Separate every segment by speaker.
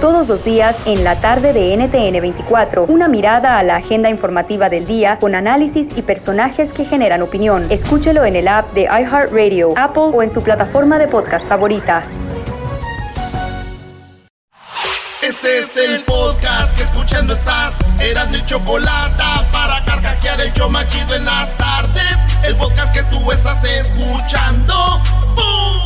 Speaker 1: Todos los días en la tarde de NTN 24, una mirada a la agenda informativa del día con análisis y personajes que generan opinión. Escúchelo en el app de iHeartRadio, Apple o en su plataforma de podcast favorita.
Speaker 2: Este es el podcast que escuchando estás. Eran mi chocolate para carcajear el yo machido en las tardes. El podcast que tú estás escuchando. ¡Bum!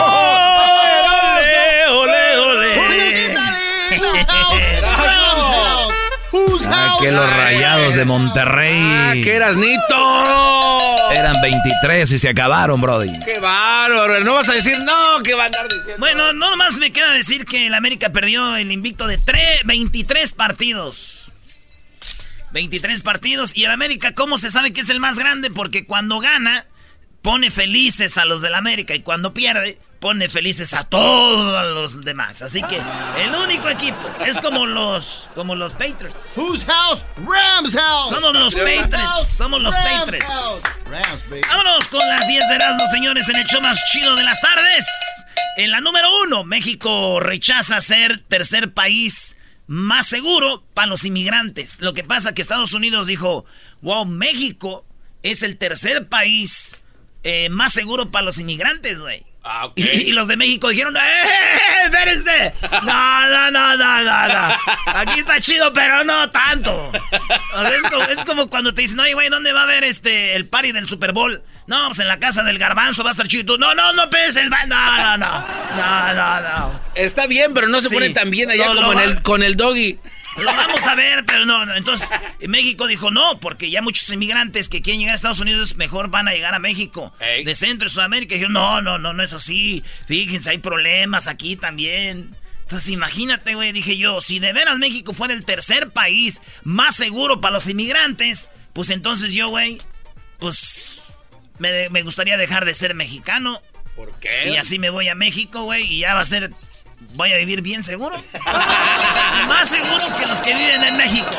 Speaker 3: Que los rayados de Monterrey.
Speaker 4: Ah, que eras Nito.
Speaker 3: Eran 23 y se acabaron, Brody.
Speaker 4: Qué bárbaro. No vas a decir no, que va a andar diciendo.
Speaker 5: Bueno, no más me queda decir que el América perdió el invicto de tre- 23 partidos. 23 partidos. Y el América, ¿cómo se sabe que es el más grande? Porque cuando gana, pone felices a los del América. Y cuando pierde, pone felices a todos los demás. Así que el único equipo es como los, como los Patriots.
Speaker 2: Whose house? Rams house.
Speaker 5: Somos los Patriots. Somos los
Speaker 2: Rams
Speaker 5: Patriots.
Speaker 2: house. Rams, baby.
Speaker 5: Vámonos con las 10 de Erasmo, señores, en el show más chido de las tardes. En la número uno, México rechaza ser tercer país más seguro para los inmigrantes. Lo que pasa que Estados Unidos dijo, wow, México es el tercer país eh, más seguro para los inmigrantes, güey.
Speaker 4: Ah.
Speaker 5: Y, y los de México dijeron, ¡eh, espérense! No, no, no, no, no, no. Aquí está chido, pero no tanto. O sea, Es como, es como cuando te dicen, oye, güey, ¿dónde va a haber este, el party del Super Bowl? No, pues en la casa del garbanzo va a estar chido. No, no, no pienses, va- no, no, no. No, no, no.
Speaker 4: Está bien, pero no se
Speaker 5: Sí.
Speaker 4: pone tan bien allá
Speaker 5: No,
Speaker 4: como en el, con el doggy.
Speaker 5: Lo vamos a ver, pero no, no. Entonces, México dijo no, porque ya muchos inmigrantes que quieren llegar a Estados Unidos mejor van a llegar a México.
Speaker 4: Ey.
Speaker 5: De Centro y Sudamérica. Dijeron, no, no, no, no es así. Fíjense, hay problemas aquí también. Entonces, imagínate, güey, dije yo, si de veras México fuera el tercer país más seguro para los inmigrantes, pues entonces yo, güey, pues me, me gustaría dejar de ser mexicano.
Speaker 4: ¿Por qué?
Speaker 5: Y así me voy a México, güey, y ya va a ser. Voy a vivir bien seguro. Más seguro que los que viven en México.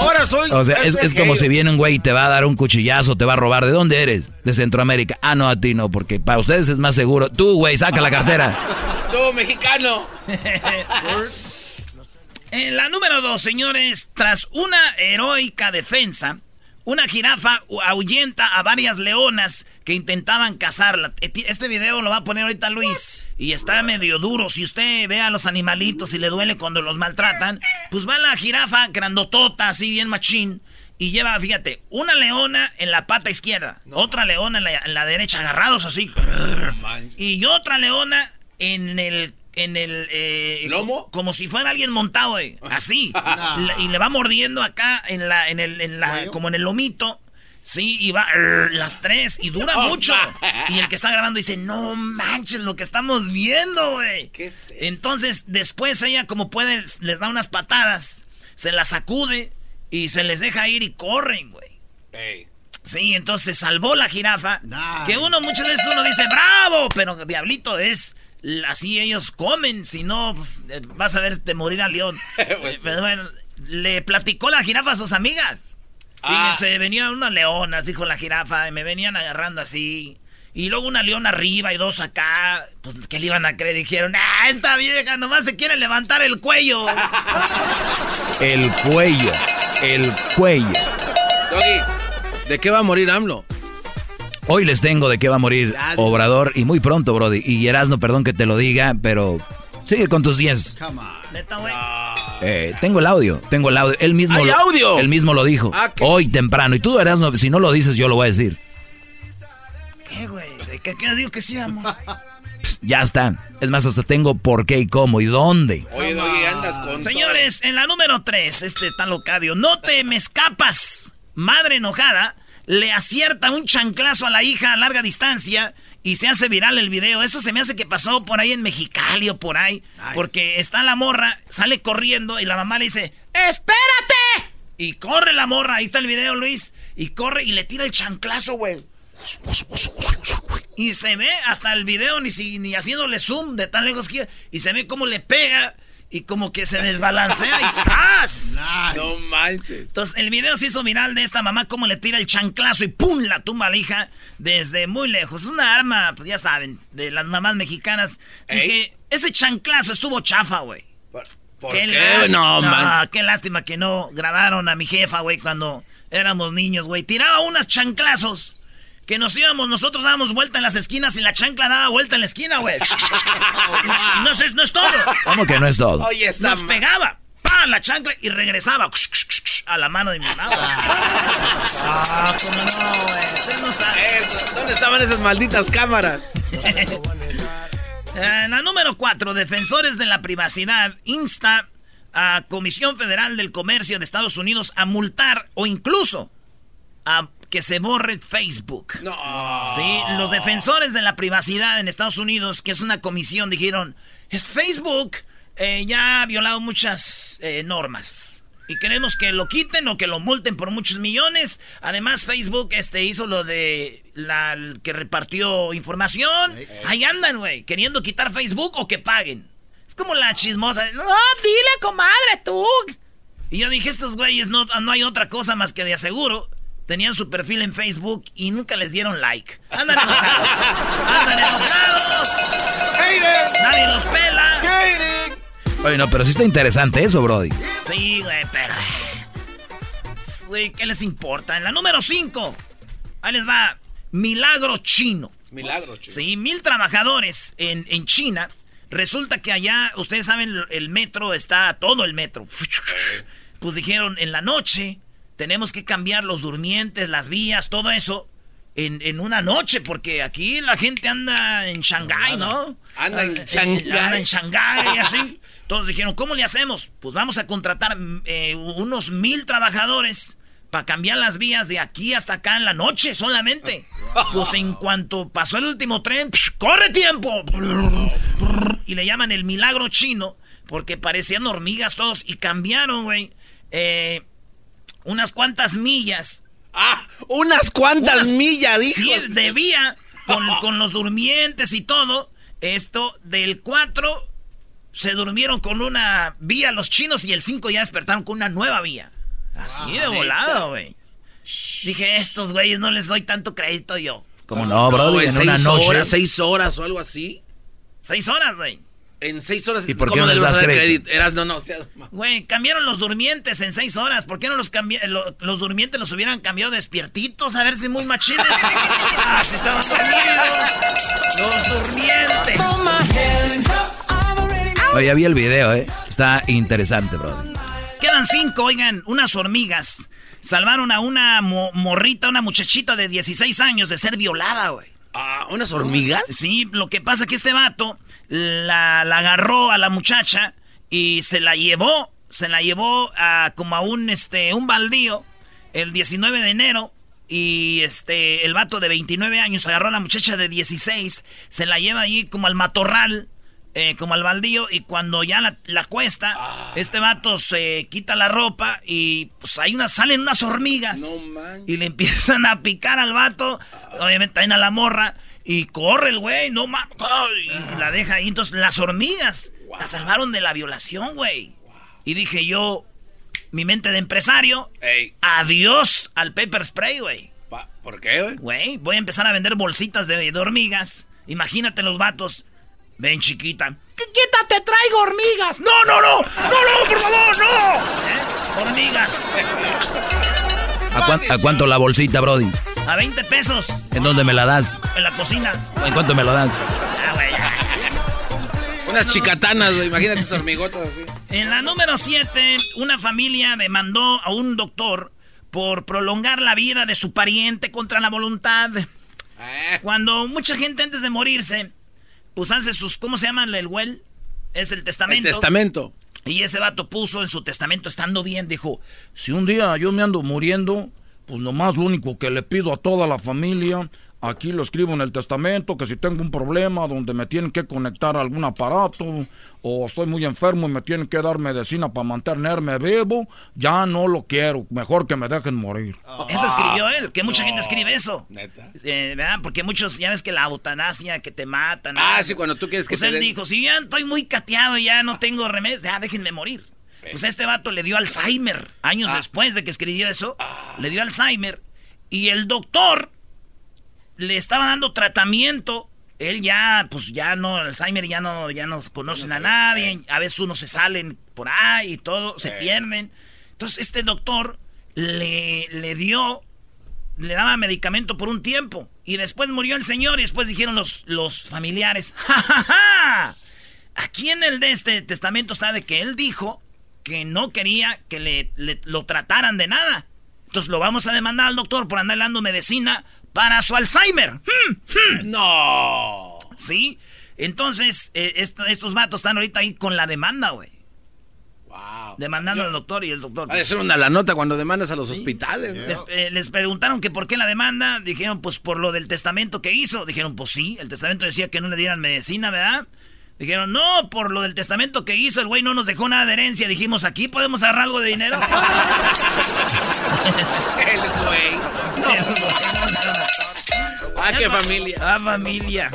Speaker 4: Ahora soy.
Speaker 3: O sea, es, es como si viene un güey y te va a dar un cuchillazo, te va a robar. ¿De dónde eres? De Centroamérica. Ah, no, a ti no, porque para ustedes es más seguro. Tú, güey, saca la cartera.
Speaker 4: Tú, mexicano.
Speaker 5: En la número dos, señores, tras una heroica defensa, una jirafa ahuyenta a varias leonas que intentaban cazarla. Este video lo va a poner ahorita Luis. Y está medio duro. Si usted ve a los animalitos y le duele cuando los maltratan, pues va la jirafa grandotota, así bien machín. Y lleva, fíjate, una leona en la pata izquierda, otra leona en la, en la derecha, agarrados así. Y otra leona en el en el eh,
Speaker 4: ¿Lomo?
Speaker 5: co- como si fuera alguien montado, güey. Así. La- y le va mordiendo acá en la, en el, en la, como en el lomito. Sí, y va las tres y dura
Speaker 4: No
Speaker 5: mucho. Y el que está grabando dice, no manches lo que estamos viendo, güey.
Speaker 4: ¿Qué es eso?
Speaker 5: Entonces, después ella, como puede, les da unas patadas, se las sacude y se les deja ir y corren, güey.
Speaker 4: Ey.
Speaker 5: Sí, entonces se salvó la jirafa. Que uno muchas veces uno dice, bravo, pero diablito es así ellos comen, si no pues, eh, vas a verte morir al león.
Speaker 4: Pues
Speaker 5: Eh,
Speaker 4: sí.
Speaker 5: pero bueno, le platicó la jirafa a sus amigas.
Speaker 4: Ah.
Speaker 5: Y se venían unas leonas, dijo la jirafa, y me venían agarrando así. Y luego una leona arriba y dos acá. Pues, ¿qué le iban a creer? Dijeron, ah, esta vieja nomás se quiere levantar el cuello.
Speaker 3: El cuello. El cuello.
Speaker 4: Doggy, ¿de qué va a morir AMLO?
Speaker 3: Hoy les tengo de qué va a morir. Obrador y muy pronto, Brody. Y Erasno, perdón que te lo diga, pero sigue con tus 10.
Speaker 2: Come on.
Speaker 5: Neta, güey.
Speaker 3: Eh, tengo el audio, tengo el audio. Él mismo
Speaker 4: ¿Hay
Speaker 3: lo,
Speaker 4: audio?
Speaker 3: Él mismo lo dijo.
Speaker 4: Ah.
Speaker 3: Hoy temprano. Y tú, Erasno, si no lo dices, yo lo voy a decir.
Speaker 5: ¿Qué, güey? ¿De ¿Qué, qué digo que sí, amor?
Speaker 3: Ya está. Es más, hasta tengo por qué y cómo y dónde.
Speaker 4: Oye, Doggy, andas con.
Speaker 5: Señores, en la número 3, este tal locadio, no te me escapas. Madre enojada le acierta un chanclazo a la hija a larga distancia y se hace viral el video. Eso se me hace que pasó por ahí en Mexicali o por ahí. Porque está la morra, sale corriendo y la mamá le dice, ¡Espérate! Y corre la morra, ahí está el video, Luis. Y corre y le tira el chanclazo, güey. Y se ve hasta el video, ni, si, ni haciéndole zoom de tan lejos que... Y se ve cómo le pega y como que se desbalancea y ¡zas!
Speaker 4: No manches.
Speaker 5: Entonces, el video se hizo viral de esta mamá, cómo le tira el chanclazo y ¡pum! la tumba a la hija desde muy lejos. Es una arma, pues ya saben, de las mamás mexicanas. Dije, ese chanclazo estuvo chafa, güey.
Speaker 4: ¿Por, por
Speaker 5: Qué,
Speaker 4: No, man.
Speaker 5: qué lástima que no grabaron a mi jefa, güey, cuando éramos niños, güey. Tiraba unas chanclazos que nos íbamos, nosotros dábamos vuelta en las esquinas y la chancla daba vuelta en la esquina, güey. Y no, sé, no es todo.
Speaker 3: ¿Cómo que no es todo?
Speaker 4: Oye,
Speaker 5: Nos
Speaker 4: ma-
Speaker 5: pegaba. ¡pa! La chancla y regresaba a la mano de mi mamá. güey. Ah, cómo no, güey. Usted no sabe.
Speaker 4: Eso, ¿Dónde estaban esas malditas cámaras?
Speaker 5: Eh, la número 4, defensores de la privacidad insta a Comisión Federal del Comercio de Estados Unidos a multar o incluso a que se borre Facebook.
Speaker 4: No.
Speaker 5: Sí, los defensores de la privacidad en Estados Unidos, que es una comisión, dijeron, es Facebook, eh, ya ha violado muchas eh, normas. Y queremos que lo quiten o que lo multen por muchos millones. Además, Facebook este, hizo lo de la que repartió información. Ahí andan, güey, queriendo quitar Facebook o que paguen. Es como la chismosa. No, dile, comadre, tú. Y yo dije, estos güeyes no, no hay otra cosa más que de aseguro. Tenían su perfil en Facebook y nunca les dieron like. Andan enojados. Andan enojados. Nadie los pela.
Speaker 3: Oye, no, pero sí está interesante eso, Brody.
Speaker 5: Sí, güey, pero. ¿qué les importa? En la número 5. Ahí les va. Milagro chino.
Speaker 4: Milagro, chico.
Speaker 5: Sí, mil trabajadores en, en China. Resulta que allá, ustedes saben, el metro está, todo el metro. Pues dijeron, en la noche tenemos que cambiar los durmientes, las vías, todo eso. En, en una noche, porque aquí la gente anda en Shanghái, ¿no?
Speaker 4: Anda en
Speaker 5: Eh,
Speaker 4: Shanghái.
Speaker 5: Anda en Shanghái, así. Todos dijeron, ¿cómo le hacemos? Pues vamos a contratar eh, unos mil trabajadores para cambiar las vías de aquí hasta acá en la noche solamente. Pues en cuanto pasó el último tren, ¡psh! ¡corre tiempo! Y le llaman el milagro chino porque parecían hormigas todos y cambiaron, güey, eh, unas cuantas millas.
Speaker 4: Ah, unas cuantas
Speaker 5: Unas-
Speaker 4: millas, dijo.
Speaker 5: Sí, de vía, con, con los durmientes y todo. Esto, del 4 se durmieron con una vía los chinos y el 5 ya despertaron con una nueva vía. Así de volado, güey. Dije, estos güeyes no les doy tanto crédito yo.
Speaker 3: ¿Cómo no, Brody?
Speaker 4: güey,
Speaker 3: en
Speaker 4: seis
Speaker 3: una noche.
Speaker 4: horas, seis horas o algo así.
Speaker 5: Seis horas, güey.
Speaker 4: En seis horas.
Speaker 3: ¿Y por qué
Speaker 4: ¿cómo
Speaker 3: no les
Speaker 4: vas
Speaker 3: das
Speaker 4: a dar
Speaker 3: crédito?
Speaker 4: Eras, no, no, o sea, ma-
Speaker 5: Güey, cambiaron los durmientes en seis horas. ¿Por qué no los cambi- lo- los durmientes los hubieran cambiado despiertitos? A ver si muy machines. ah, si estaban dormidos. Los durmientes.
Speaker 3: Oye, ya vi el video, ¿eh? Está interesante, Brody.
Speaker 5: Quedan cinco, oigan, unas hormigas. Salvaron a una mo- morrita, una muchachita de 16 años de ser violada, güey.
Speaker 4: Ah, ¿Unas hormigas?
Speaker 5: Sí, lo que pasa es que este vato la, la agarró a la muchacha y se la llevó, se la llevó a como a un este un baldío el 19 de enero y este el vato de 29 años agarró a la muchacha de 16, se la lleva allí como al matorral, eh, como al baldío y cuando ya la, la cuesta, este vato se quita la ropa y pues ahí unas, salen unas hormigas
Speaker 4: No
Speaker 5: y le empiezan a picar al vato, obviamente también a la morra, y corre el güey, no mames, y la deja ahí. Entonces las hormigas la salvaron de la violación, güey. Y dije yo, mi mente de empresario,
Speaker 4: Ey,
Speaker 5: adiós al pepper spray, güey.
Speaker 4: ¿por qué, güey?
Speaker 5: Güey, voy a empezar a vender bolsitas de, de hormigas. Imagínate los vatos. Ven, chiquita. "Qu- Quítate, traigo hormigas. No, no, no. No, no, por favor, no. ¿Eh? Hormigas.
Speaker 3: ¿A, cuán- a cuánto la bolsita, Brody?
Speaker 5: A 20 pesos
Speaker 3: ¿En dónde me la das?
Speaker 5: en la cocina.
Speaker 3: ¿En cuánto me la das?
Speaker 5: Ah, güey.
Speaker 4: Unas chicatanas, güey. Imagínate esas hormigotas así.
Speaker 5: En la número 7, una familia demandó a un doctor por prolongar la vida de su pariente contra la voluntad.
Speaker 4: Eh,
Speaker 5: Cuando mucha gente antes de morirse pues hace sus, ¿cómo se llama el well? Es el testamento.
Speaker 4: El testamento.
Speaker 5: Y ese vato puso en su testamento, estando bien, dijo, si un día yo me ando muriendo, pues nomás lo único que le pido a toda la familia Aquí lo escribo en el testamento que si tengo un problema donde me tienen que conectar a algún aparato o estoy muy enfermo y me tienen que dar medicina para mantenerme vivo, ya no lo quiero. Mejor que me dejen morir. Eso escribió él, que mucha gente escribe eso. ¿Neta? Eh, ¿verdad? Porque muchos, ya ves que la eutanasia, que te matan.
Speaker 4: Ah, sí, cuando tú quieres que
Speaker 5: pues él dijo, si ya estoy muy cateado, ya no tengo remedio, ya déjenme morir. Pues este vato le dio Alzheimer años ah. después de que escribió eso. Ah. Le dio Alzheimer y el doctor le estaba dando tratamiento. Él ya, pues ya no, Alzheimer ya no, ya no conocen a nadie. Eh. A veces unos se salen por ahí y todo, se pierden. Entonces este doctor le, le dio, le daba medicamento por un tiempo. Y después murió el señor y después dijeron los, los familiares, ¡Ja, ja, ja! Aquí en el de este testamento está de que él dijo que no quería que le, lo trataran de nada. Entonces lo vamos a demandar al doctor por andar dando medicina para su Alzheimer. Hmm, hmm.
Speaker 4: No.
Speaker 5: ¿Sí? Entonces, eh, estos vatos están ahorita ahí con la demanda, güey. Wow. Demandando al doctor y el doctor.
Speaker 4: Ha de ser una la nota cuando demandas a los hospitales.
Speaker 5: Eh, les, preguntaron que por qué la demanda. Dijeron, pues por lo del testamento que hizo. Dijeron, pues sí, el testamento decía que no le dieran medicina, ¿verdad? Dijeron, no, por lo del testamento que hizo, el güey no nos dejó nada de herencia. Dijimos, aquí podemos agarrar algo de dinero.
Speaker 4: el güey. Ah, qué familia.
Speaker 5: Ah, familia.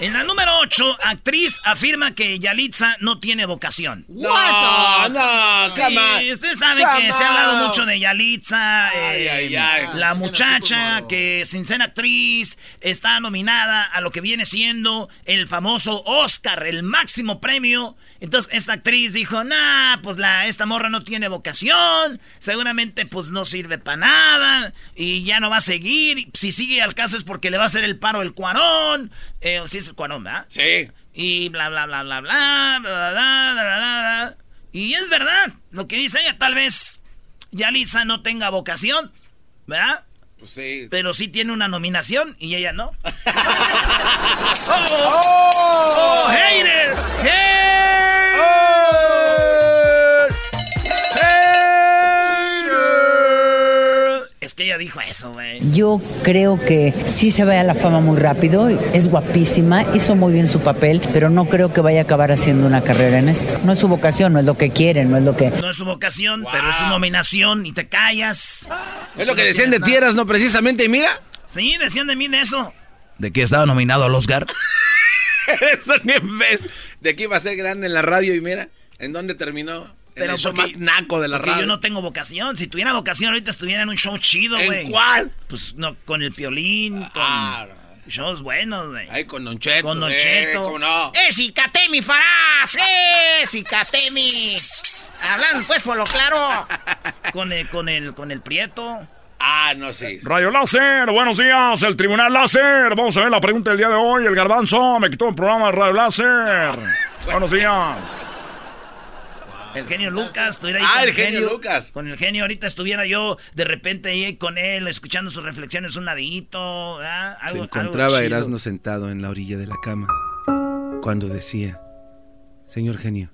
Speaker 5: En la número 8, actriz afirma que Yalitza no tiene vocación.
Speaker 4: No, no,
Speaker 5: sí, Usted sabe que se ha hablado mucho de Yalitza, eh, la muchacha que sin ser actriz está nominada a lo que viene siendo el famoso Oscar, el máximo premio. Entonces esta actriz dijo, nah, pues la, esta morra no tiene vocación, seguramente pues no sirve para nada y ya no va a seguir. Si sigue al caso es porque le va a hacer el paro el cuarón. Eh, sí, es el cuarón, ¿verdad?
Speaker 4: Sí.
Speaker 5: Y bla, bla, bla, bla, bla, bla, bla, bla, bla, bla, Y es verdad, lo que dice ella, tal vez Yalitza no tenga vocación, ¿verdad?
Speaker 4: Pues sí.
Speaker 5: Pero sí tiene una nominación y ella no. ¡Oh! ¡Oh! ¡Oh! ¡Hater! Es que ella dijo eso, güey.
Speaker 6: Yo creo que sí se vaya a la fama muy rápido, es guapísima, hizo muy bien su papel, pero no creo que vaya a acabar haciendo una carrera en esto. No es su vocación, no es lo que quiere, no es lo que...
Speaker 5: No es su vocación, pero es su nominación y te callas.
Speaker 4: Es lo que decían de Tieras, ¿no? Precisamente, y mira.
Speaker 5: Sí, decían de mí de eso.
Speaker 3: ¿De qué estaba nominado al Oscar?
Speaker 4: eso ni en vez. De que iba a ser grande en la radio y mira, ¿en dónde terminó? Pero el show más naco de la radio.
Speaker 5: yo no tengo vocación. Si tuviera vocación, ahorita estuviera en un show chido, güey.
Speaker 4: ¿En cuál?
Speaker 5: Pues no, con el piolín, con ah, shows buenos, güey.
Speaker 4: Ay, con Don Cheto.
Speaker 5: Con Don Cheto.
Speaker 4: ¿cómo no?
Speaker 7: ¡Eh, Cicatemi, Farás! ¡Eh, Cicatemi! Hablando, pues, por lo claro.
Speaker 5: con el, con el, con el Prieto.
Speaker 4: Ah, no, sí.
Speaker 8: Rayo Láser, buenos días, el Tribunal Láser. Vamos a ver la pregunta del día de hoy. El garbanzo me quitó el programa de Radio Láser. buenos días.
Speaker 5: El genio Lucas, estuviera ahí
Speaker 4: ah, con el genio, Lucas.
Speaker 5: Con el genio, ahorita estuviera yo de repente ahí con él, escuchando sus reflexiones un ladito.
Speaker 9: Se encontraba Erasmo sentado en la orilla de la cama cuando decía: Señor genio,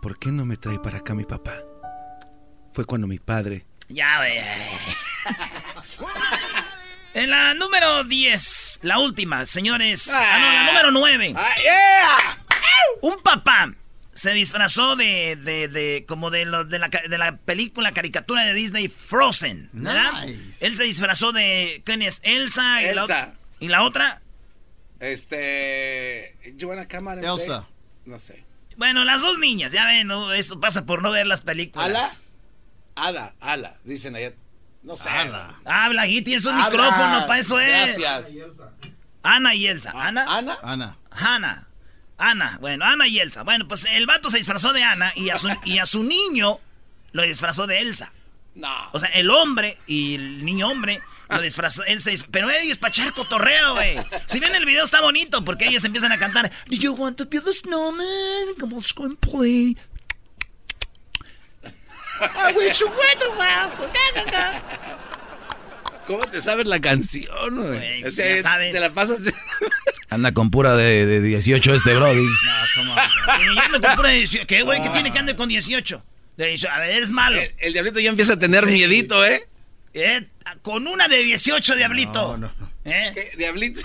Speaker 9: ¿por qué no me trae para acá mi papá? Fue cuando mi padre.
Speaker 5: Ya, ve. En la número 10, la última, señores. Ah, no, la número 9.
Speaker 4: Ah,
Speaker 5: Un papá se disfrazó de, de, de como de, lo, de, la, de la película caricatura de Disney Frozen, ¿verdad? Él se disfrazó de ¿quién es? Elsa,
Speaker 4: Y,
Speaker 5: la, y la otra
Speaker 4: este Joana Cámara
Speaker 9: Elsa.
Speaker 4: No sé.
Speaker 5: Bueno, las dos niñas, ya ven, ¿no? esto pasa por no ver las películas.
Speaker 4: Ala. Ada, Ala, dicen allá. No sé.
Speaker 5: Ala. Habla ahí, tienes un micrófono, para eso es.
Speaker 4: Gracias.
Speaker 5: Ana y Elsa. ¿Ana?
Speaker 4: Ana.
Speaker 9: Ana.
Speaker 5: Ana. Ana, bueno, Ana y Elsa. Bueno, pues el vato se disfrazó de Ana y a su, y a su niño lo disfrazó de Elsa.
Speaker 4: No.
Speaker 5: O sea, el hombre y el niño hombre lo disfrazó. Él se pero ellos para echar cotorreo, güey. Si ven el video está bonito porque ellos empiezan a cantar. Do you want to be the snowman? Come on, screenplay. I wish you
Speaker 4: ¿Cómo te sabes la canción, güey?
Speaker 5: Pues, ya sabes.
Speaker 4: Te la pasas.
Speaker 3: Anda con pura de, de 18 este Brody. No,
Speaker 5: ¿cómo? anda con pura de 18. ¿Qué, güey? ¿Qué tiene que andar con 18? A ver, es malo.
Speaker 4: El, diablito ya empieza a tener miedito, ¿eh?
Speaker 5: ¿eh? Con una de 18, diablito. No, no. ¿Eh?
Speaker 4: ¿Qué? ¿Diablito?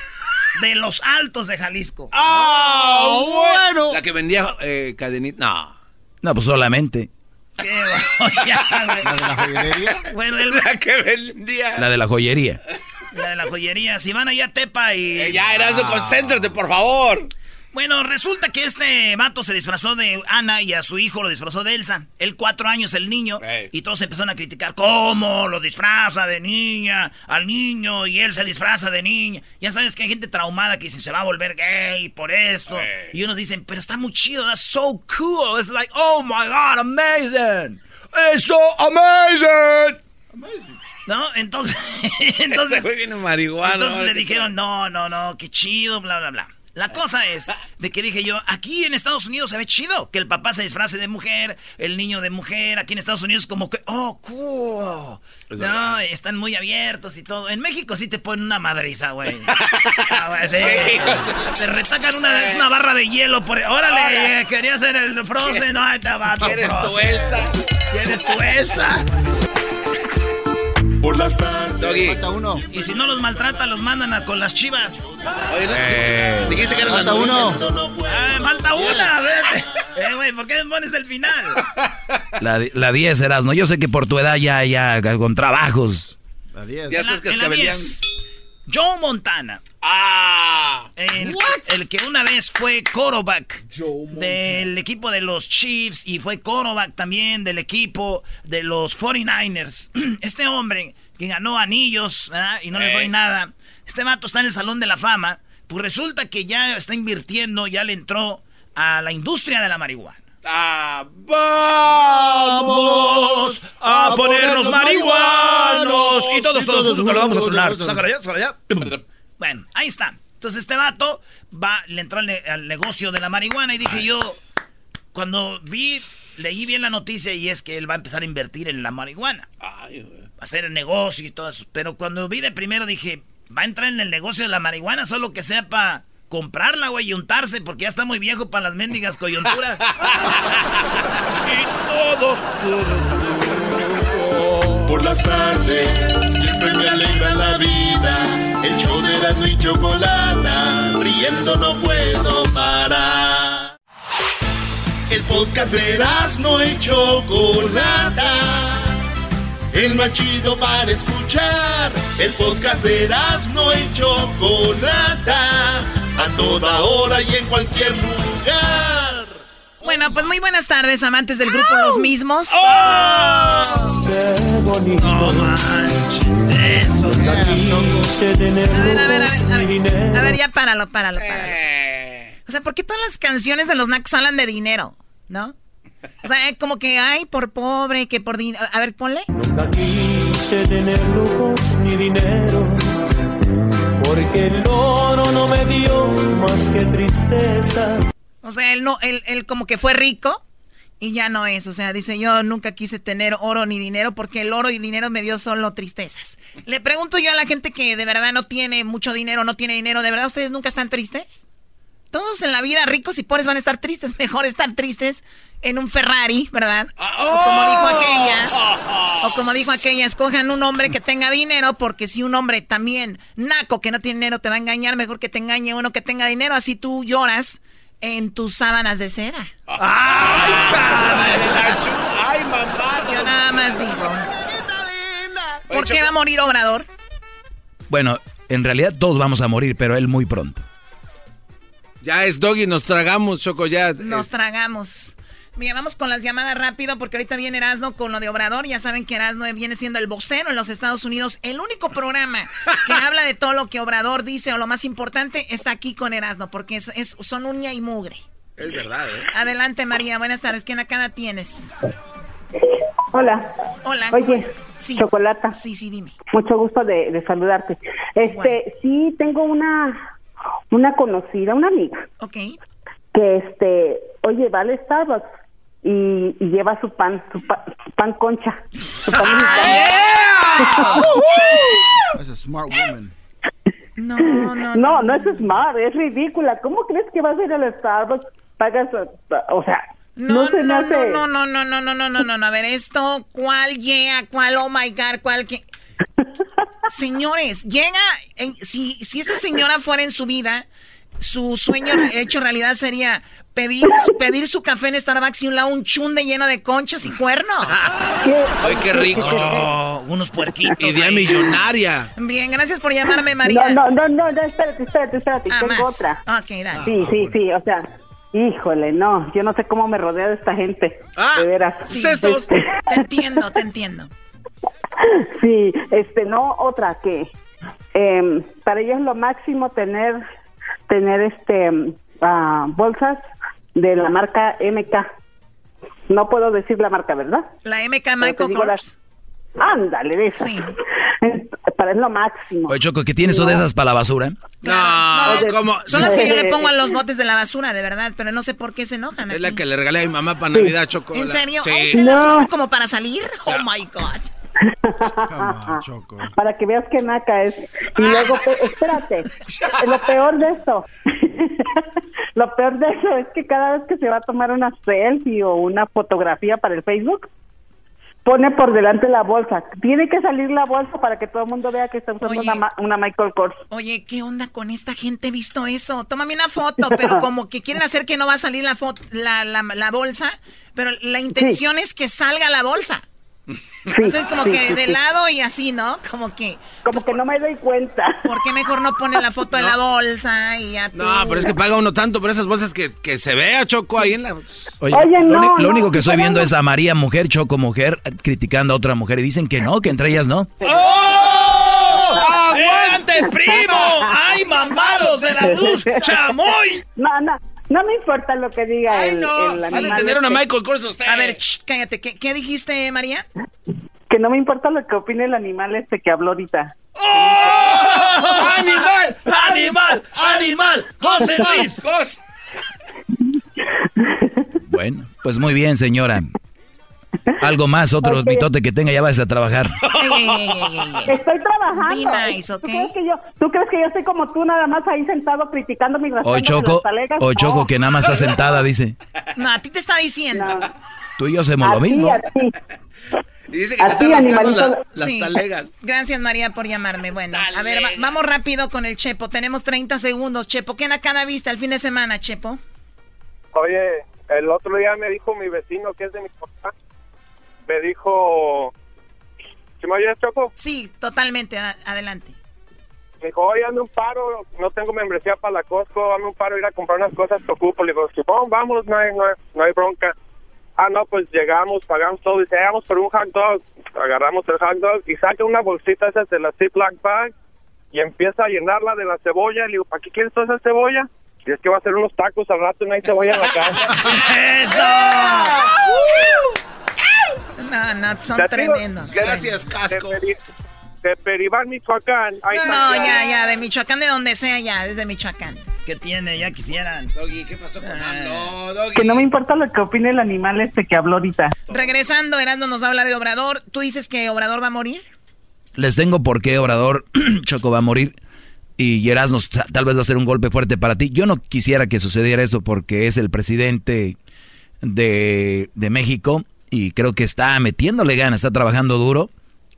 Speaker 5: De los altos de Jalisco.
Speaker 4: ¡Ah! bueno! La que vendía eh, cadenita. No.
Speaker 3: No, pues solamente.
Speaker 5: ¿Qué ¿La de la joyería? Bueno, el...
Speaker 4: La que vendía.
Speaker 3: La de la joyería.
Speaker 5: La de la joyería. Si van allá a Tepa y.
Speaker 4: Eh, ya, Erasmo, concéntrate, por favor.
Speaker 5: Bueno, resulta que este vato se disfrazó de Ana y a su hijo lo disfrazó de Elsa. Él cuatro años, el niño. Y todos empezaron a criticar cómo lo disfraza de niña al niño y él se disfraza de niña. Ya sabes que hay gente traumada que dice se va a volver gay por esto. Y unos dicen, pero está muy chido, that's so cool. It's like, oh my god, amazing. It's so amazing. Amazing. ¿No? Entonces, entonces, entonces le dijeron, no, no, no, qué chido, bla, bla, bla. La cosa es de que dije yo, aquí en Estados Unidos se ve chido que el papá se disfrace de mujer, el niño de mujer. Aquí en Estados Unidos como que, oh, cool. no, están muy abiertos y todo. En México sí te ponen una madriza, güey. Ah, te retacan una, una, barra de hielo por... Órale, quería hacer el Frozen. No, te va,
Speaker 4: ¿Quieres tu Elsa?
Speaker 5: ¿Quieres tu Elsa?
Speaker 2: por las tardes.
Speaker 5: Doggy. Falta uno. Y si no los maltrata, los mandan a con las chivas.
Speaker 4: Oye, no, eh. dijiste que era
Speaker 5: falta uno. Ah, falta una, a ver. Eh, güey, ¿por qué me pones el final?
Speaker 3: La, la 10, Erasmo. Yo sé que por tu edad ya, ya, con trabajos.
Speaker 4: La 10. Ya sabes que es
Speaker 5: Joe Montana.
Speaker 4: Ah.
Speaker 5: El, el, que una vez fue quarterback del equipo de los Chiefs y fue quarterback también del equipo de los 49ers. Este hombre que ganó anillos y no le doy nada. Este vato está en el Salón de la Fama. Pues resulta que ya está invirtiendo, ya le entró a la industria de la marihuana.
Speaker 4: Ah, vamos a ponernos marihuanos.
Speaker 5: Y todos, todos juntos lo vamos a tronar. Sácala ya, sácala ya. Bueno, ahí está. Entonces este vato va, le entró al, negocio de la marihuana y dije yo, cuando vi, leí bien la noticia y es que él va a empezar a invertir en la marihuana. va a hacer el negocio y todo eso. Pero cuando vi de primero dije, va a entrar en el negocio de la marihuana solo que sea para comprarla, güey, y untarse, porque ya está muy viejo para las mendigas coyunturas.
Speaker 2: y todos, Por las tardes, siempre me alegra la vida. El show de la y chocolata, riendo no puedo parar. El podcast de no y Chocolata. El más chido para escuchar. El podcast de no y Chocolata a toda hora y en cualquier lugar.
Speaker 10: Bueno, pues muy buenas tardes, amantes del grupo Los Mismos. ¡Oh!
Speaker 5: ¡Qué bonito! Eso, a
Speaker 10: ver, a ver, a ver, a ver, ya páralo, páralo, páralo. O sea, ¿por qué todas las canciones de los Nacos hablan de dinero? ¿No? O sea, como que hay por pobre, que por dinero. A ver, ponle.
Speaker 11: Nunca quise tener lujos ni dinero porque el oro no me dio más que tristeza.
Speaker 10: O sea, él, no, él, él como que fue rico y ya no es. O sea, dice yo nunca quise tener oro ni dinero porque el oro y dinero me dio solo tristezas. Le pregunto yo a la gente que de verdad no tiene mucho dinero, no tiene dinero, ¿de verdad ustedes nunca están tristes? Todos en la vida, ricos y pobres, van a estar tristes. Mejor estar tristes en un Ferrari, ¿verdad? O como dijo aquella, o como dijo aquella, escojan un hombre que tenga dinero, porque si un hombre también naco que no tiene dinero te va a engañar, mejor que te engañe uno que tenga dinero, así tú lloras en tus sábanas de cera.
Speaker 4: ¡Ay, ¡Ay, mamá!
Speaker 10: Yo nada más digo. ¿Por qué va a morir Obrador?
Speaker 3: Bueno, en realidad todos vamos a morir, pero él muy pronto.
Speaker 4: Ya es Doggy, nos tragamos, Choco, ya.
Speaker 10: Nos tragamos. Mira, vamos con las llamadas rápido porque ahorita viene Erasno con lo de Obrador. Ya saben que Erasno viene siendo el vocero en los Estados Unidos. El único programa que habla de todo lo que Obrador dice o lo más importante está aquí con Erasno porque es, son uña y mugre.
Speaker 4: Es verdad, ¿eh?
Speaker 10: Adelante, María. Buenas tardes. ¿Quién acá tienes?
Speaker 12: Hola.
Speaker 10: Hola.
Speaker 12: Oye, sí. Chocolata.
Speaker 10: Sí, sí, dime.
Speaker 12: Mucho gusto de, saludarte. Este, sí, tengo una una conocida, una amiga.
Speaker 10: Ok.
Speaker 12: Que este, oye, va al Starbucks y, y lleva su pan, su, pan concha. Su pan
Speaker 5: ¡Ah, yeah! That's a smart woman.
Speaker 10: No, no, no.
Speaker 12: No, no es smart, es ridícula. ¿Cómo crees que vas a ir al Starbucks? Pagas, o sea,
Speaker 10: no, no, no, no, no, no, no, no, no, no, no, no, a ver, esto, ¿cuál llega? ¿Cuál, oh my God, cuál que... Señores, llega, si, si esta señora fuera en su vida, su sueño hecho realidad sería pedir, pedir su café en Starbucks y un lado un chunde lleno de conchas y cuernos.
Speaker 4: Ay, qué rico,
Speaker 5: unos puerquitos.
Speaker 4: Idea millonaria.
Speaker 10: Bien, gracias por llamarme, María.
Speaker 12: No, no, no, no, espérate, espérate, espérate, ah, tengo otra.
Speaker 10: Ok, dale.
Speaker 12: Sí, sí, sí, o sea, híjole, no, yo no sé cómo me rodea de esta gente. Ah, de veras.
Speaker 10: Sí, estos. Te entiendo, te entiendo.
Speaker 12: Sí, este, no, otra que eh, para ellos lo máximo tener tener este uh, bolsas de la marca MK. No puedo decir la marca, ¿verdad?
Speaker 10: La MK Michael Kors.
Speaker 12: Ándale, de eso. Sí. Para es lo máximo.
Speaker 3: Oye, Choco, ¿qué tienes tú de esas para la basura?
Speaker 4: No, no ¿cómo?
Speaker 10: Son las que yo le pongo a los botes de la basura, de verdad, pero no sé por qué se enojan.
Speaker 4: Es la que le regalé a mi mamá para Navidad, Choco.
Speaker 10: ¿En serio? Sí. no. como para salir? Oh, my God.
Speaker 12: Para que veas que naca es. Y luego, espérate, lo peor de eso, lo peor de eso es que cada vez que se va a tomar una selfie o una fotografía para el Facebook, pone por delante la bolsa. Tiene que salir la bolsa para que todo el mundo vea que está usando una, Michael Kors.
Speaker 10: Oye, ¿qué onda con esta gente? He visto eso. Tómame una foto, pero como que quieren hacer que no va a salir la, la, la, bolsa, pero la intención es que salga la bolsa. Entonces como que de lado y así, ¿no? Como que...
Speaker 12: Como que no me doy cuenta.
Speaker 10: ¿Por qué mejor no pone la foto en la bolsa y ya
Speaker 4: No, pero es que paga uno tanto por esas bolsas que, que se vea Choco ahí en la...
Speaker 3: Oye, lo, único que estoy viendo es a María mujer, Choco mujer, criticando a otra mujer y dicen que no, que entre ellas no.
Speaker 5: ¡Oh! ¡Aguante, primo! ¡Ay, mamados de la luz! ¡Chamoy!
Speaker 12: No, no. No me importa lo que diga Ay, el, no. el
Speaker 4: animal. tener una este. Michael Kors usted.
Speaker 10: A ver, cállate. ¿Qué, ¿Qué, dijiste, María?
Speaker 12: Que no me importa lo que opine el animal este que habló ahorita.
Speaker 5: ¡Oh! ¡Animal! ¡Animal! ¡Animal! ¡José Luis!
Speaker 3: Bueno, pues muy bien, señora. Algo más, otro okay. mitote que tenga, ya vas a trabajar.
Speaker 12: estoy trabajando. ¿Tú, crees que yo, ¿Tú crees que yo estoy como tú, nada más ahí sentado criticando mi
Speaker 3: Hoy Choco, hoy Choco oh. que nada más está sentada, dice.
Speaker 10: No, a ti te está diciendo.
Speaker 3: Tú y yo hacemos lo mismo.
Speaker 4: Y dice que te están rascando las talegas.
Speaker 10: Gracias, María, por llamarme. Bueno, a ver, vamos rápido con el Chepo. Tenemos 30 segundos, Chepo. ¿Qué cada vista el fin de semana, Chepo?
Speaker 13: Oye, el otro día me dijo mi vecino que es de mi papá me dijo... ¿Sí me oyes, Choco?
Speaker 10: Sí, totalmente. Adelante.
Speaker 13: Me dijo, oye, ando un paro, no tengo membresía para la Costco, ando un paro, ir a comprar unas cosas que ocupo. Le digo, vamos, no hay, no, hay, bronca. Ah, no, pues llegamos, pagamos todo, y llegamos por un hot dog, agarramos el hot dog y saca una bolsita esas de la Ziploc bag y empieza a llenarla de la cebolla. Le digo, ¿para qué quieres toda esa cebolla? Y es que va a hacer unos tacos al rato y no hay cebolla en la casa.
Speaker 10: ¡Eso! No, no, son tremendos.
Speaker 4: Gracias, Casco.
Speaker 13: De, Peribán, Michoacán.
Speaker 10: no, ya, ya, de Michoacán, de donde sea, ya, desde Michoacán.
Speaker 5: ¿Qué tiene? Ya quisieran.
Speaker 4: Doggy, ¿qué pasó con ah. Doggy.
Speaker 12: Que no me importa lo que opine el animal este que habló ahorita.
Speaker 10: Regresando, Erasmo nos habla de Obrador. ¿Tú dices que Obrador va a morir?
Speaker 3: Les tengo por qué Obrador Choco va a morir. Y Erasmo tal vez va a ser un golpe fuerte para ti. Yo no quisiera que sucediera eso porque es el presidente de, de México y creo que está metiéndole ganas, está trabajando duro.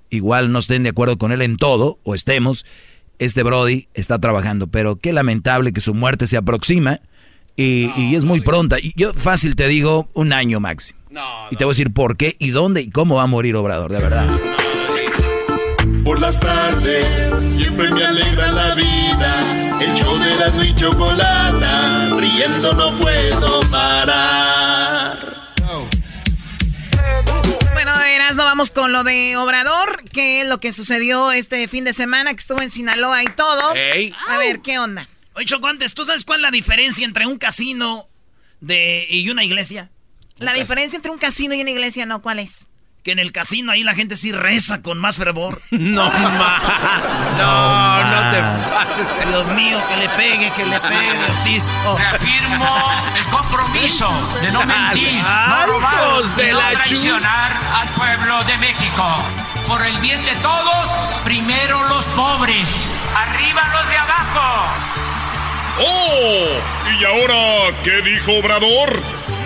Speaker 3: Igual no estén de acuerdo con él en todo, o estemos. Este Brody está trabajando, pero qué lamentable que su muerte se aproxima y, es muy pronta. Y yo fácil te digo un año máximo. y te voy a decir por qué y dónde y cómo va a morir Obrador, de verdad.
Speaker 2: Por las tardes siempre me alegra la vida. El show de la y chocolata, riendo no puedo parar.
Speaker 10: No vamos con lo de Obrador, que es lo que sucedió este fin de semana, que estuvo en Sinaloa y todo. A ver, ¿qué onda?
Speaker 5: Oye, Choco, antes, ¿tú sabes cuál es la diferencia entre un casino de, y una iglesia?
Speaker 10: La diferencia entre un casino y una iglesia, ¿no? ¿Cuál es?
Speaker 5: Que en el casino ahí la gente sí reza con más fervor.
Speaker 4: No, ma. No, no, te pases.
Speaker 5: Dios mío, que le pegue, que le pegue, sí.
Speaker 14: Reafirmo el compromiso de no mentir, no robar, de no traicionar al pueblo de México. por el bien de todos, primero los pobres, arriba los de abajo.
Speaker 8: ¡Oh! ¿Y ahora qué dijo Obrador?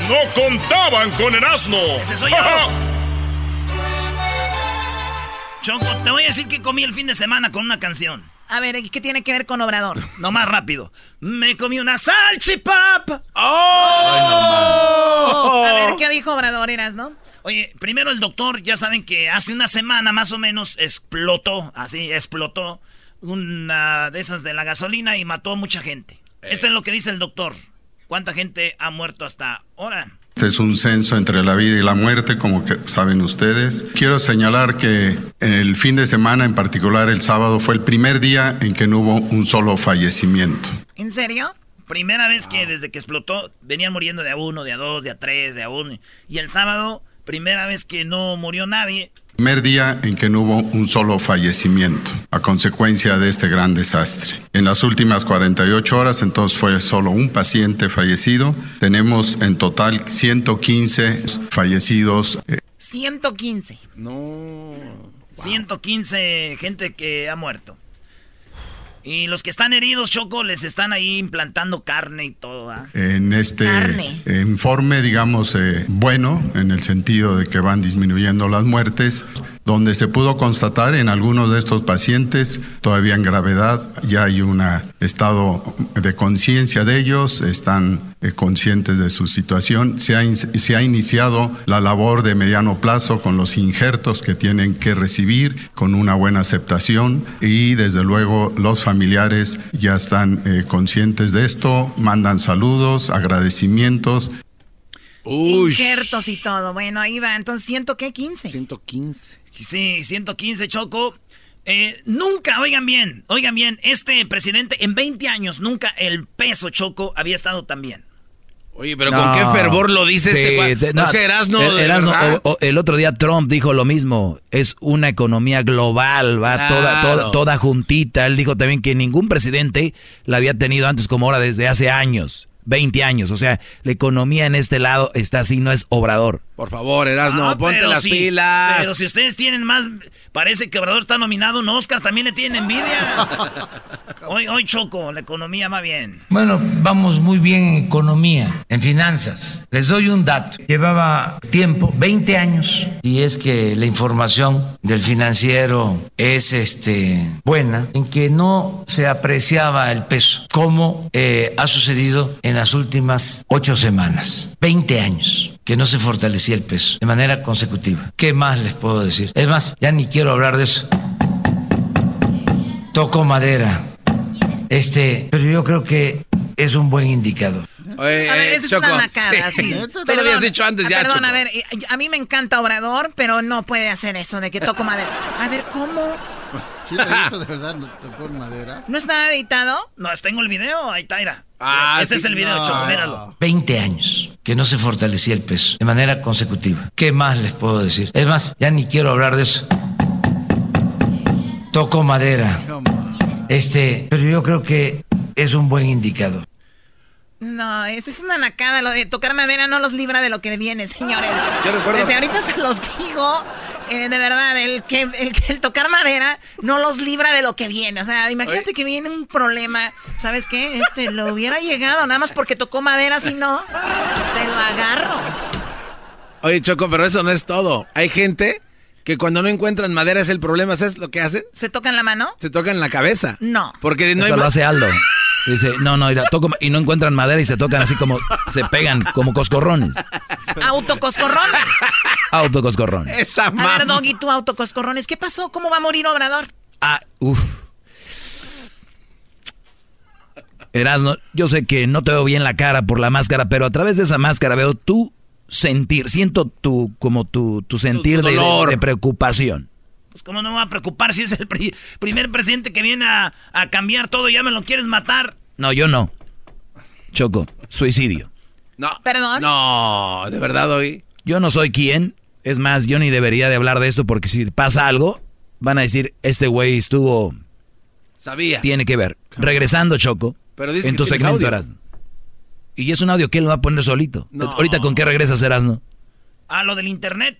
Speaker 8: No contaban con el asno.
Speaker 5: Ese soy yo. Choco, te voy a decir que comí el fin de semana con una canción.
Speaker 10: A ver, ¿qué tiene que ver con Obrador?
Speaker 5: No más rápido. Me comí una salchipapa.
Speaker 10: ¡Oh! A ver, ¿qué dijo Obrador, Eras, no?
Speaker 5: Oye, primero el doctor, ya saben que hace una semana más o menos explotó, así explotó una de esas de la gasolina y mató a mucha gente. Esto es lo que dice el doctor. ¿Cuánta gente ha muerto hasta ahora?
Speaker 15: Este es un censo entre la vida y la muerte, como que saben ustedes. Quiero señalar que el fin de semana, en particular el sábado, fue el primer día en que no hubo un solo fallecimiento.
Speaker 10: ¿En serio?
Speaker 5: Primera vez que desde que explotó venían muriendo de a uno, de a dos, de a tres, de a uno. Y el sábado, primera vez que no murió nadie.
Speaker 15: Primer día en que no hubo un solo fallecimiento a consecuencia de este gran desastre. En las últimas 48 horas entonces fue solo un paciente fallecido. Tenemos en total 115 fallecidos.
Speaker 10: 115.
Speaker 5: No. 115 gente que ha muerto. Y los que están heridos, Choco, les están ahí implantando carne y todo. ¿ah?
Speaker 15: En este informe, digamos, eh, bueno, en el sentido de que van disminuyendo las muertes, donde se pudo constatar en algunos de estos pacientes, todavía en gravedad, ya hay un estado de conciencia de ellos, están eh, conscientes de su situación. Se ha, se ha iniciado la labor de mediano plazo con los injertos que tienen que recibir, con una buena aceptación y desde luego los familiares ya están eh, conscientes de esto, mandan saludos, agradecimientos.
Speaker 10: Injertos y todo. Bueno, ahí va. Entonces, ¿ciento qué? 15.
Speaker 5: 115. Sí, 115, Choco. Eh, nunca, oigan bien, oigan bien, este presidente en 20 años, nunca el peso Choco había estado tan bien.
Speaker 4: Oye, pero con qué fervor lo dice este no,
Speaker 3: el, el, otro día Trump dijo lo mismo. Es una economía global, va toda, toda, toda juntita. Él dijo también que ningún presidente la había tenido antes como ahora desde hace años. 20 años. O sea, la economía en este lado está así, no es obrador.
Speaker 4: Por favor, Erasno, ah, ponte las pilas.
Speaker 5: Pero si ustedes tienen más, parece que Obrador está nominado un Oscar, también le tienen envidia. hoy, hoy Choco, la economía va bien.
Speaker 16: Bueno, vamos muy bien en economía, en finanzas. Les doy un dato. Llevaba tiempo, 20 años, y es que la información del financiero es este, buena, en que no se apreciaba el peso, como eh, ha sucedido en las últimas ocho semanas. 20 años que no se fortalecía el peso de manera consecutiva. ¿Qué más les puedo decir? Es más, ya ni quiero hablar de eso. Toco madera. Este, pero yo creo que es un buen indicador.
Speaker 10: Oye, a ver, esa es una macada, sí.
Speaker 4: Te lo habías dicho antes ya,
Speaker 10: Perdón, a ver, a mí me encanta Obrador, pero no puede hacer eso de que toco madera. A ver, ¿cómo?
Speaker 17: Sí, pero eso de verdad no tocó madera.
Speaker 10: ¿No está editado?
Speaker 5: No, tengo el video, ahí está, Ah, este es el video, no. míralo.
Speaker 16: 20 años que no se fortalecía el peso de manera consecutiva. ¿Qué más les puedo decir? Es más, ya ni quiero hablar de eso. Toco madera. Este, pero yo creo que es un buen indicador.
Speaker 10: No, esa es una nacada. Lo de tocar madera no los libra de lo que viene, señores. Desde ahorita se los digo. Eh, de verdad, el que, el tocar madera no los libra de lo que viene. O sea, imagínate que viene un problema. ¿Sabes qué? Este lo hubiera llegado nada más porque tocó madera, si no, te lo agarro.
Speaker 4: Oye, Choco, pero eso no es todo. Hay gente que cuando no encuentran madera es el problema. ¿Sabes lo que hacen?
Speaker 10: ¿Se tocan la mano?
Speaker 4: Se tocan la cabeza.
Speaker 10: No.
Speaker 4: Porque no
Speaker 3: Eso lo hace Aldo. Dice, no, no, toco, y no encuentran madera y se tocan así como, se pegan como coscorrones.
Speaker 10: Autocoscorrones.
Speaker 3: Autocoscorrones.
Speaker 10: Esa A ver, Doggy, tú autocoscorrones. ¿Qué pasó? ¿Cómo va a morir Obrador?
Speaker 3: Ah, uff. Erasno, yo sé que no te veo bien la cara por la máscara, pero a través de esa máscara veo tu sentir, siento tu, como tu, tu sentir de, de, preocupación.
Speaker 5: Pues cómo no me va a preocupar si es el primer presidente que viene a, a cambiar todo y ya me lo quieres matar.
Speaker 3: No, yo no. Choco, suicidio.
Speaker 4: No.
Speaker 10: ¿Perdón?
Speaker 4: No, de verdad hoy.
Speaker 3: Yo no soy quien. Es más, yo ni debería de hablar de esto porque si pasa algo, van a decir, este güey estuvo...
Speaker 4: Sabía.
Speaker 3: Tiene que ver. Regresando, Choco.
Speaker 4: Pero
Speaker 3: en tu segmento eras. Y es un audio que él va a poner solito. Ahorita con qué regresas, Erasno.
Speaker 5: A lo del internet.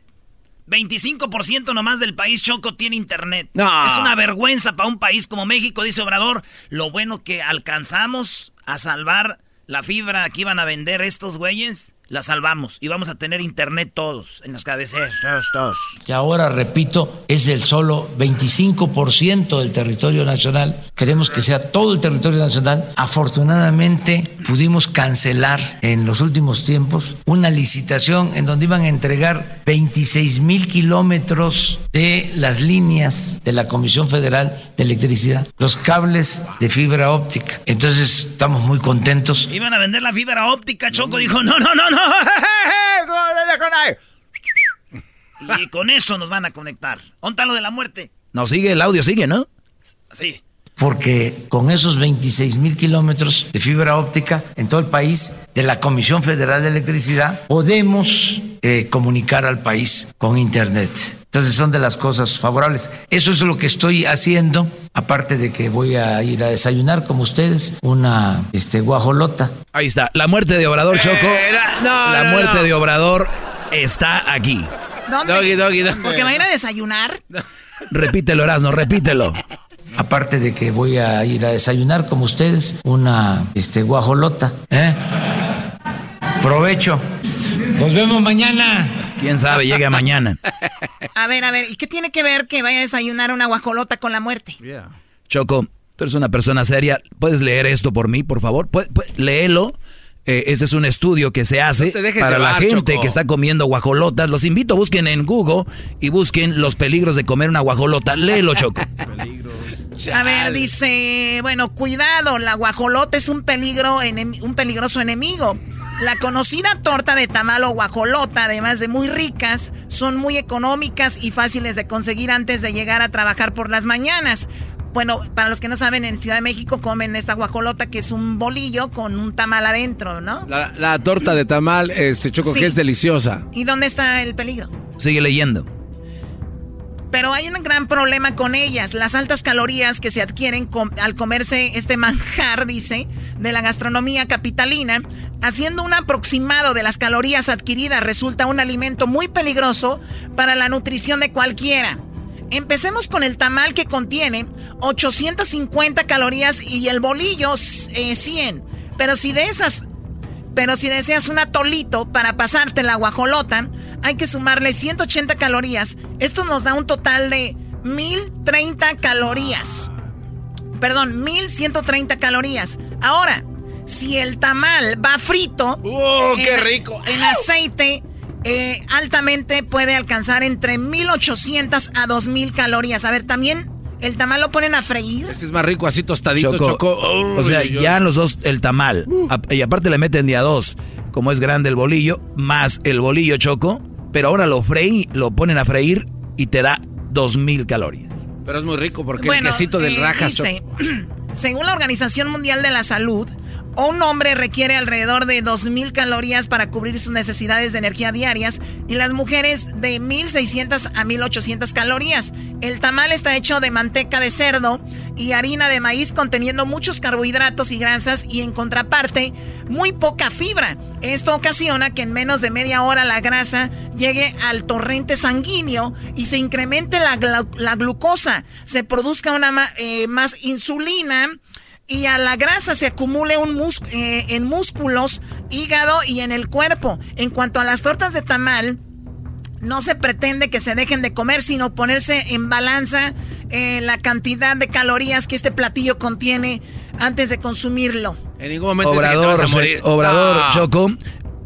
Speaker 5: 25% nomás del país Choco tiene internet. Es una vergüenza para un país como México, dice Obrador. Lo bueno que alcanzamos a salvar la fibra que iban a vender estos güeyes la salvamos y vamos a tener internet todos en las cabeceras, todos, todos.
Speaker 16: Que ahora, repito, es el solo 25% del territorio nacional. Queremos que sea todo el territorio nacional. Afortunadamente pudimos cancelar en los últimos tiempos una licitación en donde iban a entregar 26 mil kilómetros de las líneas de la Comisión Federal de Electricidad, los cables de fibra óptica. Entonces estamos muy contentos.
Speaker 5: Iban a vender la fibra óptica, Choco dijo, no, no, no, no y con eso nos van a conectar. ¿Dónde lo de la muerte?
Speaker 3: No, sigue, el audio sigue, ¿no?
Speaker 5: Sí.
Speaker 16: Porque con esos 26 mil kilómetros de fibra óptica en todo el país de la Comisión Federal de Electricidad, podemos eh, comunicar al país con Internet. Entonces son de las cosas favorables. Eso es lo que estoy haciendo, aparte de que voy a ir a desayunar como ustedes, una este, guajolota.
Speaker 3: Ahí está, la muerte de Obrador Choco. La muerte de Obrador está aquí.
Speaker 10: ¿Dónde?
Speaker 4: Doggy, doggy, doggy.
Speaker 10: ¿Porque va a ir a desayunar?
Speaker 3: Repítelo, Erasno, repítelo.
Speaker 16: Aparte de que voy a ir a desayunar como ustedes, una este, guajolota. ¿eh? Provecho. Nos vemos mañana.
Speaker 3: Quién sabe, llega mañana.
Speaker 10: A ver, a ver, ¿y qué tiene que ver que vaya a desayunar una guajolota con la muerte?
Speaker 3: Choco, tú eres una persona seria. ¿Puedes leer esto por mí, por favor? ¿Puedes, léelo. Eh, ese es un estudio que se hace para la gente que está comiendo guajolotas. Los invito, busquen en Google y busquen los peligros de comer una guajolota. Léelo, Choco.
Speaker 10: A ver, dice, bueno, cuidado, la guajolota es un peligro, un peligroso enemigo. La conocida torta de tamal o guajolota, además de muy ricas, son muy económicas y fáciles de conseguir antes de llegar a trabajar por las mañanas. Bueno, para los que no saben, en Ciudad de México comen esta guajolota que es un bolillo con un tamal adentro, ¿no?
Speaker 4: La, torta de tamal, este choco, que es deliciosa.
Speaker 10: ¿Y dónde está el peligro?
Speaker 3: Sigue leyendo.
Speaker 10: Pero hay un gran problema con ellas, las altas calorías que se adquieren al comerse este manjar, dice, de la gastronomía capitalina. Haciendo un aproximado de las calorías adquiridas resulta un alimento muy peligroso para la nutrición de cualquiera. Empecemos con el tamal que contiene 850 calorías y el bolillo 100. Eh, pero si de esas, pero si deseas un atolito para pasarte la guajolota, hay que sumarle 180 calorías. Esto nos da un total de 1030 calorías. Perdón, 1130 calorías. Ahora, si el tamal va frito,
Speaker 4: ¡Oh, qué rico!
Speaker 10: En aceite, eh, altamente puede alcanzar entre 1800 a 2000 calorías. A ver, también el tamal lo ponen a freír.
Speaker 4: Este es más rico así tostadito, Choco.
Speaker 3: o sea, ya los dos, el tamal. y aparte le meten día dos, como es grande el bolillo, más el bolillo choco. Pero ahora lo freí, lo ponen a freír y te da 2000 calorías.
Speaker 4: Pero es muy rico porque el quesito del eh,
Speaker 10: dice, Según la Organización Mundial de la Salud, un hombre requiere alrededor de 2.000 calorías para cubrir sus necesidades de energía diarias y las mujeres de 1.600 a 1.800 calorías. El tamal está hecho de manteca de cerdo y harina de maíz conteniendo muchos carbohidratos y grasas y en contraparte muy poca fibra. Esto ocasiona que en menos de media hora la grasa llegue al torrente sanguíneo y se incremente la, glucosa, se produzca una eh, más insulina y a la grasa se acumule un eh, en músculos, hígado y en el cuerpo. En cuanto a las tortas de tamal, no se pretende que se dejen de comer, sino ponerse en balanza eh, la cantidad de calorías que este platillo contiene antes de consumirlo.
Speaker 4: En ningún momento
Speaker 3: Obrador, Obrador Choco,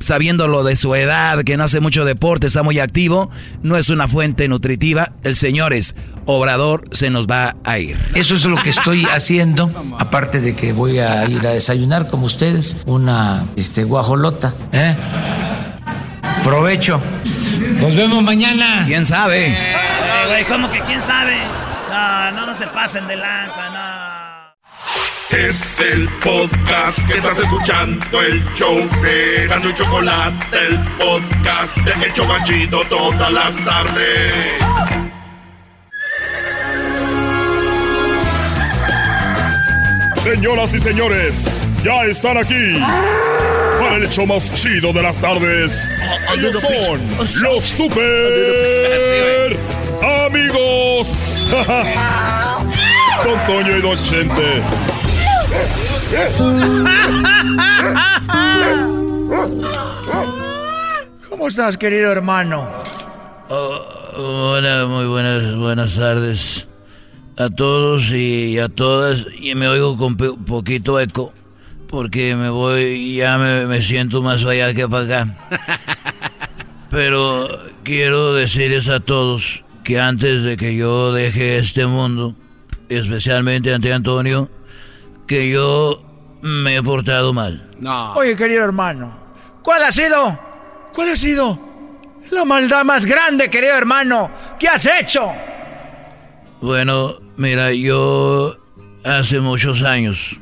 Speaker 3: sabiendo lo de su edad, que no hace mucho deporte, está muy activo, no es una fuente nutritiva. El señor es Obrador, se nos va a ir.
Speaker 16: Eso es lo que estoy haciendo, aparte de que voy a ir a desayunar como ustedes, una este, guajolota. ¿eh? Provecho. Nos vemos mañana.
Speaker 3: ¿Quién sabe?
Speaker 5: Eh, ¿cómo que quién sabe? No, no, no se pasen de lanza, no.
Speaker 2: Es el podcast que estás escuchando, el show de Gano y Chocolate, el podcast de El Chobachito todas las tardes.
Speaker 8: Señoras y señores, ya están aquí para el show más chido de las tardes. Ellos son los super amigos. Don Toño y Don Chente.
Speaker 18: ¿Cómo estás, querido hermano?
Speaker 3: Oh, hola, muy buenas, buenas tardes a todos y a todas. Y me oigo con un poquito eco porque me voy, ya me, me siento más allá que para acá. Pero quiero decirles a todos que antes de que yo deje este mundo, especialmente ante Antonio, que yo me he portado mal.
Speaker 18: No. Oye, querido hermano, ¿cuál ha sido? ¿Cuál ha sido la maldad más grande, querido hermano? ¿Qué has hecho?
Speaker 3: Bueno, mira, yo hace muchos años,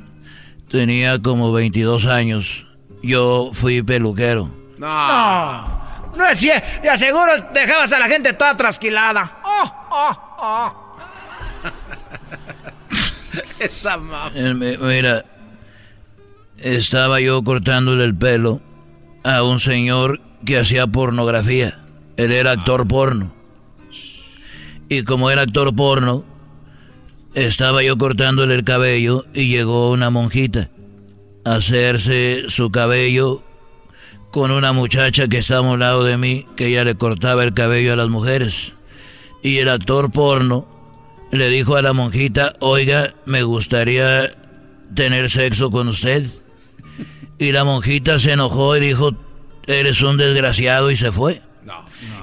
Speaker 3: tenía como 22 años, yo fui peluquero.
Speaker 18: No. No, es cierto. Te aseguro dejabas a la gente toda trasquilada. Oh, oh, oh.
Speaker 3: Esa Mira, estaba yo cortándole el pelo a un señor que hacía pornografía. Él era actor porno. Y como era actor porno, estaba yo cortándole el cabello y llegó una monjita a hacerse su cabello con una muchacha que estaba a un lado de mí, que ella le cortaba el cabello a las mujeres. Y el actor porno le dijo a la monjita, oiga, me gustaría tener sexo con usted. Y la monjita se enojó y dijo, eres un desgraciado y se fue.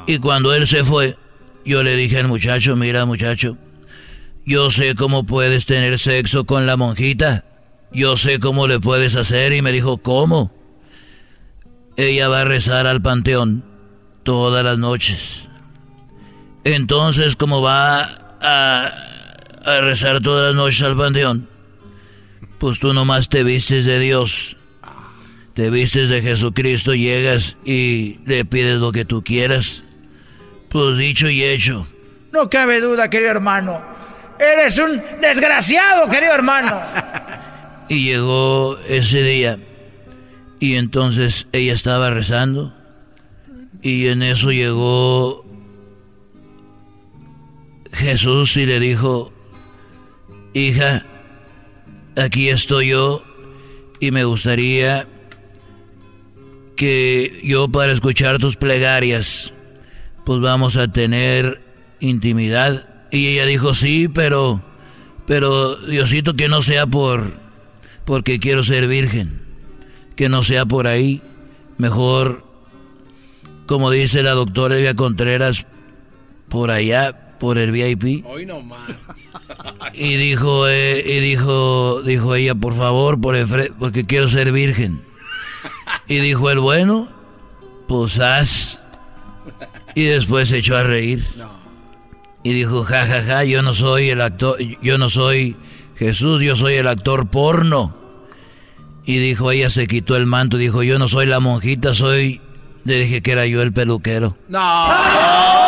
Speaker 3: Y cuando él se fue, yo le dije al muchacho, mira muchacho, yo sé cómo puedes tener sexo con la monjita. Yo sé cómo le puedes hacer y me dijo, ¿cómo? Ella va a rezar al panteón todas las noches. Entonces, como va a, rezar todas las noches al panteón, pues tú nomás te vistes de Dios, te vistes de Jesucristo, llegas y le pides lo que tú quieras. Pues dicho y hecho.
Speaker 18: No cabe duda, querido hermano. Eres un desgraciado, querido hermano.
Speaker 3: y llegó ese día y entonces ella estaba rezando y en eso llegó Jesús y le dijo, hija, aquí estoy yo y me gustaría que yo para escuchar tus plegarias, pues vamos a tener intimidad. Y ella dijo, sí, pero, pero Diosito que no sea por, porque quiero ser virgen, que no sea por ahí, mejor, como dice la doctora Elvia Contreras, por allá, por el VIP. Hoy no más. Y dijo, eh, y dijo, dijo ella, por favor, por el porque quiero ser virgen. Y dijo el bueno, pues haz. Y después se echó a reír. Y dijo, ja, ja, ja, yo no soy el actor, yo no soy Jesús, yo soy el actor porno. Y dijo, ella se quitó el manto, dijo, yo no soy la monjita, soy... Le dije que era yo el peluquero.
Speaker 18: No.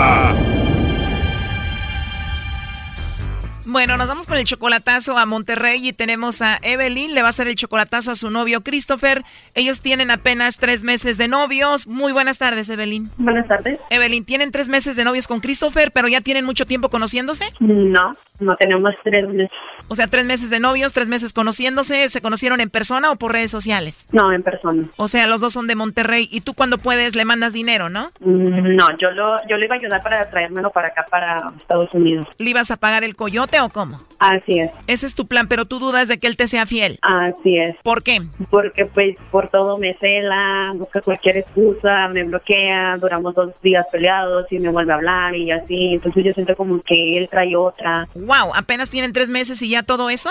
Speaker 10: Bueno, nos vamos con el chocolatazo a Monterrey y tenemos a Evelyn, le va a hacer el chocolatazo a su novio Christopher. Ellos tienen apenas tres meses de novios. Muy buenas tardes, Evelyn.
Speaker 19: Buenas tardes.
Speaker 10: Evelyn, ¿tienen tres meses de novios con Christopher, pero ya tienen mucho tiempo conociéndose?
Speaker 19: No, no tenemos tres meses.
Speaker 10: O sea, tres meses de novios, tres meses conociéndose. ¿Se conocieron en persona o por redes sociales?
Speaker 19: No, en persona.
Speaker 10: O sea, los dos son de Monterrey y tú cuando puedes le mandas dinero, ¿no?
Speaker 19: Mm, no, yo lo, yo le iba a ayudar para traérmelo para acá, para Estados Unidos.
Speaker 10: ¿Le ibas a pagar el coyote o cómo?
Speaker 20: Así es.
Speaker 10: Ese es tu plan, pero tú dudas de que él te sea fiel.
Speaker 20: Así es.
Speaker 10: ¿Por qué?
Speaker 20: Porque pues por todo me cela, busca cualquier excusa, me bloquea, duramos dos días peleados y me vuelve a hablar y así. Entonces yo siento como que él trae otra.
Speaker 10: Wow, apenas tienen tres meses y ya todo eso.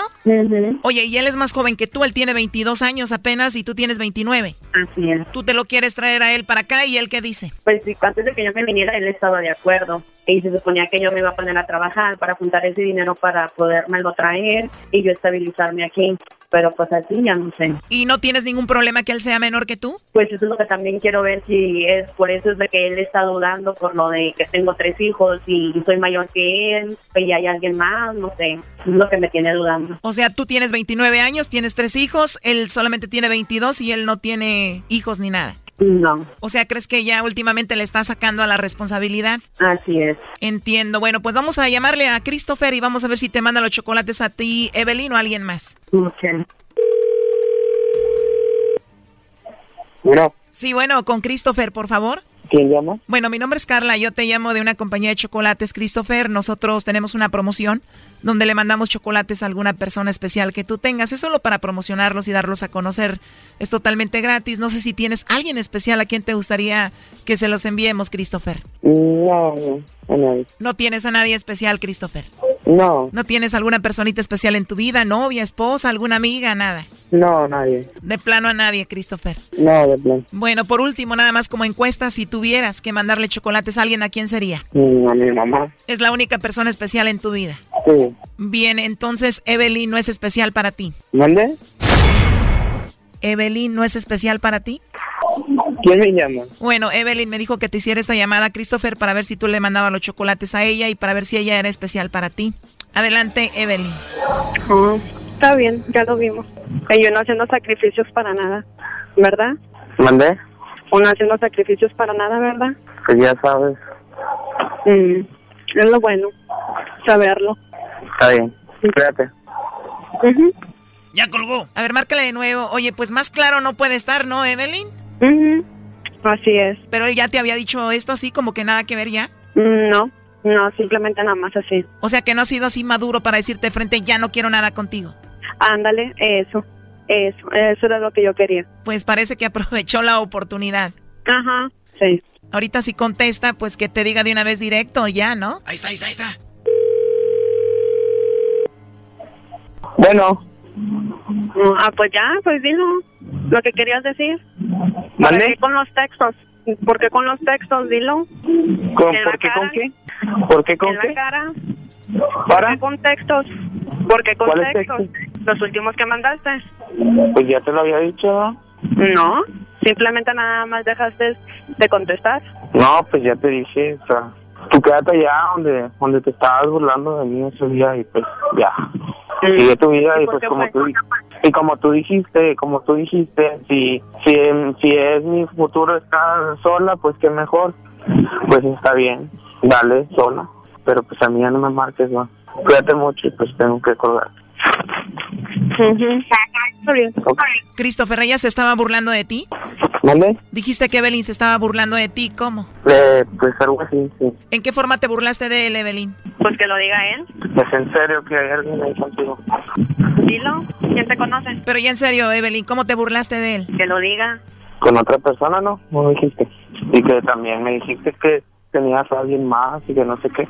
Speaker 10: Oye, y él es más joven que tú, él tiene 22 años apenas y tú tienes 29.
Speaker 20: Así es.
Speaker 10: Tú te lo quieres traer a él para acá y él qué dice?
Speaker 20: Pues sí, antes de que yo me viniera él estaba de acuerdo y se suponía que yo me iba a poner a trabajar para juntar ese dinero para podérmelo traer y yo estabilizarme aquí. Pero pues así ya no sé.
Speaker 10: ¿Y no tienes ningún problema que él sea menor que tú?
Speaker 20: Pues eso es lo que también quiero ver si es por eso es de que él está dudando por lo de que tengo tres hijos y soy mayor que él y hay alguien más, no sé. Es lo que me tiene dudando.
Speaker 10: O sea, tú tienes 29 años, tienes tres hijos, él solamente tiene 22 y él no tiene hijos ni nada.
Speaker 20: No.
Speaker 10: O sea, ¿crees que ya últimamente le está sacando a la responsabilidad?
Speaker 20: Así es.
Speaker 10: Entiendo. Bueno, pues vamos a llamarle a Christopher y vamos a ver si te manda los chocolates a ti, Evelyn, o a alguien más.
Speaker 20: Ok.
Speaker 21: Bueno,
Speaker 10: Sí, bueno, con Christopher, por favor.
Speaker 21: ¿quién llama?
Speaker 10: Bueno, mi nombre es Carla, yo te llamo de una compañía de chocolates, Christopher. Nosotros tenemos una promoción donde le mandamos chocolates a alguna persona especial que tú tengas. Es solo para promocionarlos y darlos a conocer. Es totalmente gratis. No sé si tienes alguien especial a quien te gustaría que se los enviemos, Christopher.
Speaker 21: No, no, a nadie.
Speaker 10: No tienes a nadie especial, Christopher.
Speaker 21: No,
Speaker 10: No tienes alguna personita especial en tu vida, novia, esposa, alguna amiga, nada.
Speaker 21: no, nadie.
Speaker 10: De plano a nadie, Christopher.
Speaker 21: No, de plan.
Speaker 10: Bueno, por último, nada más como encuesta, si tuvieras que mandarle chocolates a alguien, ¿a quién sería?
Speaker 21: Mm, A mi mamá.
Speaker 10: Es la única persona especial en tu vida.
Speaker 21: Sí.
Speaker 10: Bien, entonces Evelyn no es especial para ti.
Speaker 21: ¿Mande?
Speaker 10: Evelyn no es especial para ti.
Speaker 21: ¿Quién me llama?
Speaker 10: Bueno, Evelyn me dijo que te hiciera esta llamada a Christopher para ver si tú le mandabas los chocolates a ella y para ver si ella era especial para ti. Adelante, Evelyn.
Speaker 22: Oh, está bien, ya lo vimos. Y yo no haciendo sacrificios para nada, ¿verdad?
Speaker 21: ¿Mande?
Speaker 22: Uno haciendo sacrificios para nada, ¿verdad?
Speaker 21: Pues ya sabes.
Speaker 22: Mm, es lo bueno, saberlo.
Speaker 21: Está bien. Cuídate.
Speaker 22: Ujú,
Speaker 10: Ya colgó. A ver, márcale de nuevo. Oye, pues más claro no puede estar, ¿no, Evelyn?
Speaker 22: ujú. Así es.
Speaker 10: Pero él ya te había dicho esto así, como que nada que ver ya.
Speaker 22: No, no, simplemente nada más así.
Speaker 10: O sea que no ha sido así maduro para decirte de frente, ya no quiero nada contigo.
Speaker 22: Ándale, eso, eso, eso era lo que yo quería.
Speaker 10: Pues parece que aprovechó la oportunidad.
Speaker 22: Ajá, sí.
Speaker 10: Ahorita si contesta, pues que te diga de una vez directo, ya, ¿no?
Speaker 5: Ahí está, ahí está, ahí está.
Speaker 21: Bueno,
Speaker 22: Mm, Ah, pues ya, pues dilo lo que querías decir. ¿Por con los textos? ¿Por qué con los textos? Dilo.
Speaker 21: ¿Con,
Speaker 22: ¿En la
Speaker 21: ¿por qué con qué? ¿Por qué con
Speaker 22: en
Speaker 21: qué?
Speaker 22: la cara.
Speaker 21: ¿Para?
Speaker 22: ¿Por qué con textos? ¿Por qué con
Speaker 21: ¿Cuáles
Speaker 22: textos? Los últimos que mandaste.
Speaker 21: Pues ya te lo había dicho. ¿no?
Speaker 22: No, simplemente nada más dejaste de contestar.
Speaker 21: No, pues ya te dije, o sea, tú quédate allá donde, donde te estabas burlando de mí ese día y pues ya. Sigue tu vida y pues como tú y como tú dijiste, como tú dijiste, si si si es mi futuro estar sola, pues qué mejor. Pues está bien. Dale sola, pero pues a mí ya no me marques, no. Cuídate mucho y pues tengo que colgar.
Speaker 22: Está bien.
Speaker 10: Christopher, ¿ella se estaba burlando de ti?
Speaker 21: ¿Vale?
Speaker 10: Dijiste que Evelyn se estaba burlando de ti, ¿cómo?
Speaker 21: Eh, pues algo así, sí.
Speaker 10: ¿En qué forma te burlaste de él, Evelyn?
Speaker 22: Pues que lo diga él.
Speaker 21: Pues en serio que hay alguien ahí contigo.
Speaker 22: Dilo. ¿Quién te conoce?
Speaker 10: Pero ya en serio, Evelyn, ¿cómo te burlaste de él?
Speaker 22: Que lo diga.
Speaker 21: Con otra persona, ¿no? No dijiste. Y que también me dijiste que tenías a alguien más y que no sé qué.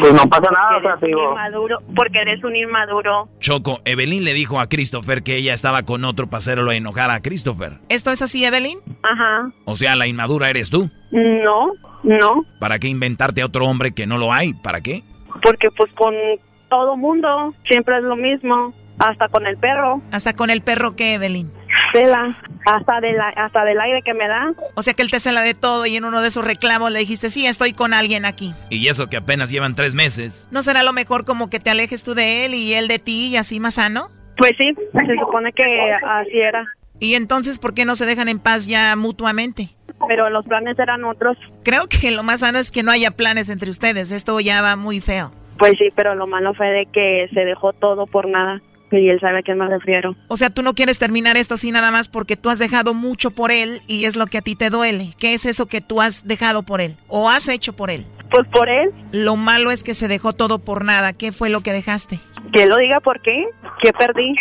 Speaker 21: Pues no pasa nada, o sea,
Speaker 22: Eres
Speaker 21: te
Speaker 22: un
Speaker 21: digo...
Speaker 22: inmaduro. Porque eres un inmaduro.
Speaker 3: Choco, Evelyn le dijo a Christopher que ella estaba con otro para hacerlo enojar a Christopher.
Speaker 10: ¿Esto es así, Evelyn?
Speaker 22: Ajá.
Speaker 3: O sea, la inmadura eres tú.
Speaker 22: No, no.
Speaker 3: ¿Para qué inventarte a otro hombre que no lo hay? ¿Para qué?
Speaker 22: Porque pues con todo mundo siempre es lo mismo. Hasta con el perro.
Speaker 10: ¿Hasta con el perro que Evelyn?
Speaker 22: Cela. Hasta, de la, hasta del aire que me da.
Speaker 10: O sea que él te cela de todo y en uno de esos reclamos le dijiste, sí, estoy con alguien aquí.
Speaker 3: Y eso que apenas llevan tres meses.
Speaker 10: ¿No será lo mejor como que te alejes tú de él y él de ti y así más sano?
Speaker 22: Pues sí, se supone que así era.
Speaker 10: ¿Y entonces por qué no se dejan en paz ya mutuamente?
Speaker 22: Pero los planes eran otros.
Speaker 10: Creo que lo más sano es que no haya planes entre ustedes. Esto ya va muy feo.
Speaker 22: Pues sí, pero lo malo fue de que se dejó todo por nada. Y él sabe a quién me refiero.
Speaker 10: O sea, tú no quieres terminar esto así nada más porque tú has dejado mucho por él y es lo que a ti te duele. ¿Qué es eso que tú has dejado por él? ¿O has hecho por él?
Speaker 22: Pues por él.
Speaker 10: Lo malo es que se dejó todo por nada. ¿Qué fue lo que dejaste?
Speaker 22: Que lo diga por qué, ¿Qué perdí.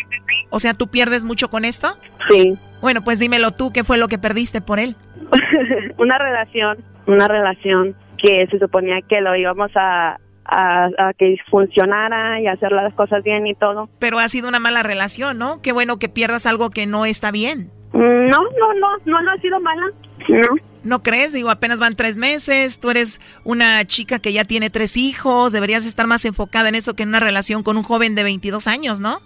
Speaker 10: O sea, ¿tú pierdes mucho con esto?
Speaker 22: Sí.
Speaker 10: Bueno, pues dímelo tú, ¿qué fue lo que perdiste por él?
Speaker 22: una relación, una relación que se suponía que lo íbamos a, a, que funcionara y hacer las cosas bien y todo.
Speaker 10: Pero ha sido una mala relación, ¿no? Qué bueno que pierdas algo que no está bien.
Speaker 22: Mm, no, no, no, no, no ha sido mala. No.
Speaker 10: ¿No crees? Digo, apenas van tres meses, tú eres una chica que ya tiene tres hijos, deberías estar más enfocada en eso que en una relación con un joven de 22 años, ¿no?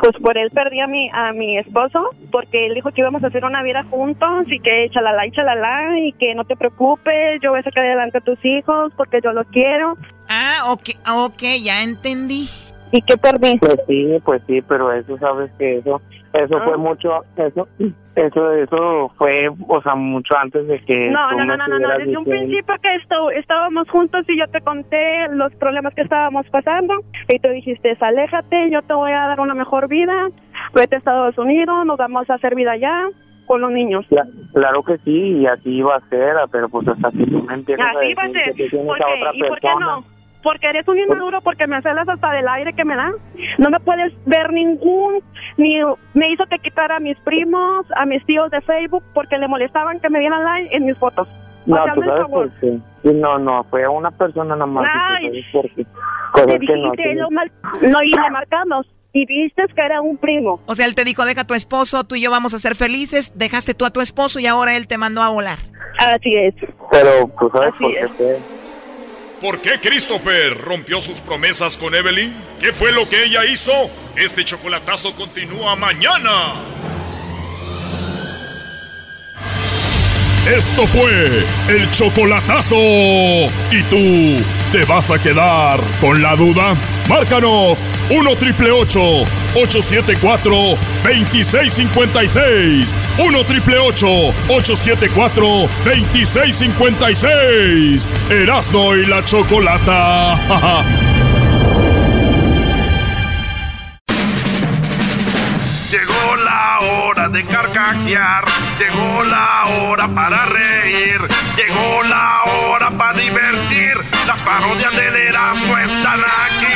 Speaker 22: Pues por él perdí a mi, a mi esposo, porque él dijo que íbamos a hacer una vida juntos y que chalala y chalala y que no te preocupes, yo voy a sacar adelante a tus hijos porque yo los quiero.
Speaker 10: Ah, ok, ok, ya entendí.
Speaker 22: ¿Y qué perdí?
Speaker 21: Pues sí, pues sí, pero eso sabes que eso eso fue ah. mucho, eso, eso, eso fue, o sea, mucho antes de que.
Speaker 22: No, no, no, no, no, desde un principio que esto, estábamos juntos y yo te conté los problemas que estábamos pasando y tú dijiste, aléjate, yo te voy a dar una mejor vida, vete a Estados Unidos, nos vamos a hacer vida allá con los niños.
Speaker 21: claro que sí, y así iba a ser, pero pues hasta que tú me entiendes.
Speaker 22: Así iba a ser, ¿y por qué no? Porque eres un inmaduro, porque me celas hasta del aire que me da. No me puedes ver ningún, ni me hizo que quitara a mis primos, a mis tíos de Facebook, porque le molestaban que me dieran like en mis fotos.
Speaker 21: No, tú sabes por qué. No, no, fue una persona nada más.
Speaker 22: Ay, te dijiste, no, no, y le marcamos. Y viste que era un primo.
Speaker 10: O sea, él te dijo, deja a tu esposo, tú y yo vamos a ser felices. Dejaste tú a tu esposo y ahora él te mandó a volar.
Speaker 22: Así es.
Speaker 21: Pero, pues, ¿sabes por qué?
Speaker 8: ¿Por qué Christopher rompió sus promesas con Evelyn? ¿Qué fue lo que ella hizo? Este chocolatazo continúa mañana. Esto fue el chocolatazo. ¿Y tú te vas a quedar con la duda? Márcanos 1 triple 874 2656. 1 triple 874 2656. Erasno y la chocolata.
Speaker 2: Llegó la hora de carcajear, llegó la hora para reír, llegó la hora para divertir. Las parodias del Erasmo están aquí.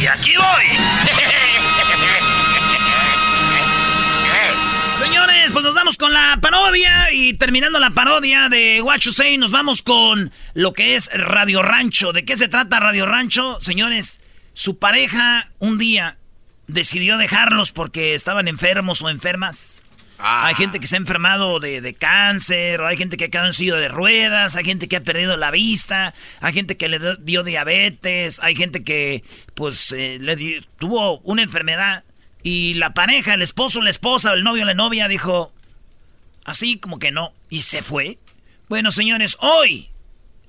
Speaker 5: Y aquí voy. Señores, pues nos vamos con la parodia y terminando la parodia de What You Say, nos vamos con lo que es Radio Rancho. ¿De qué se trata Radio Rancho? Señores, su pareja un día decidió dejarlos porque estaban enfermos o enfermas. Ah. Hay gente que se ha enfermado de, cáncer, hay gente que ha quedado en silla de ruedas, hay gente que ha perdido la vista, hay gente que le dio diabetes, hay gente que pues eh, le tuvo una enfermedad y la pareja, el esposo, la esposa, el novio, la novia dijo así como que no y se fue. Bueno, señores, hoy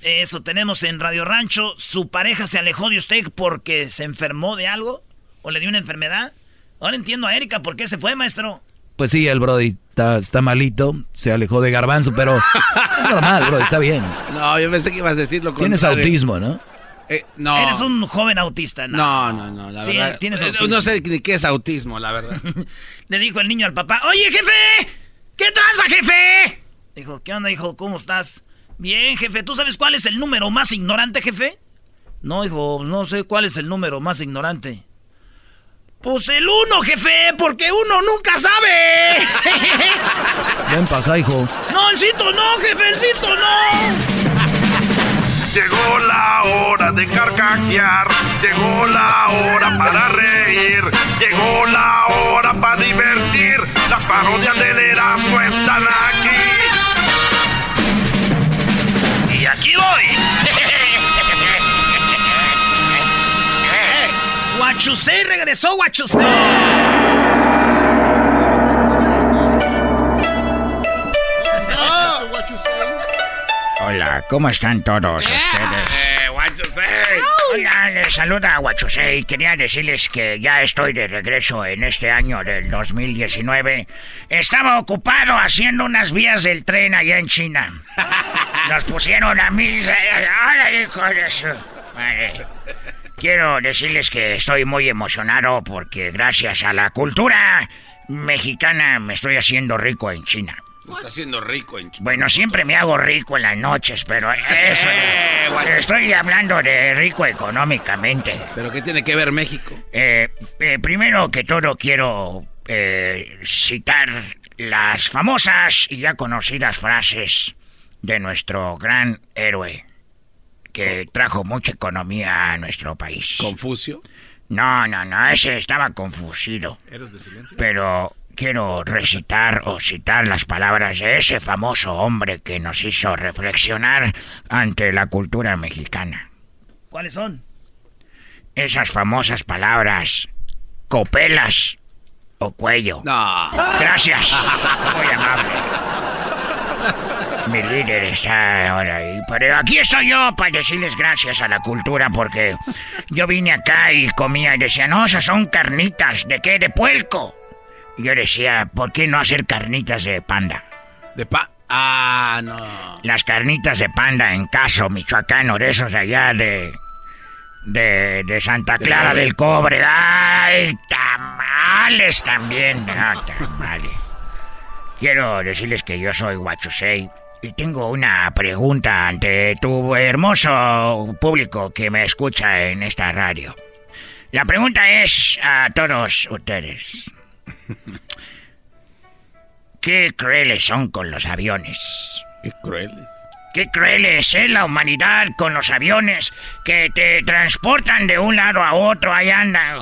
Speaker 5: eso tenemos en Radio Rancho. ¿Su pareja se alejó de usted porque se enfermó de algo? ¿O le dio una enfermedad? Ahora entiendo a Erika por qué se fue, maestro.
Speaker 3: Pues sí, el Brody está, malito, se alejó de Garbanzo, pero es normal, Brody, está bien.
Speaker 4: No, yo pensé que ibas a decirlo con.
Speaker 3: Tienes autismo, ¿no?
Speaker 5: Eh, no. Eres un joven autista, ¿no?
Speaker 4: No, no, no, la verdad. Tienes eh, No sé ni qué es autismo, la verdad.
Speaker 5: Le dijo el niño al papá, oye, jefe, ¿qué tranza, jefe? Dijo, ¿qué onda, hijo? ¿Cómo estás? Bien, jefe. ¿Tú sabes cuál es el número más ignorante, jefe? No, hijo, no sé cuál es el número más ignorante. Pues el uno, jefe, porque uno nunca sabe.
Speaker 3: Ven para hijo.
Speaker 5: No, el cito no, jefe, el cito no.
Speaker 2: Llegó la hora de carcajear, llegó la hora para reír, llegó la hora para divertir. Las parodias del Erasmo están aquí
Speaker 5: aquí voy. Guachusei regresó, Guachusei.
Speaker 23: Hola, ¿cómo están todos ustedes?
Speaker 4: Eh,
Speaker 23: Hola, les saluda Guachusei. Quería decirles que ya estoy de regreso en este año del 2019. Estaba ocupado haciendo unas vías del tren allá en China. Nos pusieron a mil... ¡Hola, hijo de su... Quiero decirles que estoy muy emocionado porque gracias a la cultura mexicana me estoy haciendo rico en China.
Speaker 4: Se está haciendo rico en
Speaker 23: Bueno, siempre me hago rico en las noches, pero eso... Eh, estoy hablando de rico económicamente.
Speaker 4: ¿Pero qué tiene que ver México?
Speaker 23: Eh, eh, primero que todo quiero citar las famosas y ya conocidas frases de nuestro gran héroe que trajo mucha economía a nuestro país.
Speaker 4: ¿Confucio?
Speaker 23: No, no, no, ese estaba confusido. ¿Eres de silencio? Pero quiero recitar o citar las palabras de ese famoso hombre que nos hizo reflexionar ante la cultura mexicana.
Speaker 5: ¿Cuáles son?
Speaker 23: Esas famosas palabras, copelas o cuello.
Speaker 4: No.
Speaker 23: Gracias. Muy amable. Mi líder está ahora ahí. Pero aquí estoy yo para decirles gracias a la cultura porque yo vine acá y comía y decía, no, esas son carnitas. ¿De qué? De puelco yo decía, ¿por qué no hacer carnitas de panda?
Speaker 4: ¿De pa? Ah, no.
Speaker 23: Las carnitas de panda en Caso, Michoacán, o de esos allá de. de, de Santa Clara del Cobre. ¡Ay! Tamales también. No, tamales. Quiero decirles que yo soy Huachusei. Y tengo una pregunta ante tu hermoso público que me escucha en esta radio. La pregunta es a todos ustedes. Qué crueles son con los aviones.
Speaker 4: Qué crueles.
Speaker 23: Qué crueles es la humanidad con los aviones que te transportan de un lado a otro, ahí andan.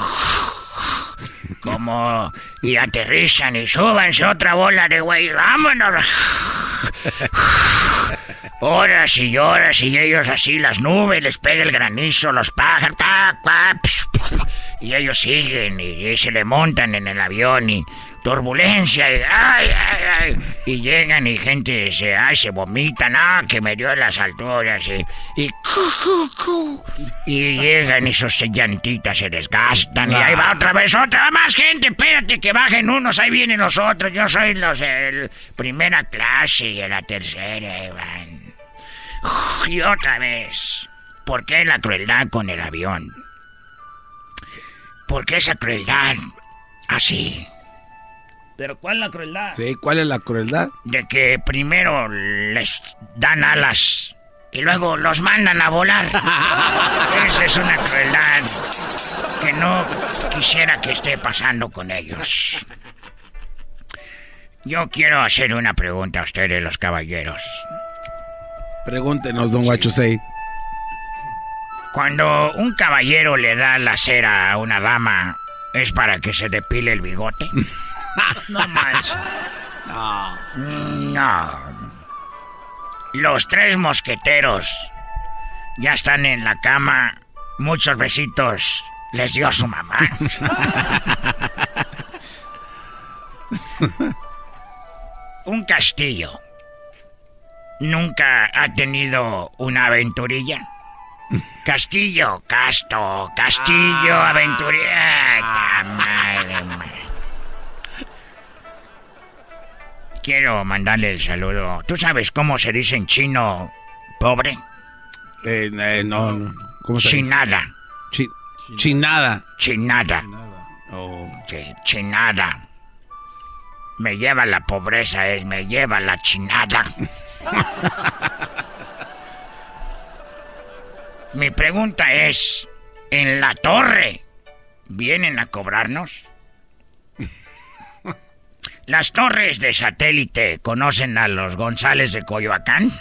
Speaker 23: Como y aterrizan y súbanse otra bola de güey, vámonos. Horas y horas y ellos así, las nubes, les pega el granizo, los pájaros, y ellos siguen y, se le montan en el avión y turbulencia y, ay, ay, ay, y llegan y gente se, se vomitan, ah, que me dio las alturas y, y, y llegan y sus llantitas se desgastan y ahí va otra vez otra más gente, espérate que bajen unos, ahí vienen los otros, yo soy los de primera clase y la tercera. Y otra vez, ¿por qué la crueldad con el avión? ¿Por qué esa crueldad así?
Speaker 5: ¿Pero cuál es la crueldad?
Speaker 4: Sí, ¿cuál es la crueldad?
Speaker 23: De que primero les dan alas y luego los mandan a volar. Esa es una crueldad que no quisiera que esté pasando con ellos. Yo quiero hacer una pregunta a ustedes, los caballeros.
Speaker 4: Pregúntenos, don Guachusei.
Speaker 23: Cuando un caballero le da la cera a una dama, ¿es para que se depile el bigote? no manches. No. No. Los tres mosqueteros ya están en la cama. Muchos besitos les dio su mamá. un castillo. ¿Nunca ha tenido una aventurilla? Castillo, Casto, Castillo, ah. Quiero mandarle el saludo. ¿Tú sabes cómo se dice en chino pobre?
Speaker 4: Eh, eh no, no. ¿Cómo se
Speaker 23: chinada.
Speaker 4: Dice? chinada.
Speaker 23: Chinada. Oh. Sí, chinada. Me lleva la pobreza, es, me lleva la chinada. Mi pregunta es, ¿en la torre vienen a cobrarnos? ¿Las torres de satélite conocen a los González de Coyoacán?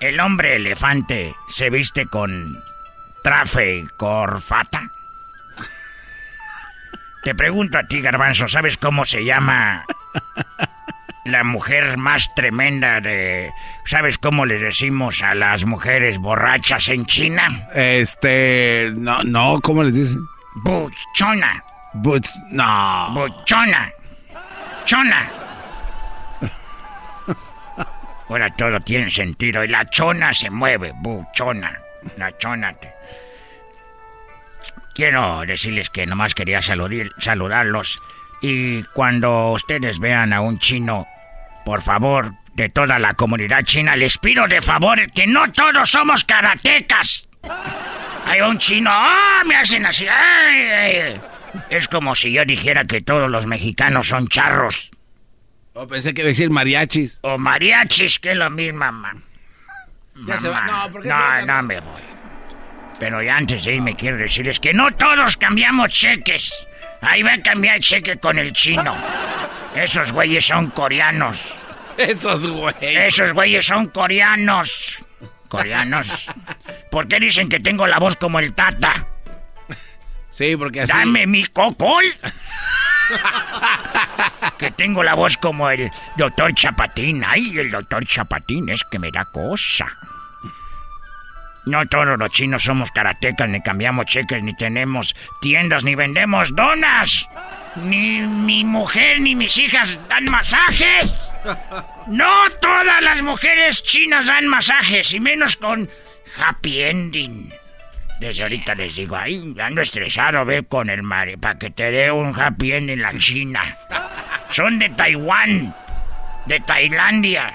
Speaker 23: ¿El hombre elefante se viste con trafe y corfata? Te pregunto a ti, Garbanzo, ¿sabes cómo se llama la mujer más tremenda de... ¿Sabes cómo le decimos a las mujeres borrachas en China?
Speaker 4: Este... No, no, ¿cómo les dicen?
Speaker 23: Buchona.
Speaker 4: Buch... No.
Speaker 23: Buchona. Chona. Ahora todo tiene sentido. Y la chona se mueve. Buchona. La chona. Quiero decirles que nomás quería saludarlos y cuando ustedes vean a un chino, por favor, de toda la comunidad china, les pido de favor que no todos somos karatecas. Hay un chino, ¡ah! me hacen así, ¡ay! Es como si yo dijera que todos los mexicanos son charros.
Speaker 4: O pensé que iba a decir mariachis.
Speaker 23: O mariachis, que es lo mismo, mamá.
Speaker 4: Ya se va. No, ¿por qué se
Speaker 23: No,
Speaker 4: va?
Speaker 23: no me voy. Pero ya antes de irme quiero decirles que no todos cambiamos cheques. Ahí va a cambiar cheque con el chino. Esos güeyes son coreanos.
Speaker 4: Esos güeyes.
Speaker 23: Esos güeyes son coreanos. Coreanos. ¿Por qué dicen que tengo la voz como el tata?
Speaker 4: Sí, porque así.
Speaker 23: Dame mi cocol. que tengo la voz como el doctor Chapatín. Ay, el doctor Chapatín es que me da cosa. No todos los chinos somos karatecas, ni cambiamos cheques, ni tenemos tiendas, ni vendemos donas. Ni mi mujer ni mis hijas dan masajes. No todas las mujeres chinas dan masajes, y menos con happy ending. Desde ahorita les digo, ay, ando estresado, ve con el mare, para que te dé un happy ending la China. Son de Taiwán, de Tailandia.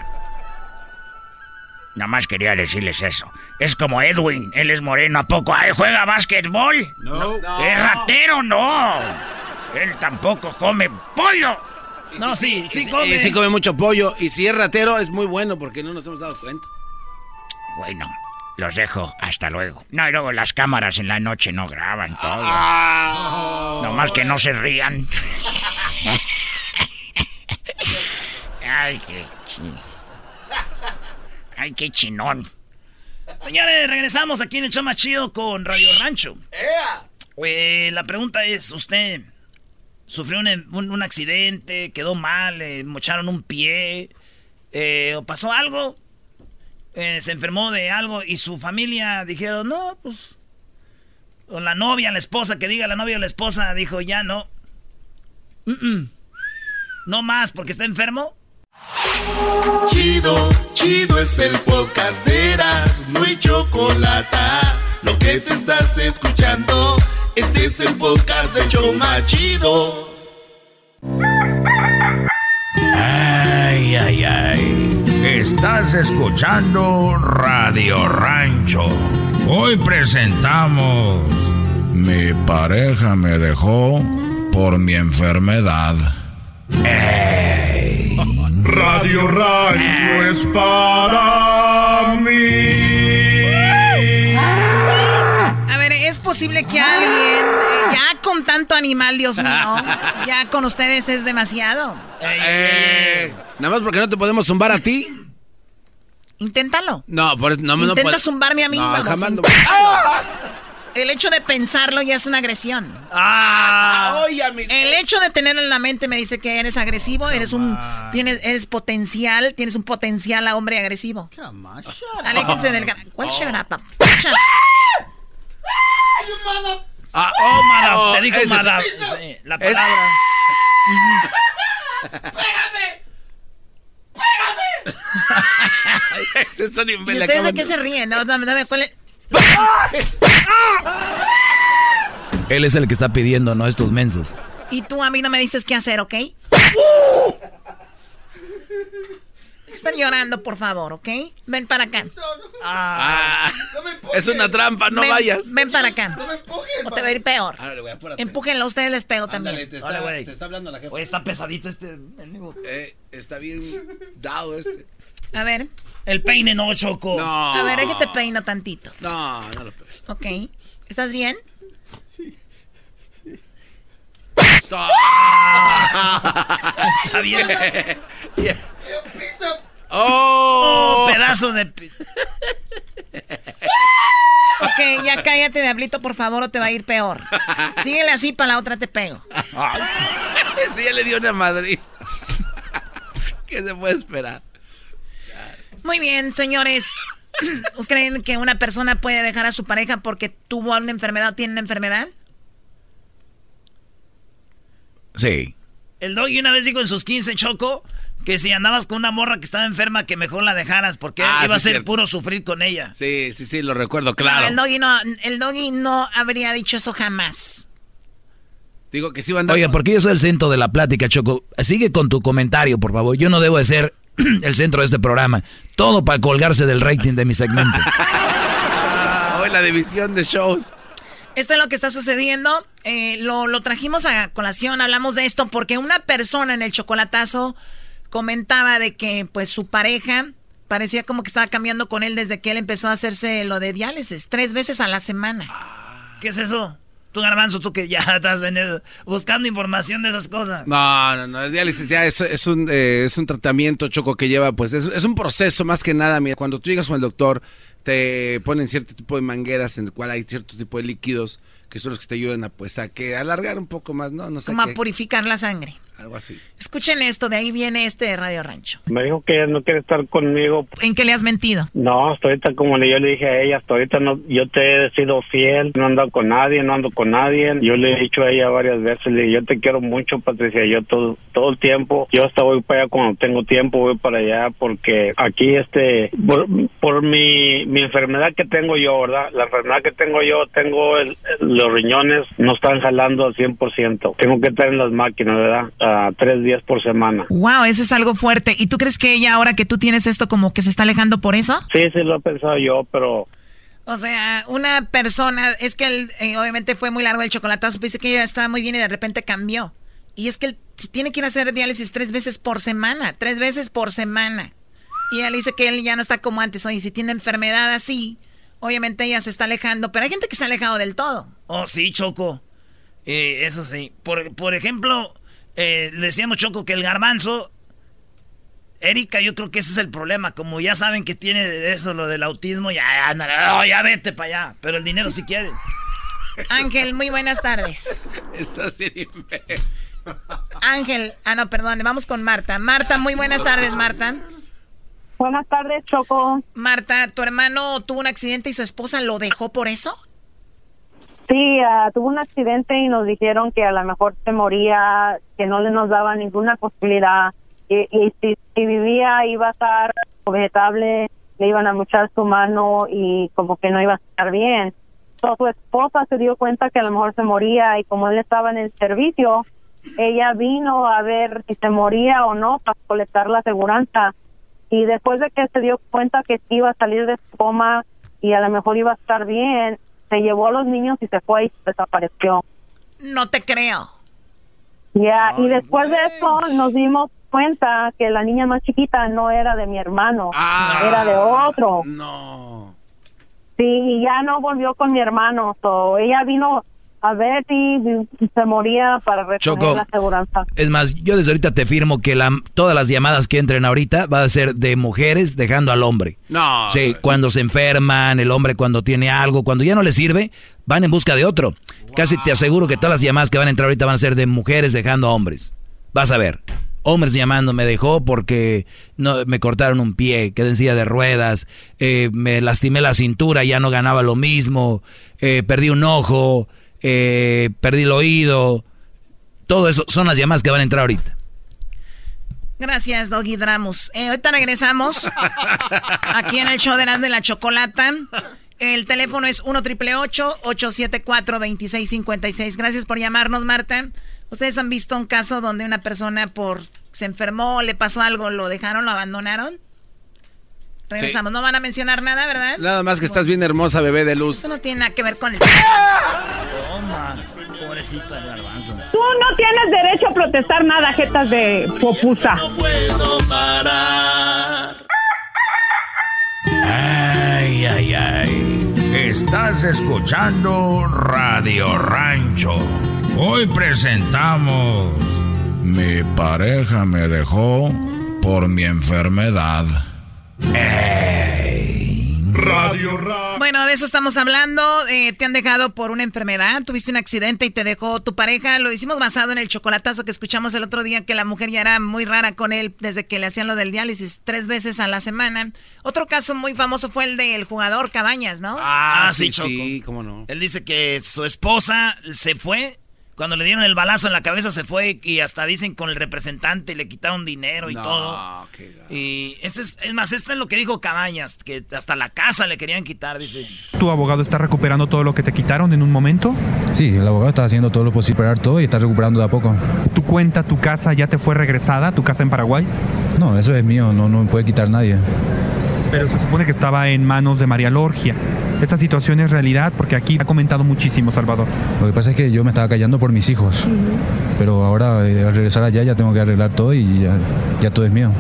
Speaker 23: Nada más quería decirles eso. Es como Edwin, él es moreno, ¿a poco? Ay, ¿Juega básquetbol?
Speaker 17: No.
Speaker 23: ¿Es ratero? No. Él tampoco come pollo.
Speaker 5: No, sí, sí
Speaker 4: Y
Speaker 5: come.
Speaker 4: sí come mucho pollo. Y si es ratero, es muy bueno porque no nos hemos dado cuenta.
Speaker 23: Bueno, los dejo. Hasta luego. No, y luego las cámaras en la noche no graban todo.
Speaker 4: Ah.
Speaker 23: Nomás que no se rían. Ay, qué chin. Ay, qué chinón.
Speaker 5: Señores, regresamos aquí en el show más chido con Radio Rancho. Eh, la pregunta es, ¿usted sufrió un, un- un accidente, quedó mal, le mocharon un pie, eh, o pasó algo, eh, se enfermó de algo y su familia dijeron, no, pues, o la novia, la esposa, que diga la novia o la esposa, dijo, ya no, no más porque está enfermo?
Speaker 2: Chido, chido es el podcast de Eras, no hay chocolate. Lo que te estás escuchando, este es el podcast de Choma Chido.
Speaker 23: Ay, ay, ay. Estás escuchando Radio Rancho. Hoy presentamos. Mi pareja me dejó por mi enfermedad. Ey.
Speaker 8: Radio Rancho es para mí.
Speaker 10: A ver, ¿es posible que alguien, eh, ya con tanto animal, Dios mío, ya con ustedes es demasiado?
Speaker 4: Eh, nada más porque no te podemos zumbar a ti.
Speaker 10: Inténtalo.
Speaker 4: No, por eso no me no
Speaker 10: Intenta
Speaker 4: puedo-
Speaker 10: zumbarme a mí,
Speaker 4: No, jamás no-
Speaker 10: inténtalo. El hecho de pensarlo ya es una agresión.
Speaker 5: Ah.
Speaker 10: El hecho de tenerlo en la mente me dice que eres agresivo, eres un tienes eres potencial, tienes un potencial a hombre agresivo. Aléjense del ¿Cuál shut up? Shut up.
Speaker 4: Ah,
Speaker 5: oh, madam,
Speaker 4: oh,
Speaker 5: te dijo
Speaker 4: ese es-
Speaker 5: madam. Sí, la
Speaker 4: es-
Speaker 5: palabra.
Speaker 4: Eso ni
Speaker 10: ¿Y ustedes de qué se ríen? No, dame, dame, ¿cuál es?
Speaker 3: Él es el que está pidiendo, no estos mensos.
Speaker 10: Y tú a mí no me dices qué hacer, ¿ok? Están llorando, por favor, ¿ok? Ven para acá.
Speaker 4: Ah, es una trampa, no
Speaker 10: ven,
Speaker 4: vayas.
Speaker 10: Ven para acá. o te va a ir peor.
Speaker 4: Árale, güey, apúrate.
Speaker 10: Empújenlo, ustedes les pego
Speaker 4: Ándale,
Speaker 10: también.
Speaker 4: te está,
Speaker 5: güey.
Speaker 4: te está hablando la jefa.
Speaker 5: Oye, está pesadito este.
Speaker 4: Eh, está bien dado este.
Speaker 10: A ver,
Speaker 5: El peine no, Choco.
Speaker 4: No.
Speaker 10: a ver, es que te peino tantito.
Speaker 4: No, no lo pegues.
Speaker 10: ¿Ok? ¿Estás bien?
Speaker 5: Está bien.
Speaker 4: ¡Oh!
Speaker 5: Oh, pedazo de...
Speaker 10: Ok, ya cállate, Diablito, por favor, o te va a ir peor. Síguele así, para la otra te pego.
Speaker 4: Este ya le dio una madrid. ¿Qué se puede esperar?
Speaker 10: Muy bien, señores. ¿Ustedes creen que una persona puede dejar a su pareja porque tuvo una enfermedad o tiene una enfermedad?
Speaker 3: Sí.
Speaker 5: El doggy una vez dijo en sus 15, Choco, que si andabas con una morra que estaba enferma, que mejor la dejaras, porque
Speaker 4: Ah,
Speaker 5: iba a ser
Speaker 4: cierto.
Speaker 5: puro sufrir con ella.
Speaker 4: Sí, sí, sí, lo recuerdo,
Speaker 10: No,
Speaker 4: claro.
Speaker 10: el doggy no, el doggy no habría dicho eso jamás.
Speaker 4: Digo que sí va a andar.
Speaker 3: Oye, porque yo soy el centro de la plática, Choco. Sigue con tu comentario, por favor. Yo no debo de ser el centro de este programa. Todo para colgarse del rating de mi segmento.
Speaker 4: Hoy la división de shows.
Speaker 10: Esto es lo que está sucediendo. eh, lo, lo trajimos a colación, hablamos de esto porque una persona en el chocolatazo comentaba de que pues su pareja parecía como que estaba cambiando con él desde que él empezó a hacerse lo de diálisis, tres veces a la semana.
Speaker 5: ¿Qué es eso? Tú, Garbanzo, tú que ya estás buscando información de esas cosas.
Speaker 4: No, no, no, el diálisis ya es, es, un, eh, es un tratamiento, Choco, que lleva, pues, es, es, un proceso más que nada. Mira, cuando tú llegas con el doctor, te ponen cierto tipo de mangueras en el cual hay cierto tipo de líquidos que son los que te ayudan a, pues, a que alargar un poco más, ¿no? no
Speaker 10: sé Como a purificar la sangre.
Speaker 4: Algo así.
Speaker 10: Escuchen esto, de ahí viene este Radio Rancho.
Speaker 24: Me dijo que ella no quiere estar conmigo.
Speaker 10: ¿En qué le has mentido?
Speaker 24: No, hasta ahorita como yo le dije a ella, hasta ahorita no, yo te he sido fiel, no ando con nadie, no ando con nadie. Yo le he dicho a ella varias veces, le yo te quiero mucho, Patricia, yo todo, todo el tiempo, yo hasta voy para allá cuando tengo tiempo, voy para allá porque aquí este, por, mi, mi enfermedad que tengo yo, ¿verdad? La enfermedad que tengo yo, tengo los riñones, no están jalando al 100%. Tengo que estar en las máquinas, ¿verdad? A tres días por semana.
Speaker 10: Wow, eso es algo fuerte. ¿Y tú crees que ella, ahora que tú tienes esto, como que se está alejando por eso?
Speaker 24: Sí, sí, lo he pensado yo, pero...
Speaker 10: O sea, una persona, es que él, eh, obviamente fue muy largo el chocolatazo, dice que ella estaba muy bien y de repente cambió. Y es que él tiene que ir a hacer diálisis tres veces por semana, tres veces por semana. Y ella dice que él ya no está como antes. Oye, si tiene enfermedad así, obviamente ella se está alejando, pero hay gente que se ha alejado del todo.
Speaker 5: Oh, sí, Choco. Eh, eso sí. Por, por ejemplo, eh, le decíamos Choco que el garbanzo, Erika, yo creo que ese es el problema. Como ya saben que tiene eso, lo del autismo, ya, ya, ya vete para allá. Pero el dinero si quiere.
Speaker 10: Ángel, muy buenas tardes.
Speaker 4: Estás
Speaker 10: Ángel, ah, no, perdón, vamos con Marta. Marta, muy buenas tardes, Marta.
Speaker 22: Buenas tardes, Choco.
Speaker 10: Marta, ¿tu hermano tuvo un accidente y su esposa lo dejó por eso?
Speaker 22: Sí, uh, tuvo un accidente y nos dijeron que a lo mejor se moría, que no le nos daba ninguna posibilidad. Y, si, vivía iba a estar vegetable, le iban a muchar su mano y como que no iba a estar bien. Entonces, su esposa se dio cuenta que a lo mejor se moría y como él estaba en el servicio, ella vino a ver si se moría o no para colectar la aseguranza. Y después de que se dio cuenta que iba a salir de su coma y a lo mejor iba a estar bien, se llevó a los niños y se fue y desapareció.
Speaker 10: No te creo.
Speaker 22: Ya, y después de eso nos dimos cuenta que la niña más chiquita no era de mi hermano, ah. era de otro.
Speaker 4: No.
Speaker 22: Sí, y ya no volvió con mi hermano. So, ella vino a si se moría para recoger la aseguranza.
Speaker 3: Es más, yo desde ahorita te firmo que la, todas las llamadas que entren ahorita va a ser de mujeres dejando al hombre.
Speaker 4: No.
Speaker 3: Sí, cuando se enferman, el hombre cuando tiene algo, cuando ya no le sirve, van en busca de otro. Casi te aseguro que todas las llamadas que van a entrar ahorita van a ser de mujeres dejando a hombres. Vas a ver. Hombres llamando, me dejó porque no, me cortaron un pie, quedé en silla de ruedas, eh, me lastimé la cintura, ya no ganaba lo mismo, eh, perdí un ojo, eh, perdí el oído. Todo eso son las llamadas que van a entrar ahorita.
Speaker 10: Gracias, Doggy Dramus. Eh, ahorita regresamos aquí en el show de las de la Chocolata. El teléfono es 1 triple 874 2656. Gracias por llamarnos, Marta. ¿Ustedes han visto un caso donde una persona por se enfermó, le pasó algo, lo dejaron, lo abandonaron? Regresamos. No van a mencionar nada, ¿verdad?
Speaker 4: Nada más que estás bien hermosa, bebé de luz.
Speaker 10: Eso no tiene nada que ver con el.
Speaker 5: Toma, pobrecita de garbanzo.
Speaker 22: Tú no tienes derecho a protestar nada, jetas de popusa. No puedo parar.
Speaker 23: Ay, ay, ay. Estás escuchando Radio Rancho. Hoy presentamos. Mi pareja me dejó por mi enfermedad.
Speaker 10: Radio Bueno, de eso estamos hablando. Eh, te han dejado por una enfermedad, tuviste un accidente y te dejó tu pareja. Lo hicimos basado en el chocolatazo que escuchamos el otro día, que la mujer ya era muy rara con él desde que le hacían lo del diálisis tres veces a la semana. Otro caso muy famoso fue el del jugador Cabañas, ¿no?
Speaker 5: Ah, sí, sí, cómo no. Él dice que su esposa se fue cuando le dieron el balazo en la cabeza se fue y hasta dicen con el representante le quitaron dinero y todo. y este es, es más, esto es lo que dijo Cabañas, que hasta la casa le querían quitar, dice.
Speaker 25: ¿Tu abogado está recuperando todo lo que te quitaron en un momento?
Speaker 26: Sí, el abogado está haciendo todo lo posible para todo y está recuperando de a poco.
Speaker 25: ¿Tu cuenta, tu casa ya te fue regresada, tu casa en Paraguay?
Speaker 26: No, eso es mío, no, no me puede quitar nadie.
Speaker 25: Pero se supone que estaba en manos de María Lorgia.
Speaker 26: Esta situación es realidad porque aquí ha comentado muchísimo Salvador. Lo que pasa es que yo me estaba callando por mis hijos, pero ahora eh, al regresar allá ya tengo que arreglar todo y ya, ya todo es mío.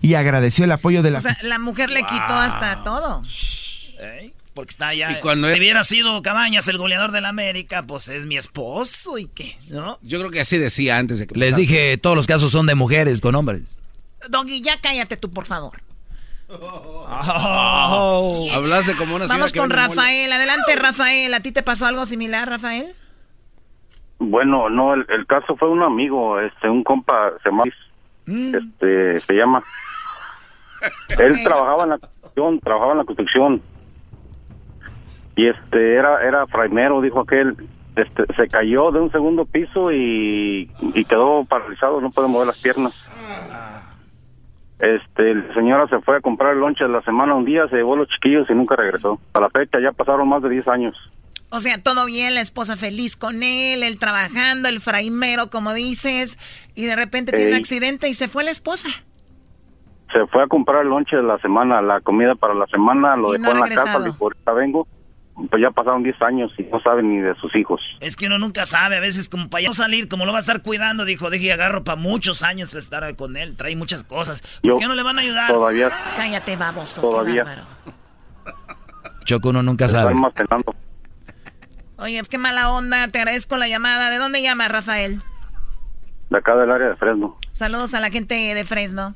Speaker 18: Y agradeció el apoyo de la...
Speaker 10: O sea, la mujer le quitó hasta todo.
Speaker 5: Porque está allá. Y cuando hubiera sido Cabañas el goleador de la América, pues es mi esposo y qué, ¿no?
Speaker 4: Yo creo que así decía antes de que...
Speaker 3: Les dije, todos los casos son de mujeres con hombres.
Speaker 10: Doggy, ya cállate tú, por favor.
Speaker 4: Oh. Hablaste como una
Speaker 10: Vamos con Rafael. Adelante, Rafael. ¿A ti te pasó algo similar, Rafael?
Speaker 27: Bueno, no, el, caso fue un amigo, este, un compa, se llama, mm. este, se llama. Él trabajaba en la construcción, trabajaba en la construcción y este era era fraimero dijo aquel este se cayó de un segundo piso y, y quedó paralizado no puede mover las piernas este la señora se fue a comprar el lonche de la semana un día se llevó los chiquillos y nunca regresó. A la fecha ya pasaron más de 10 años.
Speaker 10: O sea, todo bien, la esposa feliz con él, él trabajando, el fraimero, como dices, y de repente tiene un accidente y se fue la esposa.
Speaker 27: Se fue a comprar el lonche de la semana, la comida para la semana, lo dejó en la casa, dijo, ahorita vengo pues ya pasaron 10 años y no saben ni de sus hijos.
Speaker 5: Es que uno nunca sabe, a veces como para ya no salir, como lo va a estar cuidando, dijo, deje agarro para muchos años estar con él, trae muchas cosas. ¿Por qué no le van a ayudar?
Speaker 27: Todavía.
Speaker 10: Cállate, baboso.
Speaker 27: Todavía.
Speaker 3: Choco, uno nunca sabe.
Speaker 10: Oye, es que mala onda, te agradezco la llamada. ¿De dónde llama, Rafael?
Speaker 27: De acá del área de Fresno.
Speaker 10: Saludos a la gente de Fresno.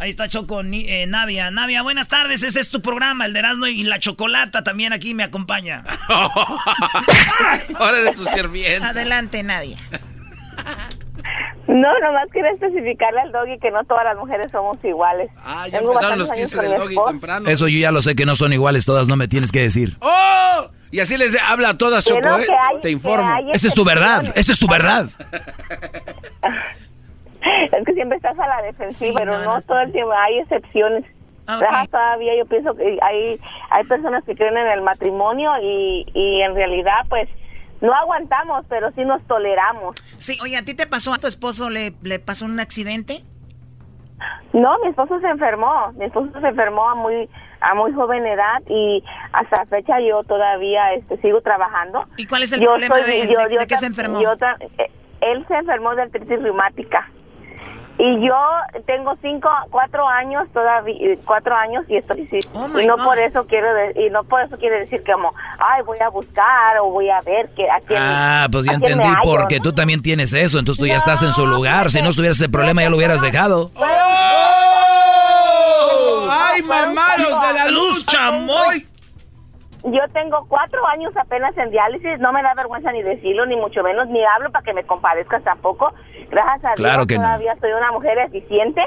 Speaker 5: Ahí está Choco, eh, Nadia. Nadia, buenas tardes. Ese es tu programa, el de Erasmo y la Chocolata también aquí me acompaña.
Speaker 4: Ahora eres su sirviente.
Speaker 10: Adelante, Nadia.
Speaker 20: No, nomás quiero especificarle al doggy que no todas las mujeres somos iguales.
Speaker 4: Ah, ya empezaron los 15 del doggy temprano.
Speaker 3: Eso yo ya lo sé que no son iguales todas, no me tienes que decir.
Speaker 4: ¡Oh! Y así les habla a todas, Choco, ¿eh? Te informo.
Speaker 3: Esa es tu verdad, esa es tu verdad.
Speaker 20: es que siempre estás a la defensiva, pero no, todo el tiempo, hay excepciones. Todavía yo pienso que hay, hay personas que creen en el matrimonio y, y en realidad pues no aguantamos, pero sí nos toleramos.
Speaker 10: Sí, oye, ¿a ti te pasó, a tu esposo le, le pasó un accidente?
Speaker 20: No, mi esposo se enfermó, mi esposo se enfermó a muy a muy joven edad y hasta la fecha yo todavía este, sigo trabajando.
Speaker 10: ¿Y cuál es el problema de, de, qué se enfermó?
Speaker 20: Eh, él se enfermó de artritis reumática. Y yo tengo cinco, cuatro años todavía, eh, cuatro años y estoy oh y no por eso quiero y no por eso quiere decir que como, ay, voy a buscar o voy a ver que a quién,
Speaker 3: Ah, pues ya entendí porque tú también tienes eso, entonces tú ya estás en su lugar. Si no estuvieras ese problema ya lo hubieras dejado. ¡Oh!
Speaker 4: ¡Ay, mamalos de la luz, chamoy!
Speaker 20: Yo tengo cuatro años apenas en diálisis, no me da vergüenza ni decirlo, ni mucho menos, ni hablo para que me compadezcas tampoco. Gracias a Dios todavía soy una mujer eficiente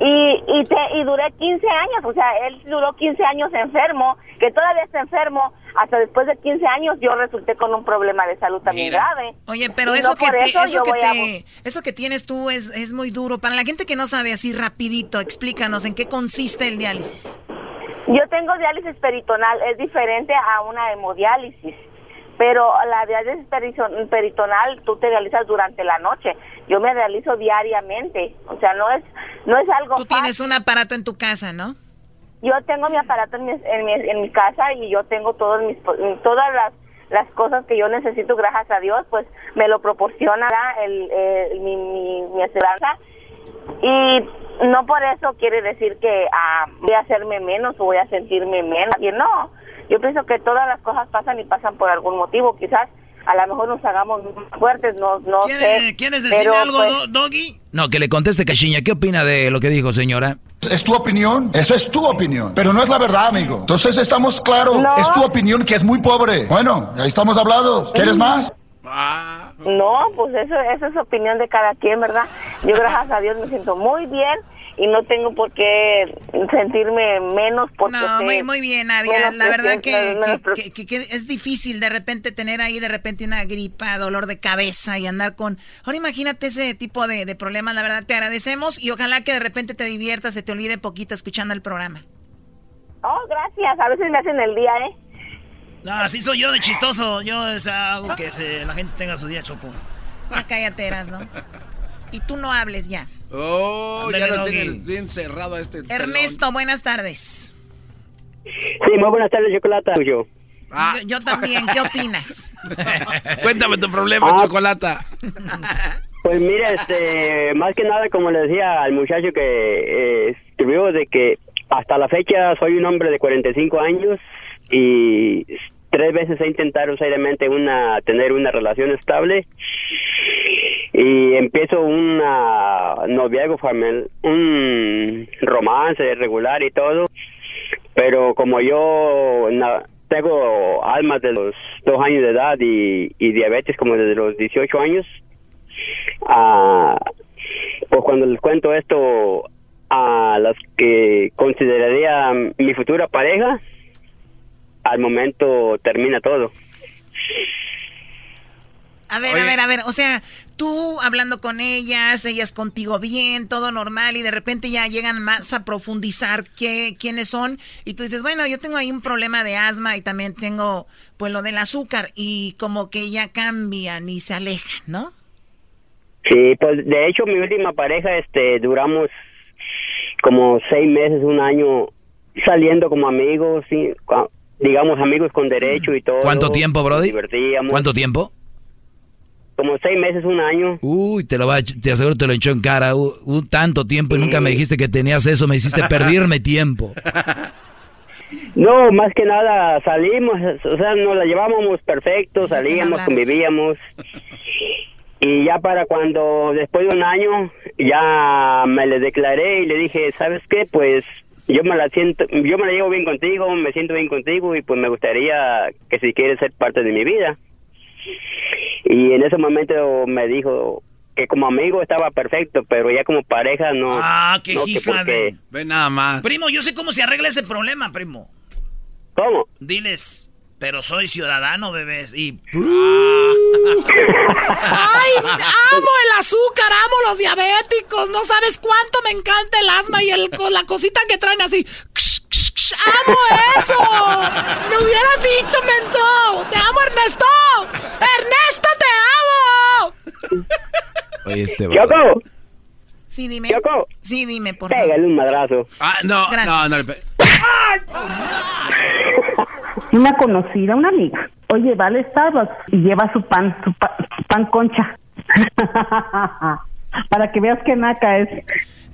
Speaker 20: y, y, te, y duré 15 años, o sea, él duró 15 años enfermo, que todavía está enfermo, hasta después de 15 años yo resulté con un problema de salud también grave.
Speaker 10: Oye, pero eso, que, eso, que eso que tienes tú es, es muy duro. Para la gente que no sabe así rapidito, explícanos en qué consiste el diálisis.
Speaker 20: Yo tengo diálisis peritonal, es diferente a una hemodiálisis, pero la diálisis peritonal tú te realizas durante la noche. Yo me realizo diariamente, o sea, no es no es algo
Speaker 10: Tú tienes un aparato en tu casa, ¿no?
Speaker 20: Yo tengo mi aparato en mi, en mi, casa y yo tengo todos mis todas las las cosas que yo necesito, gracias a Dios, pues me lo proporciona el, mi, mi, mi esperanza. Y no por eso quiere decir que ah, voy a hacerme menos o voy a sentirme menos. Y no, yo pienso que todas las cosas pasan y pasan por algún motivo. Quizás a lo mejor nos hagamos fuertes, no, no sé.
Speaker 5: ¿Quieres decir algo, Doggy?
Speaker 3: No, que le conteste Cachiña. ¿Qué opina de lo que dijo, señora?
Speaker 28: Es tu opinión, eso es tu opinión, pero no es la verdad, amigo. Entonces estamos claros, es tu opinión que es muy pobre. Bueno, ahí estamos hablados. ¿Quieres más?
Speaker 20: No, pues eso, esa es opinión de cada quien, ¿verdad? Yo gracias a Dios me siento muy bien y no tengo por qué sentirme menos porque
Speaker 10: no muy, muy bien Nadia. la verdad que, es difícil de repente tener ahí de repente una gripa dolor de cabeza y andar con ahora imagínate ese tipo de, de problemas la verdad te agradecemos y ojalá que de repente te diviertas se te olvide poquito escuchando el programa.
Speaker 20: Oh gracias. A veces me hacen el día eh
Speaker 5: no, así soy yo de chistoso. Yo es algo que la gente tenga su día, Chopo.
Speaker 10: Ya cállate, ¿no? Y tú no hables ya.
Speaker 4: Oh, ya lo tienes bien cerrado a este.
Speaker 10: Ernesto, buenas tardes.
Speaker 29: Sí, muy buenas tardes, Chocolata.
Speaker 10: Ah. Yo, también, ¿qué opinas?
Speaker 4: Cuéntame tu problema, ah. Chocolata.
Speaker 29: Pues mira, este, más que nada, como le decía al muchacho que eh, escribió, de que hasta la fecha soy un hombre de 45 años y tres veces he intentado seriamente una tener una relación estable y empiezo una noviazgo un romance regular y todo pero como yo tengo almas de los dos años de edad y, diabetes como desde los 18 años ah, pues cuando les cuento esto a las que consideraría mi futura pareja al momento termina todo.
Speaker 10: A ver, a ver, a ver, o sea, tú hablando con ellas, ellas contigo bien, todo normal, y de repente ya llegan más a profundizar qué, quiénes son, y tú dices, bueno, yo tengo ahí un problema de asma y también tengo, pues, lo del azúcar, y como que ya cambian y se alejan, ¿no?
Speaker 29: Sí, pues, de hecho, mi última pareja, este, duramos como seis meses, un año, saliendo como amigos, sí, digamos, amigos con derecho y todo.
Speaker 3: ¿Cuánto tiempo, Brody? ¿Cuánto tiempo?
Speaker 29: Como seis meses, un año.
Speaker 3: Uy, te lo va, te aseguro te lo echó en cara. Un, tanto tiempo y nunca me dijiste que tenías eso, me hiciste perderme tiempo.
Speaker 29: No, más que nada salimos, o sea, nos la llevábamos perfecto, salíamos, convivíamos. Y ya para cuando, después de un año, ya me le declaré y le dije, ¿sabes qué? Pues yo me la siento, yo me la llevo bien contigo, me siento bien contigo y pues me gustaría que si quieres ser parte de mi vida. Y en ese momento me dijo que como amigo estaba perfecto, pero ya como pareja no.
Speaker 5: Ah, qué hija de...
Speaker 4: Ve nada más.
Speaker 5: Primo, yo sé cómo se arregla ese problema, primo.
Speaker 29: ¿Cómo?
Speaker 5: Diles, pero soy ciudadano, bebés, y...
Speaker 10: ¡Ay, amo el azúcar, amo los diabéticos! No sabes cuánto me encanta el asma y el, la cosita que traen así. ¡Amo eso! ¡Me hubieras dicho, menso! ¡Te amo, Ernesto! ¡Ernesto, te amo!
Speaker 3: Oye, este
Speaker 29: ¡Choco!
Speaker 10: Sí, dime.
Speaker 29: ¿Choco?
Speaker 10: Sí, dime, por favor.
Speaker 29: Pégale un madrazo.
Speaker 4: Ah, no, no, no.
Speaker 30: Una conocida, una amiga. Oye, va al Starbucks y lleva su pan, su, pan concha. Para que veas qué naca es.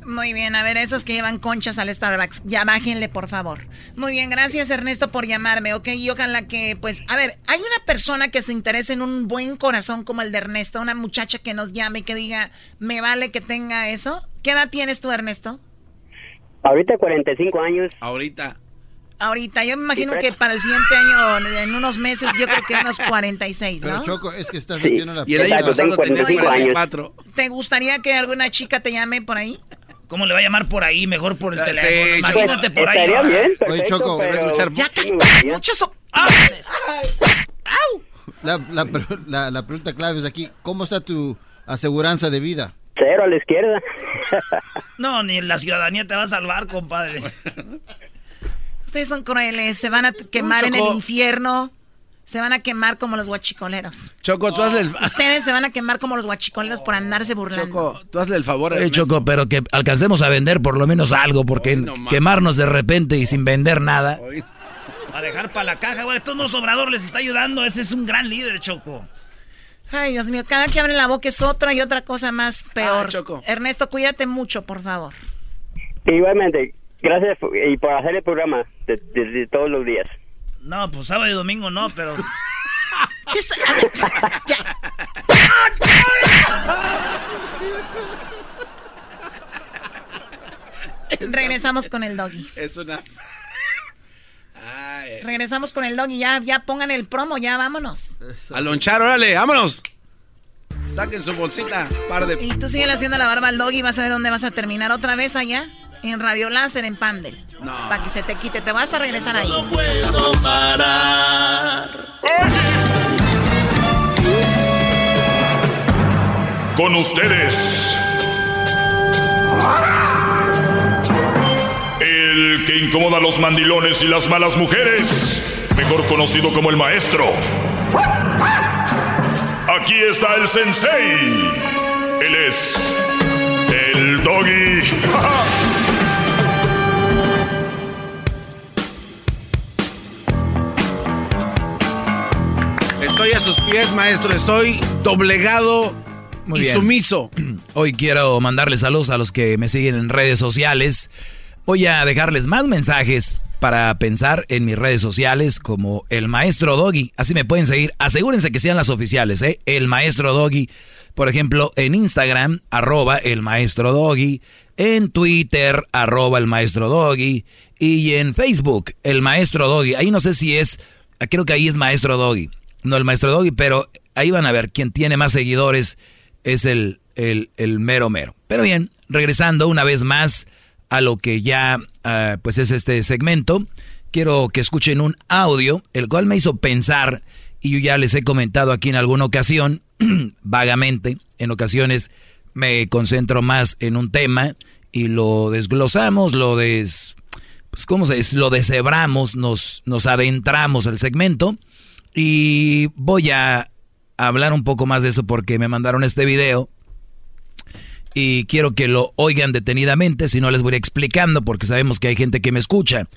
Speaker 10: Muy bien, a ver, esos que llevan conchas al Starbucks, ya bájenle, por favor. Muy bien, gracias Ernesto por llamarme, ¿ok? Y ojalá que, pues, a ver, hay una persona que se interese en un buen corazón como el de Ernesto, una muchacha que nos llame y que diga, me vale que tenga eso. ¿Qué edad tienes tú, Ernesto?
Speaker 29: Ahorita 45 años.
Speaker 4: Ahorita.
Speaker 10: Ahorita, yo me imagino que para el siguiente año, en unos meses, yo creo que unos 46, ¿no?
Speaker 17: Pero Choco, es que estás haciendo la...
Speaker 4: Y el año pasado tenía 44.
Speaker 10: ¿Te gustaría que alguna chica te llame por ahí?
Speaker 5: ¿Cómo le va a llamar por ahí? Mejor por el teléfono. Imagínate por ahí.
Speaker 29: Estaría bien,
Speaker 17: Oye, Choco,
Speaker 29: pero...
Speaker 17: escuchar...
Speaker 10: Ya muchas...
Speaker 17: La, la, la, la pregunta clave es aquí, ¿cómo está tu aseguranza de vida?
Speaker 29: Cero a la izquierda.
Speaker 5: no, ni la ciudadanía te va a salvar, compadre.
Speaker 10: Ustedes son crueles, se van a quemar en el infierno. Se van a quemar como los guachicoleros.
Speaker 4: Choco, tú hazle el...
Speaker 10: Ustedes se van a quemar como los guachicoleros por andarse burlando.
Speaker 4: Choco, tú hazle el favor.
Speaker 3: Eh, Choco, pero que alcancemos a vender por lo menos algo, porque quemarnos de repente y sin vender nada.
Speaker 5: A dejar para la caja, güey. Todo sobrador les está ayudando. Ese es un gran líder, Choco.
Speaker 10: Ay, Dios mío, cada que abre la boca es otra y otra cosa más peor. Ah, Choco. Ernesto, cuídate mucho, por favor.
Speaker 29: Igualmente, gracias y por hacer el programa desde todos los días.
Speaker 5: No, pues sábado y domingo no, pero.
Speaker 10: Regresamos con el doggy.
Speaker 4: Es una.
Speaker 10: Regresamos con el doggy. Ya, ya pongan el promo, ya vámonos.
Speaker 4: A lonchar, órale, vámonos. Saquen su bolsita, par de.
Speaker 10: Y tú sigues haciendo la barba al doggy y vas a ver dónde vas a terminar otra vez allá. En Radio Láser, en Pandel. No. Para que se te quite. Te vas a regresar ahí.
Speaker 2: No puedo parar.
Speaker 8: Con ustedes. El que incomoda a los mandilones y las malas mujeres. Mejor conocido como el maestro. Aquí está el sensei. Él es el doggy.
Speaker 4: Estoy a sus pies, maestro. Estoy doblegado y sumiso.
Speaker 3: Hoy quiero mandarles saludos a los que me siguen en redes sociales. Voy a dejarles más mensajes para pensar en mis redes sociales como el maestro Doggy. Así me pueden seguir. Asegúrense que sean las oficiales, ¿eh? El maestro Doggy. Por ejemplo, en Instagram, arroba el maestro Doggy. En Twitter, arroba el maestro Doggy. Y en Facebook, el maestro Doggy. Ahí no sé si es, creo que ahí es maestro Doggy. No el maestro Doggy, pero ahí van a ver quién tiene más seguidores es el, el, el mero mero. Pero bien, regresando una vez más a lo que ya ah, pues es este segmento, quiero que escuchen un audio, el cual me hizo pensar, y yo ya les he comentado aquí en alguna ocasión, vagamente, en ocasiones me concentro más en un tema y lo desglosamos, lo des... Pues, ¿cómo se dice? Lo deshebramos, nos, nos adentramos al segmento y voy a hablar un poco más de eso porque me mandaron este video y quiero que lo oigan detenidamente, si no les voy explicando porque sabemos que hay gente que me escucha.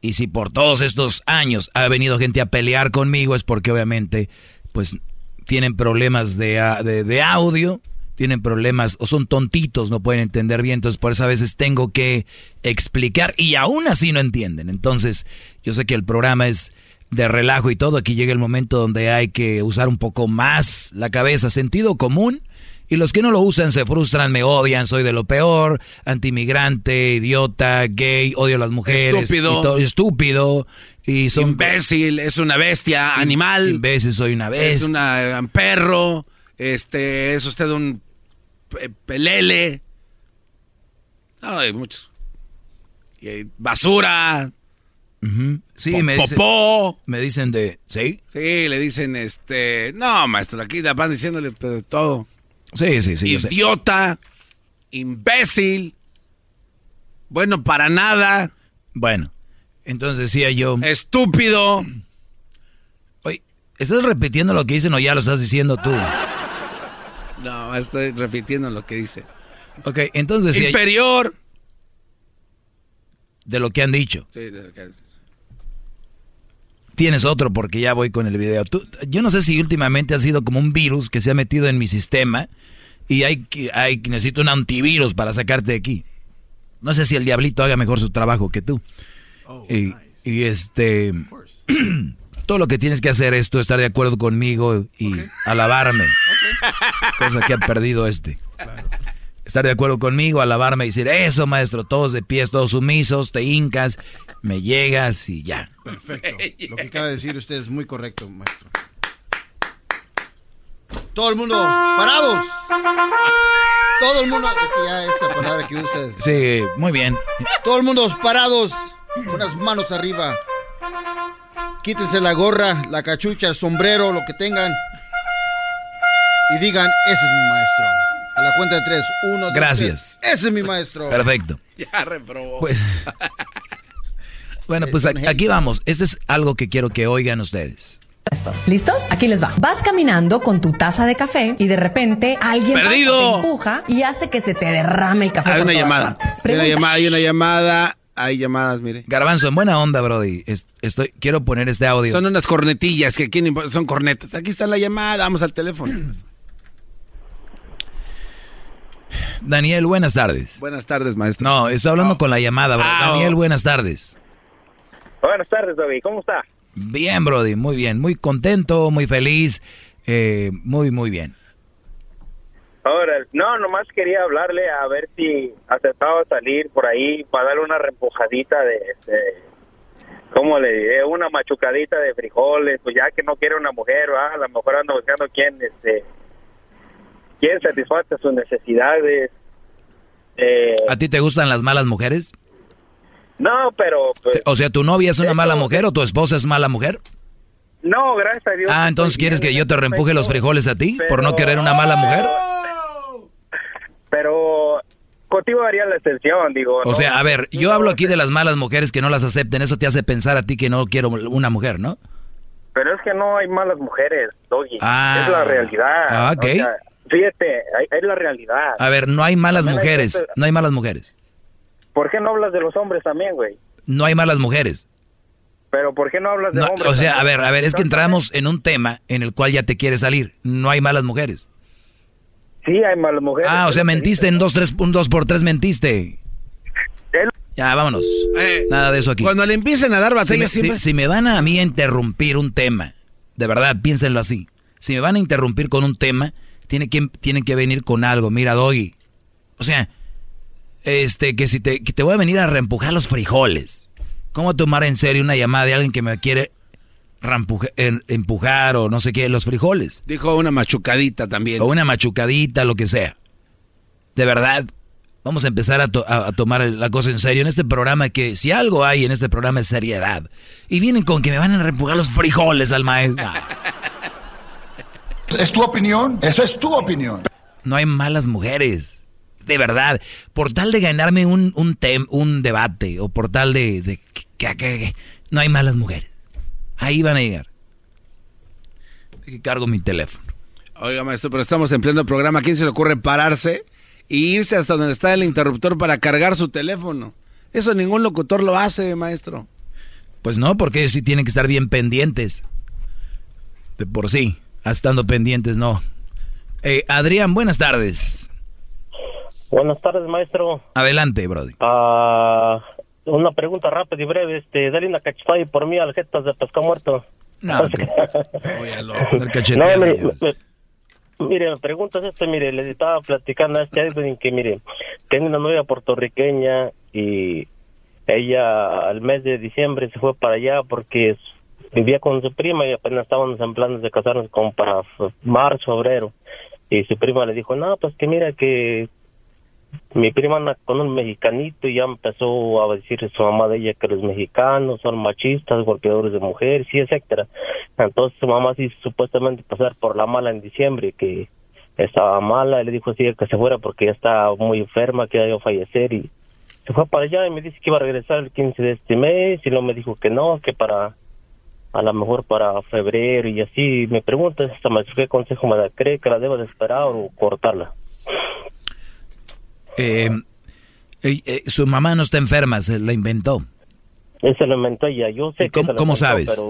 Speaker 3: Y si por todos estos años ha venido gente a pelear conmigo es porque obviamente pues tienen problemas de, de, audio, tienen problemas o son tontitos, no pueden entender bien, entonces por eso a veces tengo que explicar y aún así no entienden. Entonces yo sé que el programa es de relajo y todo, aquí llega el momento donde hay que usar un poco más la cabeza, sentido común. Y los que no lo usan se frustran, me odian, soy de lo peor, antimigrante, idiota, gay, odio a las mujeres.
Speaker 4: Estúpido.
Speaker 3: Y estúpido. Y son
Speaker 4: imbécil, es una bestia, animal.
Speaker 3: Imbécil, soy una bestia.
Speaker 4: Es un perro, este, es usted un pelele. No, hay muchos. Y basura,
Speaker 3: Sí, me dicen, me dicen de, ¿sí?
Speaker 4: Sí, le dicen, este, no, maestro, aquí van diciéndole de todo.
Speaker 3: Sí, sí, sí.
Speaker 4: Idiota, imbécil, bueno para nada.
Speaker 3: Bueno, entonces decía yo.
Speaker 4: Estúpido.
Speaker 3: Oye, ¿estás repitiendo lo que dicen o ya lo estás diciendo tú?
Speaker 4: No, estoy repitiendo lo que dice.
Speaker 3: Ok, entonces
Speaker 4: decía Inferior.
Speaker 3: De lo que han dicho.
Speaker 4: Sí, de lo que han dicho.
Speaker 3: Tienes otro porque ya voy con el video. yo no sé si últimamente ha sido como un virus que se ha metido en mi sistema y hay, hay necesito un antivirus para sacarte de aquí. No sé si el diablito haga mejor su trabajo que tú. Oh, y, este todo lo que tienes que hacer es tú estar de acuerdo conmigo y alabarme. Cosa que ha perdido este. Estar de acuerdo conmigo, alabarme y decir, eso maestro, todos de pies, todos sumisos, te hincas me llegas y ya.
Speaker 17: Perfecto. Lo que acaba de decir usted es muy correcto, maestro. Todo el mundo parados. Todo el mundo, es que ya esa palabra que usas.
Speaker 3: Sí, muy bien.
Speaker 17: Todo el mundo parados, con las manos arriba. Quítense la gorra, la cachucha, el sombrero, lo que tengan. Y digan, ese es mi maestro. La cuenta de tres. Uno, dos,
Speaker 3: Gracias.
Speaker 17: Ese es mi maestro.
Speaker 3: Perfecto.
Speaker 4: Ya reprobó.
Speaker 3: Pues, bueno, pues aquí vamos. Este es algo que quiero que oigan ustedes.
Speaker 31: ¿Listos? Aquí les va. Vas caminando con tu taza de café y de repente alguien te empuja y hace que se te derrame el café.
Speaker 4: Hay una llamada. Hay una llamada, hay una llamada. Hay llamadas, mire.
Speaker 3: Garbanzo, en buena onda, Brody. estoy, quiero poner este audio.
Speaker 4: Son unas cornetillas que aquí son cornetas. Aquí está la llamada, vamos al teléfono.
Speaker 3: Daniel, buenas tardes.
Speaker 4: Buenas tardes, maestro.
Speaker 3: No, estoy hablando con la llamada, bro. Ah, Daniel, buenas tardes.
Speaker 32: Buenas tardes, David. ¿Cómo está?
Speaker 3: Bien, Brody, muy bien. Muy contento, muy feliz. Eh, muy, muy bien.
Speaker 32: Ahora, no, nomás quería hablarle a ver si aceptaba salir por ahí para darle una reempujadita de, ¿cómo le diré? Una machucadita de frijoles, pues ya que no quiere una mujer, a lo mejor anda buscando quién, este, quién satisface sus necesidades.
Speaker 3: Eh, ¿A ti te gustan las malas mujeres?
Speaker 32: No, pero... Pues,
Speaker 3: o sea, ¿tu novia es una mala mujer o tu esposa es mala mujer?
Speaker 32: No, gracias a Dios.
Speaker 3: Ah, entonces quieres que yo te reempuje los frijoles a ti por no querer una mala mujer.
Speaker 32: Pero contigo haría la excepción, digo.
Speaker 3: O sea, a ver, yo hablo aquí de las malas mujeres que no las acepten. Eso te hace pensar a ti que no quiero una mujer, ¿no?
Speaker 32: Pero es que no hay malas mujeres, Doggy. Ah, es la realidad.
Speaker 3: Ah, ok.
Speaker 32: Fíjate, es la realidad.
Speaker 3: A ver, no hay malas mujeres. No hay malas mujeres.
Speaker 32: ¿Por qué no hablas de los hombres también, güey?
Speaker 3: No hay malas mujeres.
Speaker 32: Pero ¿por qué no hablas de hombres?
Speaker 3: O sea, a ver, a ver, es que entramos en un tema en el cual ya te quieres salir. No hay malas mujeres.
Speaker 32: Sí, hay malas mujeres.
Speaker 3: Ah, o sea, mentiste en dos, tres, un dos por tres mentiste. Ya, vámonos. Eh, Nada de eso aquí.
Speaker 4: Cuando le empiecen a dar batalla
Speaker 3: si me, si, me van a mí a interrumpir un tema, de verdad, piénsenlo así. Si me van a interrumpir con un tema, tiene que, tienen que venir con algo. Mira, Doggy. O sea, este, que si te, que te voy a venir a reempujar los frijoles. ¿Cómo tomar en serio una llamada de alguien que me quiere empujar o no sé qué, los frijoles?
Speaker 4: Dijo una machucadita también.
Speaker 3: O una machucadita, lo que sea. De verdad, vamos a empezar a, tomar la cosa en serio en este programa que si algo hay en este programa es seriedad. Y vienen con que me van a reempujar los frijoles al maestro.
Speaker 28: ¿Es tu opinión? Eso es tu opinión.
Speaker 3: No hay malas mujeres de verdad, por tal de ganarme un, un, un debate o por tal de, que, no hay malas mujeres. Ahí van a llegar. Que cargo mi teléfono.
Speaker 4: Oiga, maestro, pero estamos en pleno programa. ¿A quién se le ocurre pararse e irse hasta donde está el interruptor para cargar su teléfono? Eso ningún locutor lo hace, maestro.
Speaker 3: Pues no, porque ellos sí tienen que estar bien pendientes. De por sí, estando pendientes, no. Eh, Adrián, buenas tardes.
Speaker 33: Buenas tardes, maestro.
Speaker 3: Adelante, Brody.
Speaker 33: Ah, una pregunta rápida y breve. Este, dale una cachetada por mí al jetas de pescado muerto.
Speaker 3: No,
Speaker 33: no mire, me, mire, me preguntas esto, mire, le estaba platicando a este Edwin que, mire, tengo una novia puertorriqueña y ella al mes de diciembre se fue para allá porque vivía con su prima y apenas estábamos en planes de casarnos como para marzo, febrero. Y su prima le dijo, no, pues que mira que mi prima anda con un mexicanito y ya empezó a decir su mamá de ella que los mexicanos son machistas, golpeadores de mujeres y etcétera. Entonces su mamá sí supuestamente pasar por la mala en diciembre que estaba mala y le dijo así que se fuera porque ya estaba muy enferma, que iba a fallecer y se fue para allá y me dice que iba a regresar el 15 de este mes y luego me dijo que no, que para a lo mejor para febrero y así me pregunta esta ¿qué consejo me da? ¿Cree que la debo de esperar o cortarla?
Speaker 3: Eh, eh, eh, su mamá no está enferma, se la inventó.
Speaker 33: Se lo inventó ella, yo sé
Speaker 3: ¿Cómo, sabes?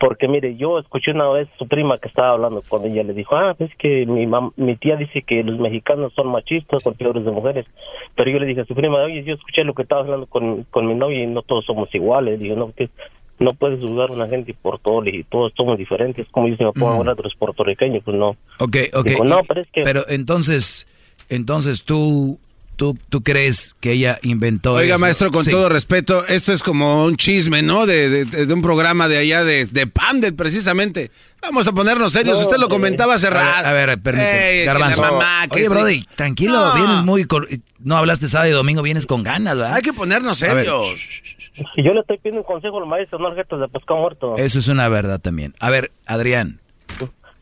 Speaker 33: porque mire, yo escuché una vez su prima que estaba hablando con ella, le dijo, ah, es que mi, mi tía dice que los mexicanos son machistas, golpeadores de mujeres, pero yo le dije a su prima, oye, yo escuché lo que estaba hablando con, con mi novia y no todos somos iguales, digo, no, que no puedes juzgar a una gente por todo y todos somos diferentes, como yo se me pongo a hablar de los puertorriqueños, pues no.
Speaker 3: Ok, ok. no, pero, es que... pero entonces entonces tú, tú, tú crees que ella inventó
Speaker 4: Oiga, maestro, con todo respeto, esto es como un chisme, ¿no? De, de, un programa de allá de, de Pandel, precisamente. Vamos a ponernos serios. Usted lo comentaba hace rato.
Speaker 3: A ver, permíteme. Garbanzo. Oye, Brody, tranquilo, vienes muy... No hablaste sábado y domingo, vienes con ganas, ¿verdad?
Speaker 4: Hay que ponernos serios.
Speaker 33: Yo le estoy pidiendo un consejo al maestro, no al jefe de pescado muerto.
Speaker 3: Eso es una verdad también. A ver, Adrián,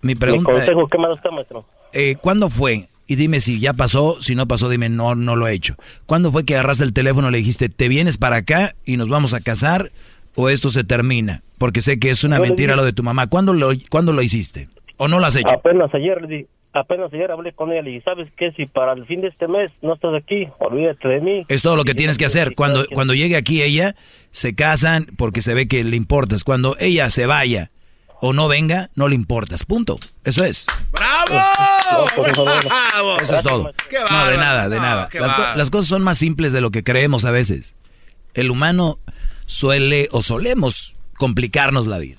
Speaker 3: mi pregunta...
Speaker 33: ¿Mi consejo qué usted, maestro?
Speaker 3: Eh, ¿Cuándo fue y dime si ya pasó, si no pasó, dime no, no lo he hecho. ¿Cuándo fue que agarraste el teléfono y le dijiste, te vienes para acá y nos vamos a casar o esto se termina? Porque sé que es una mentira lo de tu mamá. ¿Cuándo lo, ¿Cuándo lo hiciste? ¿O no lo has hecho?
Speaker 33: Apenas ayer, apenas ayer hablé con ella y sabes que si para el fin de este mes no estás aquí, olvídate de mí.
Speaker 3: Es todo lo que tienes que hacer. Cuando, cuando llegue aquí ella, se casan porque se ve que le importas. Cuando ella se vaya o no venga, no le importas. Punto. Eso es.
Speaker 4: ¡Bravo! ¡Bravo!
Speaker 3: Eso es todo. no, de nada, de nada. Las, cosas son más simples de lo que creemos a veces. El humano suele o solemos complicarnos la vida.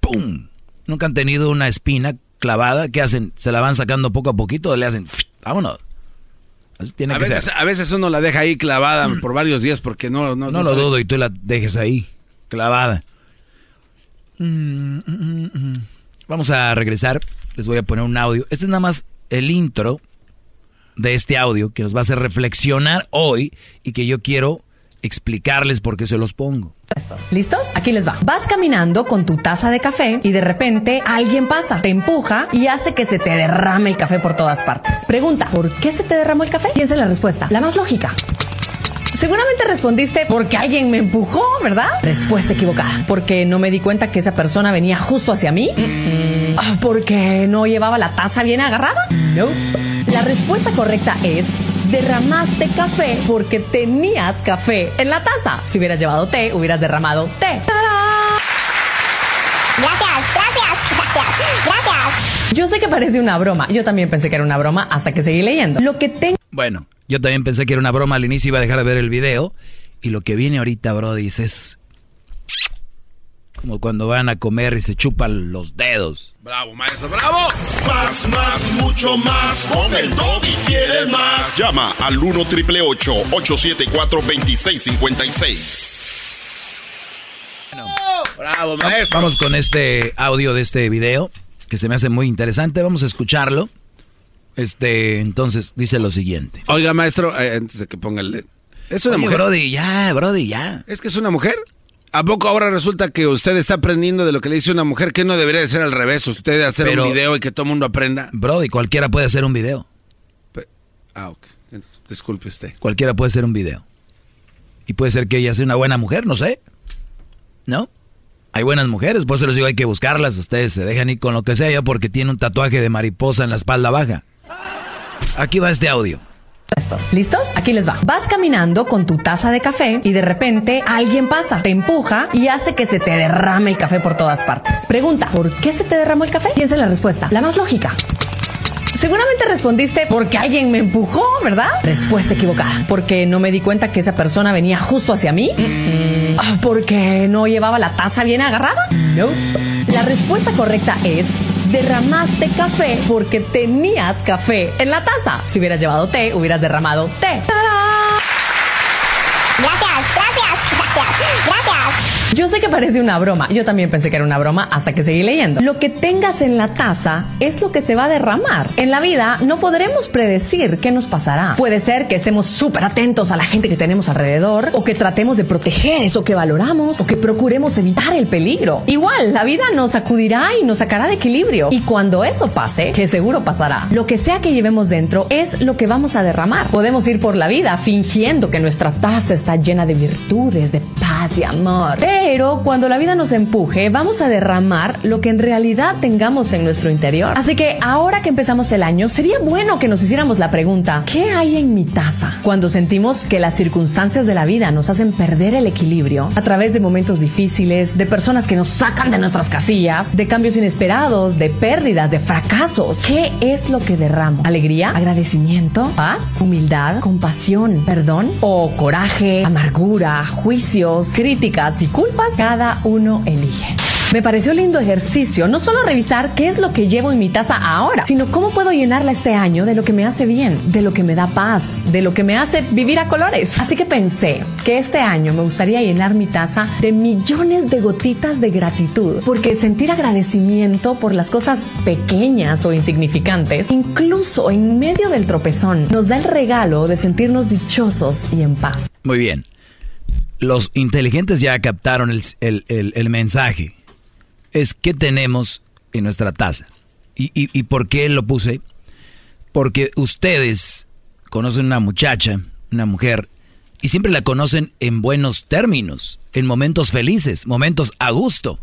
Speaker 3: ¡Pum! Nunca han tenido una espina clavada. ¿Qué hacen? ¿Se la van sacando poco a poquito o le hacen? Vámonos.
Speaker 4: tiene a, veces, a veces uno la deja ahí clavada por varios días porque no...
Speaker 3: No, no, lo dudo y tú la dejes ahí, clavada. Mm, mm, mm, Vamos a regresar. Les voy a poner un audio. Este es nada más el intro de este audio que nos va a hacer reflexionar hoy y que yo quiero explicarles por qué se los pongo.
Speaker 31: ¿Listos? Aquí les va. Vas caminando con tu taza de café y de repente alguien pasa, te empuja y hace que se te derrame el café por todas partes. Pregunta, ¿por qué se te derramó el café? Piensa en la respuesta. La más lógica. Seguramente respondiste porque alguien me empujó, ¿verdad? Respuesta equivocada. Porque no me di cuenta que esa persona venía justo hacia mí. Porque no llevaba la taza bien agarrada. No. La respuesta correcta es derramaste café porque tenías café en la taza. Si hubieras llevado té, hubieras derramado té.
Speaker 20: Gracias, gracias, gracias, gracias.
Speaker 31: Yo sé que parece una broma. Yo también pensé que era una broma hasta que seguí leyendo. Lo que tengo.
Speaker 3: Bueno, yo también pensé que era una broma al inicio, iba a dejar de ver el video. Y lo que viene ahorita, Brody, es como cuando van a comer y se chupan los dedos.
Speaker 4: Bravo, maestro, bravo.
Speaker 2: Más, más, mucho más. Con el y quieres más.
Speaker 8: Llama al 1 triple 874 2656.
Speaker 4: Bravo, maestro.
Speaker 3: Vamos con este audio de este video que se me hace muy interesante. Vamos a escucharlo. Este, entonces dice lo siguiente.
Speaker 4: Oiga, maestro, eh, antes de que ponga el. Es una
Speaker 3: Oye,
Speaker 4: mujer.
Speaker 3: Brody, ya, Brody, ya.
Speaker 4: ¿Es que es una mujer? ¿A poco ahora resulta que usted está aprendiendo de lo que le dice una mujer? que no debería de ser al revés? Usted hacer
Speaker 3: Pero-
Speaker 4: un video y que todo el mundo aprenda.
Speaker 3: Brody, cualquiera puede hacer un video.
Speaker 4: Ah, ok. Disculpe usted.
Speaker 3: Cualquiera puede hacer un video. Y puede ser que ella sea una buena mujer, no sé. ¿No? Hay buenas mujeres, por eso les digo, hay que buscarlas. Ustedes se dejan ir con lo que sea, yo porque tiene un tatuaje de mariposa en la espalda baja. Aquí va este audio.
Speaker 31: ¿Listos? Aquí les va. Vas caminando con tu taza de café y de repente alguien pasa, te empuja y hace que se te derrame el café por todas partes. Pregunta, ¿por qué se te derramó el café? Piensa en la respuesta, la más lógica. Seguramente respondiste porque alguien me empujó, ¿verdad? Respuesta equivocada. Porque no me di cuenta que esa persona venía justo hacia mí. Ah, Porque no llevaba la taza bien agarrada. No. La respuesta correcta es derramaste café porque tenías café en la taza. Si hubieras llevado té, hubieras derramado té.
Speaker 20: Gracias,
Speaker 31: Yo sé que parece una broma. Yo también pensé que era una broma hasta que seguí leyendo. Lo que tengas en la taza es lo que se va a derramar. En la vida no podremos predecir qué nos pasará. Puede ser que estemos súper atentos a la gente que tenemos alrededor, o que tratemos de proteger eso que valoramos, o que procuremos evitar el peligro. Igual, la vida nos sacudirá y nos sacará de equilibrio. Y cuando eso pase, que seguro pasará, lo que sea que llevemos dentro es lo que vamos a derramar. Podemos ir por la vida fingiendo que nuestra taza está llena de virtudes, de paz y amor. Pero cuando la vida nos empuje, vamos a derramar lo que en realidad tengamos en nuestro interior. Así que ahora que empezamos el año, sería bueno que nos hiciéramos la pregunta, ¿qué hay en mi taza? Cuando sentimos que las circunstancias de la vida nos hacen perder el equilibrio a través de momentos difíciles, de personas que nos sacan de nuestras casillas, de cambios inesperados, de pérdidas, de fracasos, ¿qué es lo que derramo? ¿Alegría? ¿Agradecimiento? ¿Paz? ¿Humildad? ¿Compasión? ¿Perdón? ¿O coraje? ¿Amargura? ¿Juicios? ¿Críticas y culpas? Cada uno elige. Me pareció lindo ejercicio no solo revisar qué es lo que llevo en mi taza ahora, sino cómo puedo llenarla este año de lo que me hace bien, de lo que me da paz, de lo que me hace vivir a colores. Así que pensé que este año me gustaría llenar mi taza de millones de gotitas de gratitud, porque sentir agradecimiento por las cosas pequeñas o insignificantes, incluso en medio del tropezón, nos da el regalo de sentirnos dichosos y en paz.
Speaker 3: Muy bien. Los inteligentes ya captaron el, el- el- mensaje. Es qué tenemos en nuestra taza. ¿Y, y, y por qué lo puse? Porque ustedes conocen una muchacha, una mujer, y siempre la conocen en buenos términos, en momentos felices, momentos a gusto.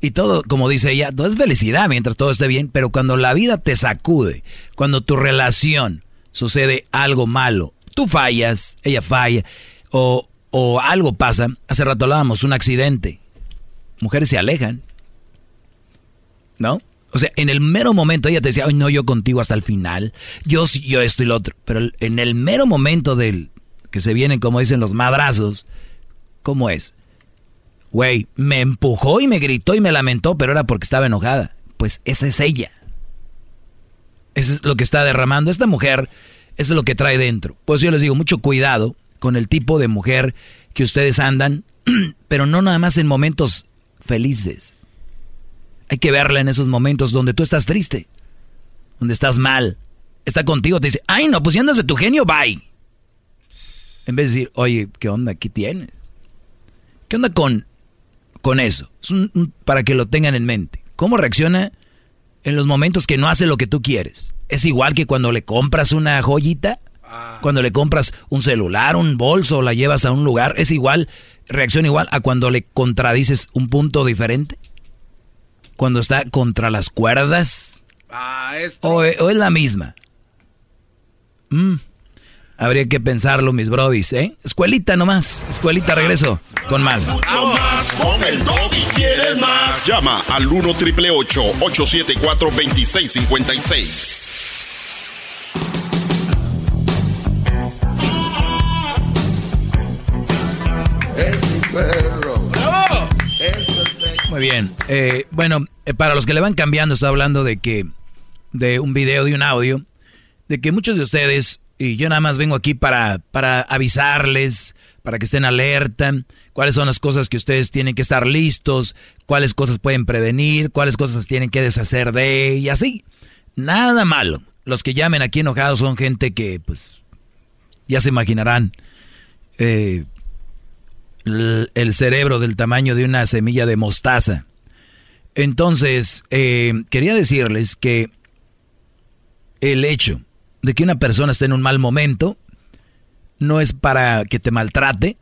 Speaker 3: Y todo, como dice ella, todo es felicidad mientras todo esté bien, pero cuando la vida te sacude, cuando tu relación sucede algo malo, tú fallas, ella falla, o, o algo pasa, hace rato hablábamos, un accidente, mujeres se alejan, ¿no? O sea, en el mero momento ella te decía, ay no, yo contigo hasta el final, yo yo esto y lo otro, pero en el mero momento del que se vienen, como dicen los madrazos, ¿cómo es? Güey, me empujó y me gritó y me lamentó, pero era porque estaba enojada. Pues esa es ella. Eso es lo que está derramando esta mujer, es lo que trae dentro. Pues yo les digo, mucho cuidado con el tipo de mujer que ustedes andan, pero no nada más en momentos felices. Hay que verla en esos momentos donde tú estás triste, donde estás mal. Está contigo, te dice, ay no, pues si andas de tu genio, bye. En vez de decir, oye, ¿qué onda? ¿Qué tienes? ¿Qué onda con, con eso? Es un- para que lo tengan en mente. ¿Cómo reacciona en los momentos que no hace lo que tú quieres? ¿Es igual que cuando le compras una joyita? Cuando le compras un celular, un bolso, la llevas a un lugar, ¿es igual, reacciona igual a cuando le contradices un punto diferente? Cuando está contra las cuerdas.
Speaker 4: Ah, esto.
Speaker 3: ¿O, e- o es la misma? Mm. Habría que pensarlo, mis brodis, ¿eh? Escuelita nomás. Escuelita, regreso con más.
Speaker 2: Mucho más con el y quieres más.
Speaker 8: Llama al 1 triple 874 2656.
Speaker 3: Muy bien. Eh, bueno, eh, para los que le van cambiando, estoy hablando de que de un video, de un audio, de que muchos de ustedes y yo nada más vengo aquí para, para avisarles, para que estén alerta, cuáles son las cosas que ustedes tienen que estar listos, cuáles cosas pueden prevenir, cuáles cosas tienen que deshacer de, y así. Nada malo. Los que llamen aquí enojados son gente que, pues, ya se imaginarán, eh, el, cerebro del tamaño de una semilla de mostaza. Entonces, eh, quería decirles que el hecho de que una persona esté en un mal momento no es para que te maltrate,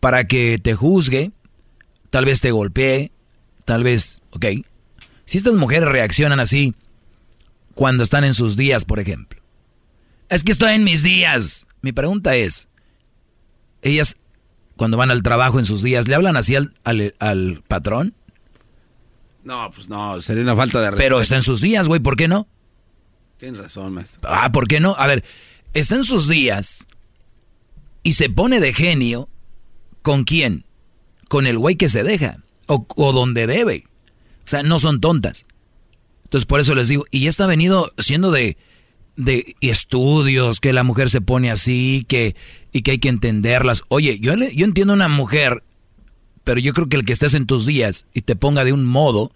Speaker 3: para que te juzgue, tal vez te golpee, tal vez, ok. Si estas mujeres reaccionan así cuando están en sus días, por ejemplo. Es que estoy en mis días. Mi pregunta es, ellas cuando van al trabajo en sus días, ¿le hablan así al, al, patrón?
Speaker 4: No, pues no, sería una falta de
Speaker 3: respeto. Pero está en sus días, güey, ¿por qué no?
Speaker 4: Tienes razón, maestro.
Speaker 3: Ah, ¿por qué no? A ver, está en sus días y se pone de genio. ¿Con quién? Con el güey que se deja. O, o donde debe. O sea, no son tontas. Entonces, por eso les digo, y ya está venido siendo de, de estudios, que la mujer se pone así, que, y que hay que entenderlas. Oye, yo, yo entiendo una mujer, pero yo creo que el que estés en tus días y te ponga de un modo,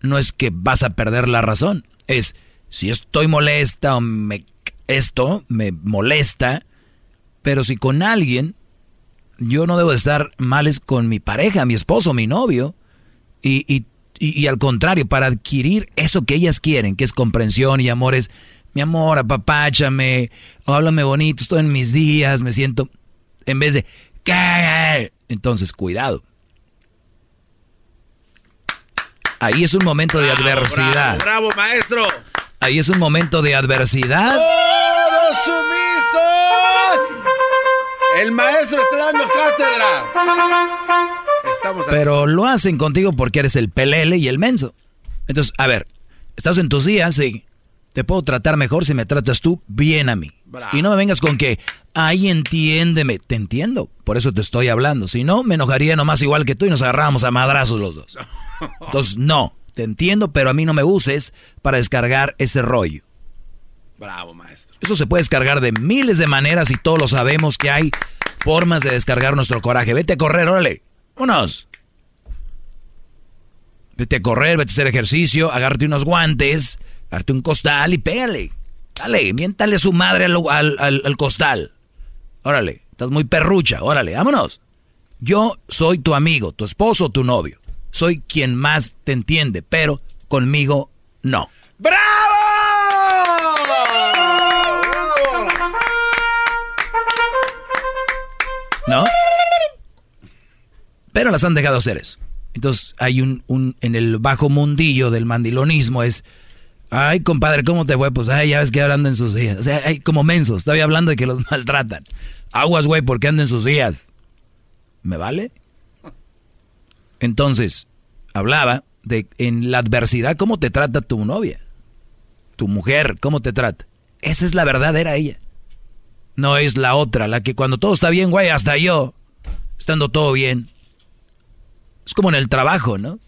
Speaker 3: no es que vas a perder la razón. Es, si estoy molesta o me, esto me molesta, pero si con alguien, yo no debo estar males con mi pareja, mi esposo, mi novio, y, y, y, al contrario, para adquirir eso que ellas quieren, que es comprensión y amor, es, mi amor, apapáchame, háblame bonito, estoy en mis días, me siento, en vez de, ¿qué? Entonces, cuidado. Ahí es un momento de adversidad.
Speaker 4: bravo maestro.
Speaker 3: Ahí es un momento de adversidad.
Speaker 4: ¡Todos sumisos! El maestro está dando cátedra.
Speaker 3: Estamos Pero lo hacen contigo porque eres el pelele y el menso. Entonces, a ver, estás en tus días y te puedo tratar mejor si me tratas tú bien a mí. Y no me vengas con que, ay, entiéndeme. Te entiendo, por eso te estoy hablando. Si no, me enojaría nomás igual que tú y nos agarrábamos a madrazos los dos. Entonces, no. Te entiendo, pero a mí no me uses para descargar ese rollo.
Speaker 4: Bravo, maestro.
Speaker 3: Eso se puede descargar de miles de maneras y todos lo sabemos que hay formas de descargar nuestro coraje. Vete a correr, órale. Vámonos. Vete a correr, vete a hacer ejercicio, agárrate unos guantes, agárrate un costal y pégale. Dale, miéntale su madre al, al costal. Órale, estás muy perrucha, órale, vámonos. Yo soy tu amigo, tu esposo, tu novio soy quien más te entiende, pero conmigo no.
Speaker 4: ¡Bravo!
Speaker 3: ¿No? Pero las han dejado hacer eso. Entonces hay un, un, en el bajo mundillo del mandilonismo es, ay compadre, ¿cómo te fue? Pues ay, ya ves que ahora anda en sus días. O sea, hay como mensos, estaba hablando de que los maltratan. Aguas, güey, porque anda en sus días. ¿Me vale? Entonces, hablaba de en la adversidad cómo te trata tu novia, tu mujer, cómo te trata. Esa es la verdadera ella. No es la otra, la que cuando todo está bien, güey, hasta yo, estando todo bien. Es como en el trabajo, ¿no?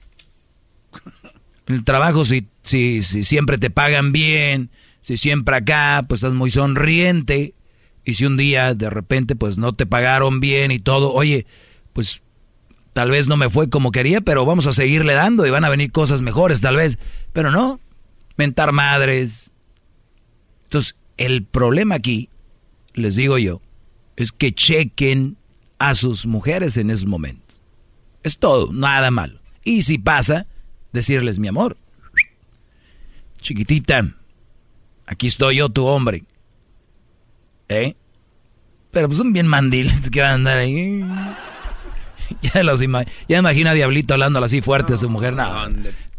Speaker 3: El trabajo, si, si, si siempre te pagan bien, si siempre acá, pues estás muy sonriente. Y si un día de repente, pues no te pagaron bien y todo, oye, pues Tal vez no me fue como quería, pero vamos a seguirle dando y van a venir cosas mejores, tal vez. Pero no, mentar madres. Entonces, el problema aquí, les digo yo, es que chequen a sus mujeres en ese momento. Es todo, nada malo. Y si pasa, decirles, mi amor, chiquitita, aquí estoy yo, tu hombre. ¿Eh? Pero pues son bien mandiles que van a andar ahí. ya, los ya imagina a Diablito hablando así fuerte a su mujer. No,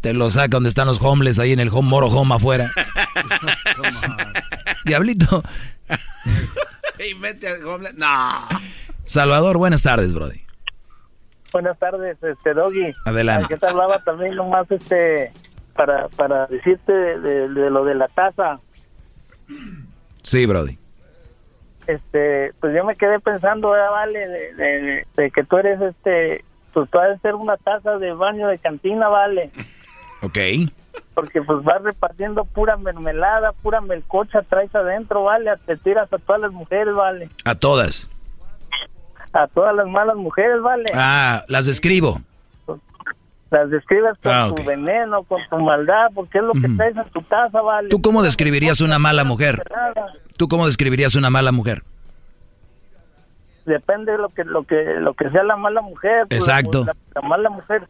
Speaker 3: te lo saca donde están los homeless ahí en el home moro home afuera. Diablito.
Speaker 4: y mete al No.
Speaker 3: Salvador, buenas tardes, Brody.
Speaker 34: Buenas tardes, este Doggy.
Speaker 3: Adelante.
Speaker 34: ¿Qué te hablaba también nomás este para para decirte de, lo de la taza?
Speaker 3: Sí, Brody.
Speaker 34: Este, pues yo me quedé pensando, vale, de, que tú eres este, pues tú vas a ser una taza de baño de cantina, vale.
Speaker 3: Ok.
Speaker 34: Porque pues vas repartiendo pura mermelada, pura melcocha, traes adentro, vale, te tiras a todas las mujeres, vale.
Speaker 3: A todas.
Speaker 34: A todas las malas mujeres, vale.
Speaker 3: Ah, las describo.
Speaker 34: Las describes con ah, tu veneno, con tu maldad, porque es lo que traes en tu casa, vale.
Speaker 3: ¿Tú cómo describirías una mala mujer? ¿Tú cómo describirías una mala mujer?
Speaker 34: Depende de lo que lo que lo que sea la mala mujer.
Speaker 3: Pues, Exacto.
Speaker 34: la, mala mujer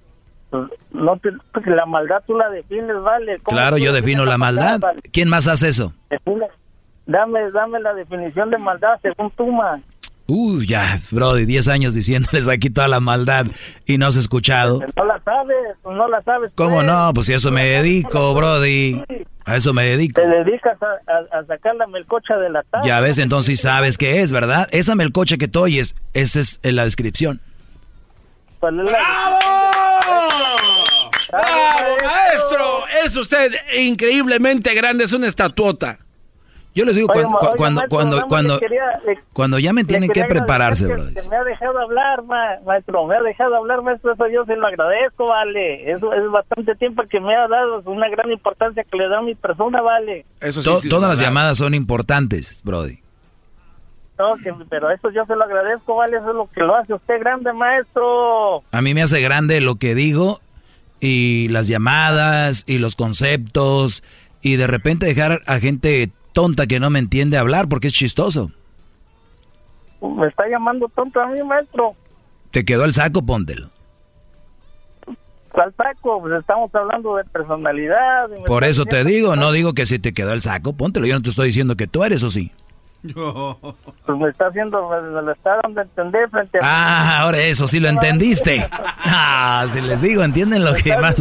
Speaker 34: pues, no pues, la maldad tú la defines, vale.
Speaker 3: Claro, yo defino la maldad. ¿Quién más hace eso?
Speaker 34: dame dame la definición de maldad según tú, man.
Speaker 3: Uy, ya, Brody, 10 años diciéndoles aquí toda la maldad y no has escuchado.
Speaker 34: No la sabes, no la sabes.
Speaker 3: ¿Cómo pues. no? Pues si a eso me dedico, Brody. A eso me dedico.
Speaker 34: Te dedicas a, sacar la melcocha de la taza.
Speaker 3: Ya ves, entonces sabes qué es, ¿verdad? Esa melcocha que tú oyes, esa es en la descripción.
Speaker 4: ¡Bravo! ¡Bravo, maestro! Es usted increíblemente grande, es una estatuota.
Speaker 3: Yo les digo, cuando, cuando, cuando, cuando, cuando, ya me tienen que prepararse,
Speaker 34: bro. me ha dejado hablar, maestro, me ha dejado hablar, maestro, eso yo se lo agradezco, vale. Eso es bastante tiempo que me ha dado, es una gran importancia que le da a mi persona, vale.
Speaker 3: Eso todas las llamadas son importantes, Brody.
Speaker 34: No, pero eso yo se lo agradezco, vale, eso es lo que lo hace usted grande, maestro.
Speaker 3: A mí me hace grande lo que digo y las llamadas y los conceptos y de repente dejar a gente tonta que no me entiende hablar porque es chistoso.
Speaker 34: Me está llamando tonto a mí, maestro.
Speaker 3: ¿Te quedó el saco? Póntelo.
Speaker 34: ¿Cuál saco? Pues estamos hablando de personalidad.
Speaker 3: Por eso te digo, no digo que si te quedó el saco, póntelo. Yo no te estoy diciendo que tú eres o sí.
Speaker 34: Pues me está haciendo, me, lo está dando a entender frente a...
Speaker 3: Ah, ahora eso sí lo entendiste. Ah, si les digo, entienden lo que más...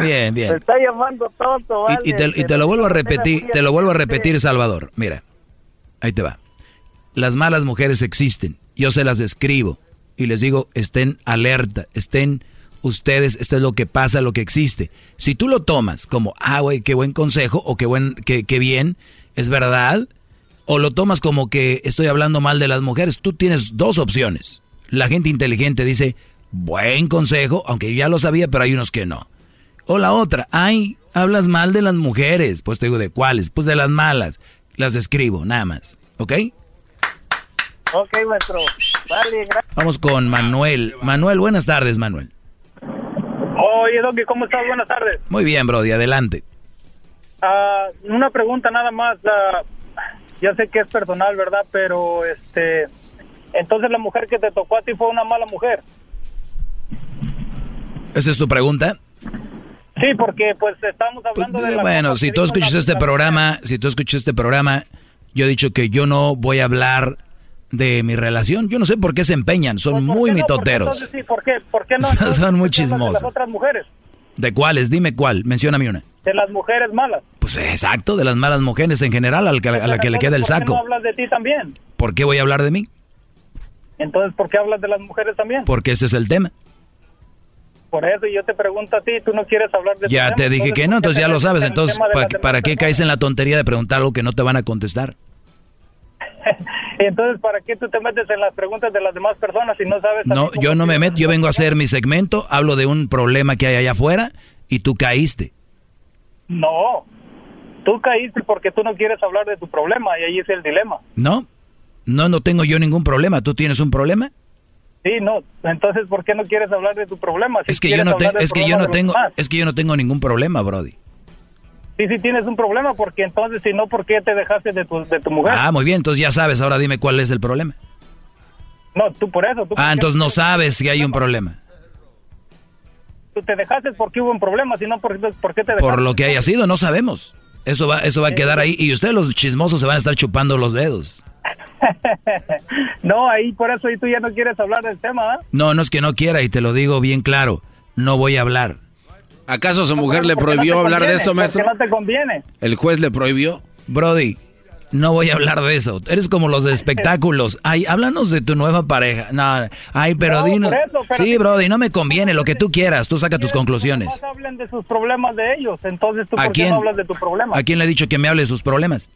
Speaker 3: Bien, bien.
Speaker 34: Me está llamando tonto,
Speaker 3: vale. y, te, lo vuelvo a repetir, te lo vuelvo a repetir, Salvador. Mira, ahí te va. Las malas mujeres existen. Yo se las describo y les digo, estén alerta, estén ustedes, esto es lo que pasa, lo que existe. Si tú lo tomas como, ah, güey, qué buen consejo o qué, buen, qué, qué bien, es verdad, o lo tomas como que estoy hablando mal de las mujeres, tú tienes dos opciones. La gente inteligente dice, buen consejo, aunque ya lo sabía, pero hay unos que no. O la otra, ay, hablas mal de las mujeres. Pues te digo, ¿de cuáles? Pues de las malas. Las describo, nada más. ¿Ok?
Speaker 34: Ok, maestro. Vale, gracias.
Speaker 3: Vamos con Manuel. Manuel, buenas tardes, Manuel.
Speaker 35: Oye, Doki, ¿cómo estás? Buenas tardes.
Speaker 3: Muy bien, Brody, adelante.
Speaker 35: Ah, una pregunta nada más. Uh, ya sé que es personal, ¿verdad? Pero, este... Entonces la mujer que te tocó a ti fue una mala mujer.
Speaker 3: ¿Esa es tu pregunta?
Speaker 35: Sí, porque pues estamos hablando de...
Speaker 3: bueno, si tú escuchas este programa, si tú escuchas este programa, yo he dicho que yo no voy a hablar de mi relación. Yo no sé por qué se empeñan, son pues, muy mitoteros.
Speaker 35: ¿por qué, ¿por qué no?
Speaker 3: son muy chismosos.
Speaker 35: De las otras mujeres.
Speaker 3: ¿De cuáles? Dime cuál, mencióname una.
Speaker 35: De las mujeres malas.
Speaker 3: Pues exacto, de las malas mujeres en general, a la que, a la que le queda el saco. ¿Por qué no
Speaker 35: hablas de ti también?
Speaker 3: ¿Por qué voy a hablar de mí?
Speaker 35: Entonces, ¿por qué hablas de las mujeres también?
Speaker 3: Porque ese es el tema.
Speaker 35: Por eso yo te pregunto a ti, tú no quieres hablar de
Speaker 3: Ya te dije que no, entonces ya lo sabes. Entonces, ¿para, qué caes en la tontería de preguntar algo que no te van a contestar?
Speaker 35: entonces, ¿para qué tú te metes en las preguntas de las demás personas si no sabes?
Speaker 3: No, yo no me meto, yo vengo a hacer mi segmento, hablo de un problema que hay allá afuera y tú caíste.
Speaker 35: No, tú caíste porque tú no quieres hablar de tu problema y ahí es el dilema.
Speaker 3: No, no, no tengo yo ningún problema. ¿Tú tienes un problema?
Speaker 35: Sí, no. Entonces, ¿por qué no quieres hablar de tu problema?
Speaker 3: es que yo no, es que yo no tengo, es que yo no tengo ningún problema, Brody.
Speaker 35: Sí, sí tienes un problema, porque entonces, si no, ¿por qué te dejaste de tu, de tu mujer?
Speaker 3: Ah, muy bien, entonces ya sabes, ahora dime cuál es el problema.
Speaker 35: No, tú por eso.
Speaker 3: ah, entonces no sabes si hay un problema.
Speaker 35: Tú te dejaste porque hubo un problema, si no, ¿por, qué te dejaste?
Speaker 3: Por lo que haya sido, no sabemos. Eso va, eso va a quedar ahí y ustedes los chismosos se van a estar chupando los dedos.
Speaker 35: no, ahí por eso y tú ya no quieres hablar del tema,
Speaker 3: No, no es que no quiera y te lo digo bien claro, no voy a hablar.
Speaker 4: ¿Acaso su mujer le
Speaker 35: ¿Por qué no
Speaker 4: prohibió hablar de esto, maestro?
Speaker 35: No te conviene.
Speaker 4: ¿El juez le prohibió?
Speaker 3: Brody, no voy a hablar de eso. Eres como los de espectáculos. Ay, háblanos de tu nueva pareja. No, ay, pero
Speaker 35: No,
Speaker 3: dinos.
Speaker 35: por eso, pero
Speaker 3: sí, Brody, no me conviene. Lo que tú quieras. Tú saca tus conclusiones.
Speaker 35: Más hablen de sus problemas de ellos. Entonces, ¿tú
Speaker 3: ¿A
Speaker 35: por qué
Speaker 3: quién?
Speaker 35: no hablas de tu problema?
Speaker 3: ¿A quién le he dicho que me hable de sus problemas?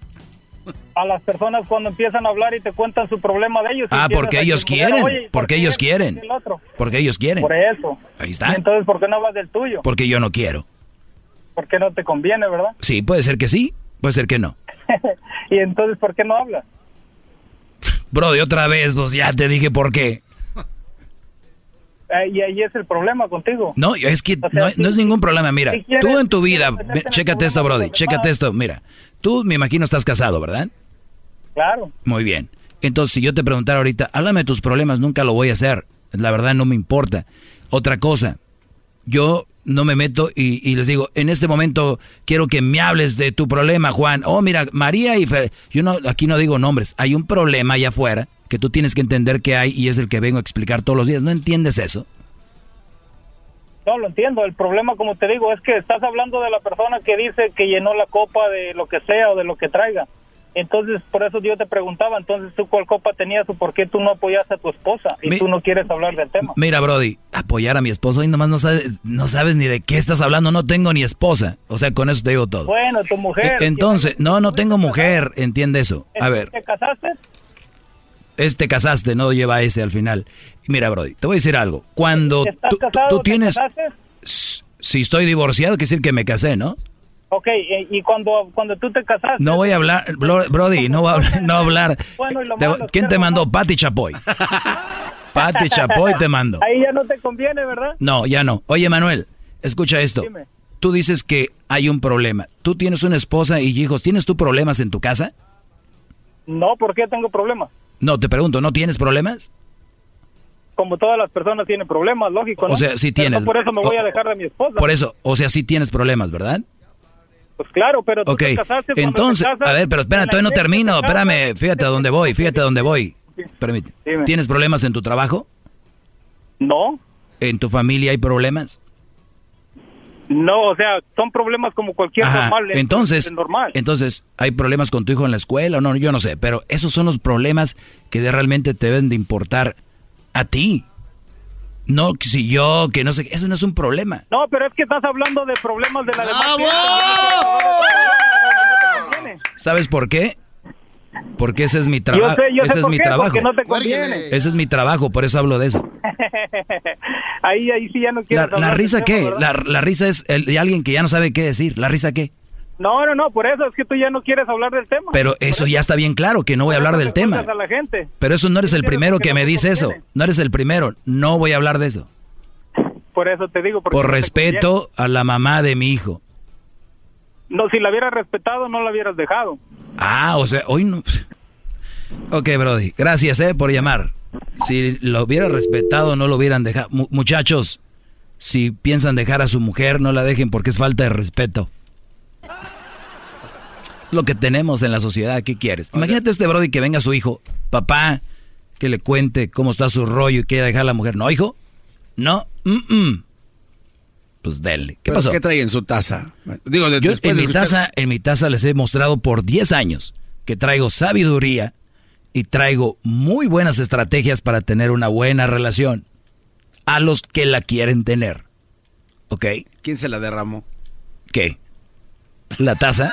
Speaker 35: A las personas cuando empiezan a hablar y te cuentan su problema de ellos.
Speaker 3: Ah, porque ellos
Speaker 35: chismosear,
Speaker 3: quieren.
Speaker 35: "Oye, ¿y por
Speaker 3: Porque ellos quieren.
Speaker 35: el otro?".
Speaker 3: Porque ellos quieren.
Speaker 35: Por eso.
Speaker 3: Ahí
Speaker 35: Y
Speaker 3: está.
Speaker 35: entonces, ¿por qué no hablas del tuyo?
Speaker 3: Porque yo no quiero.
Speaker 35: Porque no te conviene, ¿verdad?
Speaker 3: Sí, puede ser que sí, puede ser que no.
Speaker 35: y entonces, ¿por qué no hablas?
Speaker 3: Brody, otra vez, pues ya te dije por qué.
Speaker 35: Y ahí es el problema contigo.
Speaker 3: No, es que
Speaker 35: O sea,
Speaker 3: no,
Speaker 35: si-
Speaker 3: no es ningún problema. Mira,
Speaker 35: si quieres-
Speaker 3: tú en tu vida, chécate esto, Brody, chécate esto. Mira, tú me imagino estás casado, ¿verdad?
Speaker 35: Claro.
Speaker 3: Muy bien. Entonces, si yo te preguntara ahorita, háblame de tus problemas, nunca lo voy a hacer. La verdad no me importa. Otra cosa, yo no me meto y, les digo, en este momento quiero que me hables de tu problema, Juan. Oh, mira, María y Fer, yo no, aquí no digo nombres. Hay un problema allá afuera que tú tienes que entender que hay y es el que vengo a explicar todos los días. ¿No entiendes eso?
Speaker 35: No, lo entiendo. El problema, como te digo, es que estás hablando de la persona que dice que llenó la copa de lo que sea o de lo que traiga. Entonces, por eso yo te preguntaba, entonces tú cuál copa tenías o por qué tú no apoyaste a tu esposa y
Speaker 3: Mi-
Speaker 35: tú no quieres hablar del tema.
Speaker 3: Mira, Brody, apoyar a mi esposo y nomás no sabes, no sabes ni de qué estás hablando. No tengo ni esposa. O sea, con eso te digo todo.
Speaker 35: Bueno, tu mujer.
Speaker 3: E- Entonces, no, no tengo mujer, entiende eso. A ver,
Speaker 35: ¿Te casaste?
Speaker 3: este casaste, no lleva ese al final. Mira, Brody, te voy a decir algo. Cuando
Speaker 35: ¿Estás
Speaker 3: tú, tú-
Speaker 35: casado?
Speaker 3: tú
Speaker 35: ¿Te
Speaker 3: tienes,
Speaker 35: casaste?
Speaker 3: si estoy divorciado, quiere decir que me casé, ¿no?
Speaker 35: Ok, y y cuando, cuando tú te casaste.
Speaker 3: No voy a hablar, Bro- Brody, no voy a hablar, no hablar.
Speaker 35: Bueno, y lo malo
Speaker 3: ¿Quién te mandó? Pati Chapoy. Pati Chapoy te mandó.
Speaker 35: Ahí ya no te conviene, ¿verdad?
Speaker 3: No, ya no. Oye, Manuel, escucha esto.
Speaker 35: Dime.
Speaker 3: Tú dices que hay un problema. Tú tienes una esposa y hijos. ¿Tienes tú problemas en tu casa?
Speaker 35: No, ¿por qué tengo problemas?
Speaker 3: No, te pregunto, ¿no tienes problemas?
Speaker 35: Como todas las personas tienen problemas, lógico, ¿no?
Speaker 3: O sea, sí tienes.
Speaker 35: no por eso me voy a dejar de mi esposa.
Speaker 3: Por eso, o sea, sí tienes problemas, ¿verdad?
Speaker 35: Pues claro, pero tú
Speaker 3: Ok,
Speaker 35: te casaste
Speaker 3: entonces,
Speaker 35: te casas,
Speaker 3: a ver, pero espera, todavía no termino,
Speaker 35: te
Speaker 3: espérame, fíjate a dónde voy, fíjate a dónde voy. Permite.
Speaker 35: Dime.
Speaker 3: ¿Tienes problemas en tu trabajo?
Speaker 35: No,
Speaker 3: ¿En tu familia hay problemas?
Speaker 35: no, o sea, son problemas como cualquier
Speaker 3: Ajá,
Speaker 35: normal. es-
Speaker 3: entonces,
Speaker 35: es normal.
Speaker 3: entonces, ¿hay problemas con tu hijo en la escuela no? Yo no sé, pero esos son los problemas que de realmente te deben de importar a ti. No si yo, que no sé, eso no es un problema.
Speaker 35: No, pero es que estás hablando de problemas de la demás.
Speaker 3: ¿Sabes por qué? Porque ese es mi trabajo.
Speaker 35: Yo sé, yo sé
Speaker 3: ese es
Speaker 35: por
Speaker 3: mi
Speaker 35: qué,
Speaker 3: trabajo.
Speaker 35: porque no te conviene.
Speaker 3: Ese es mi trabajo, por eso hablo de eso.
Speaker 35: ahí, ahí sí ya no
Speaker 3: La,
Speaker 35: quieres
Speaker 3: la risa qué? La, la risa es el de alguien que ya no sabe qué decir. ¿La risa qué?
Speaker 35: No, no, no, por eso es que tú ya no quieres hablar del tema.
Speaker 3: Pero eso ya está bien claro, que no voy a hablar del tema.
Speaker 35: a la gente.
Speaker 3: Pero eso no eres el primero que me dice eso. No eres el primero. No voy a hablar de eso.
Speaker 35: Por eso te digo.
Speaker 3: Por respeto a la mamá de mi hijo.
Speaker 35: No, si la hubieras respetado, no la hubieras dejado.
Speaker 3: Ah, o sea, hoy no. Ok, Brody. Gracias, eh, por llamar. Si lo hubiera respetado, no lo hubieran dejado. Mu- muchachos, si piensan dejar a su mujer, no la dejen porque es falta de respeto. Lo que tenemos en la sociedad. ¿Qué quieres? Imagínate este Brody que venga su hijo, papá, que le cuente cómo está su rollo y quiera dejar a la mujer. ¿No, hijo? No. mm, mm. Pues dele. ¿Qué
Speaker 4: ¿Pero
Speaker 3: pasó?
Speaker 4: ¿Qué trae en su taza? Digo, de-
Speaker 3: Yo en
Speaker 4: de
Speaker 3: mi,
Speaker 4: escuchar-
Speaker 3: taza, en mi taza les he mostrado por 10 años que traigo sabiduría y traigo muy buenas estrategias para tener una buena relación a los que la quieren tener. ¿Ok?
Speaker 4: ¿Quién se la derramó?
Speaker 3: ¿Qué? ¿La taza?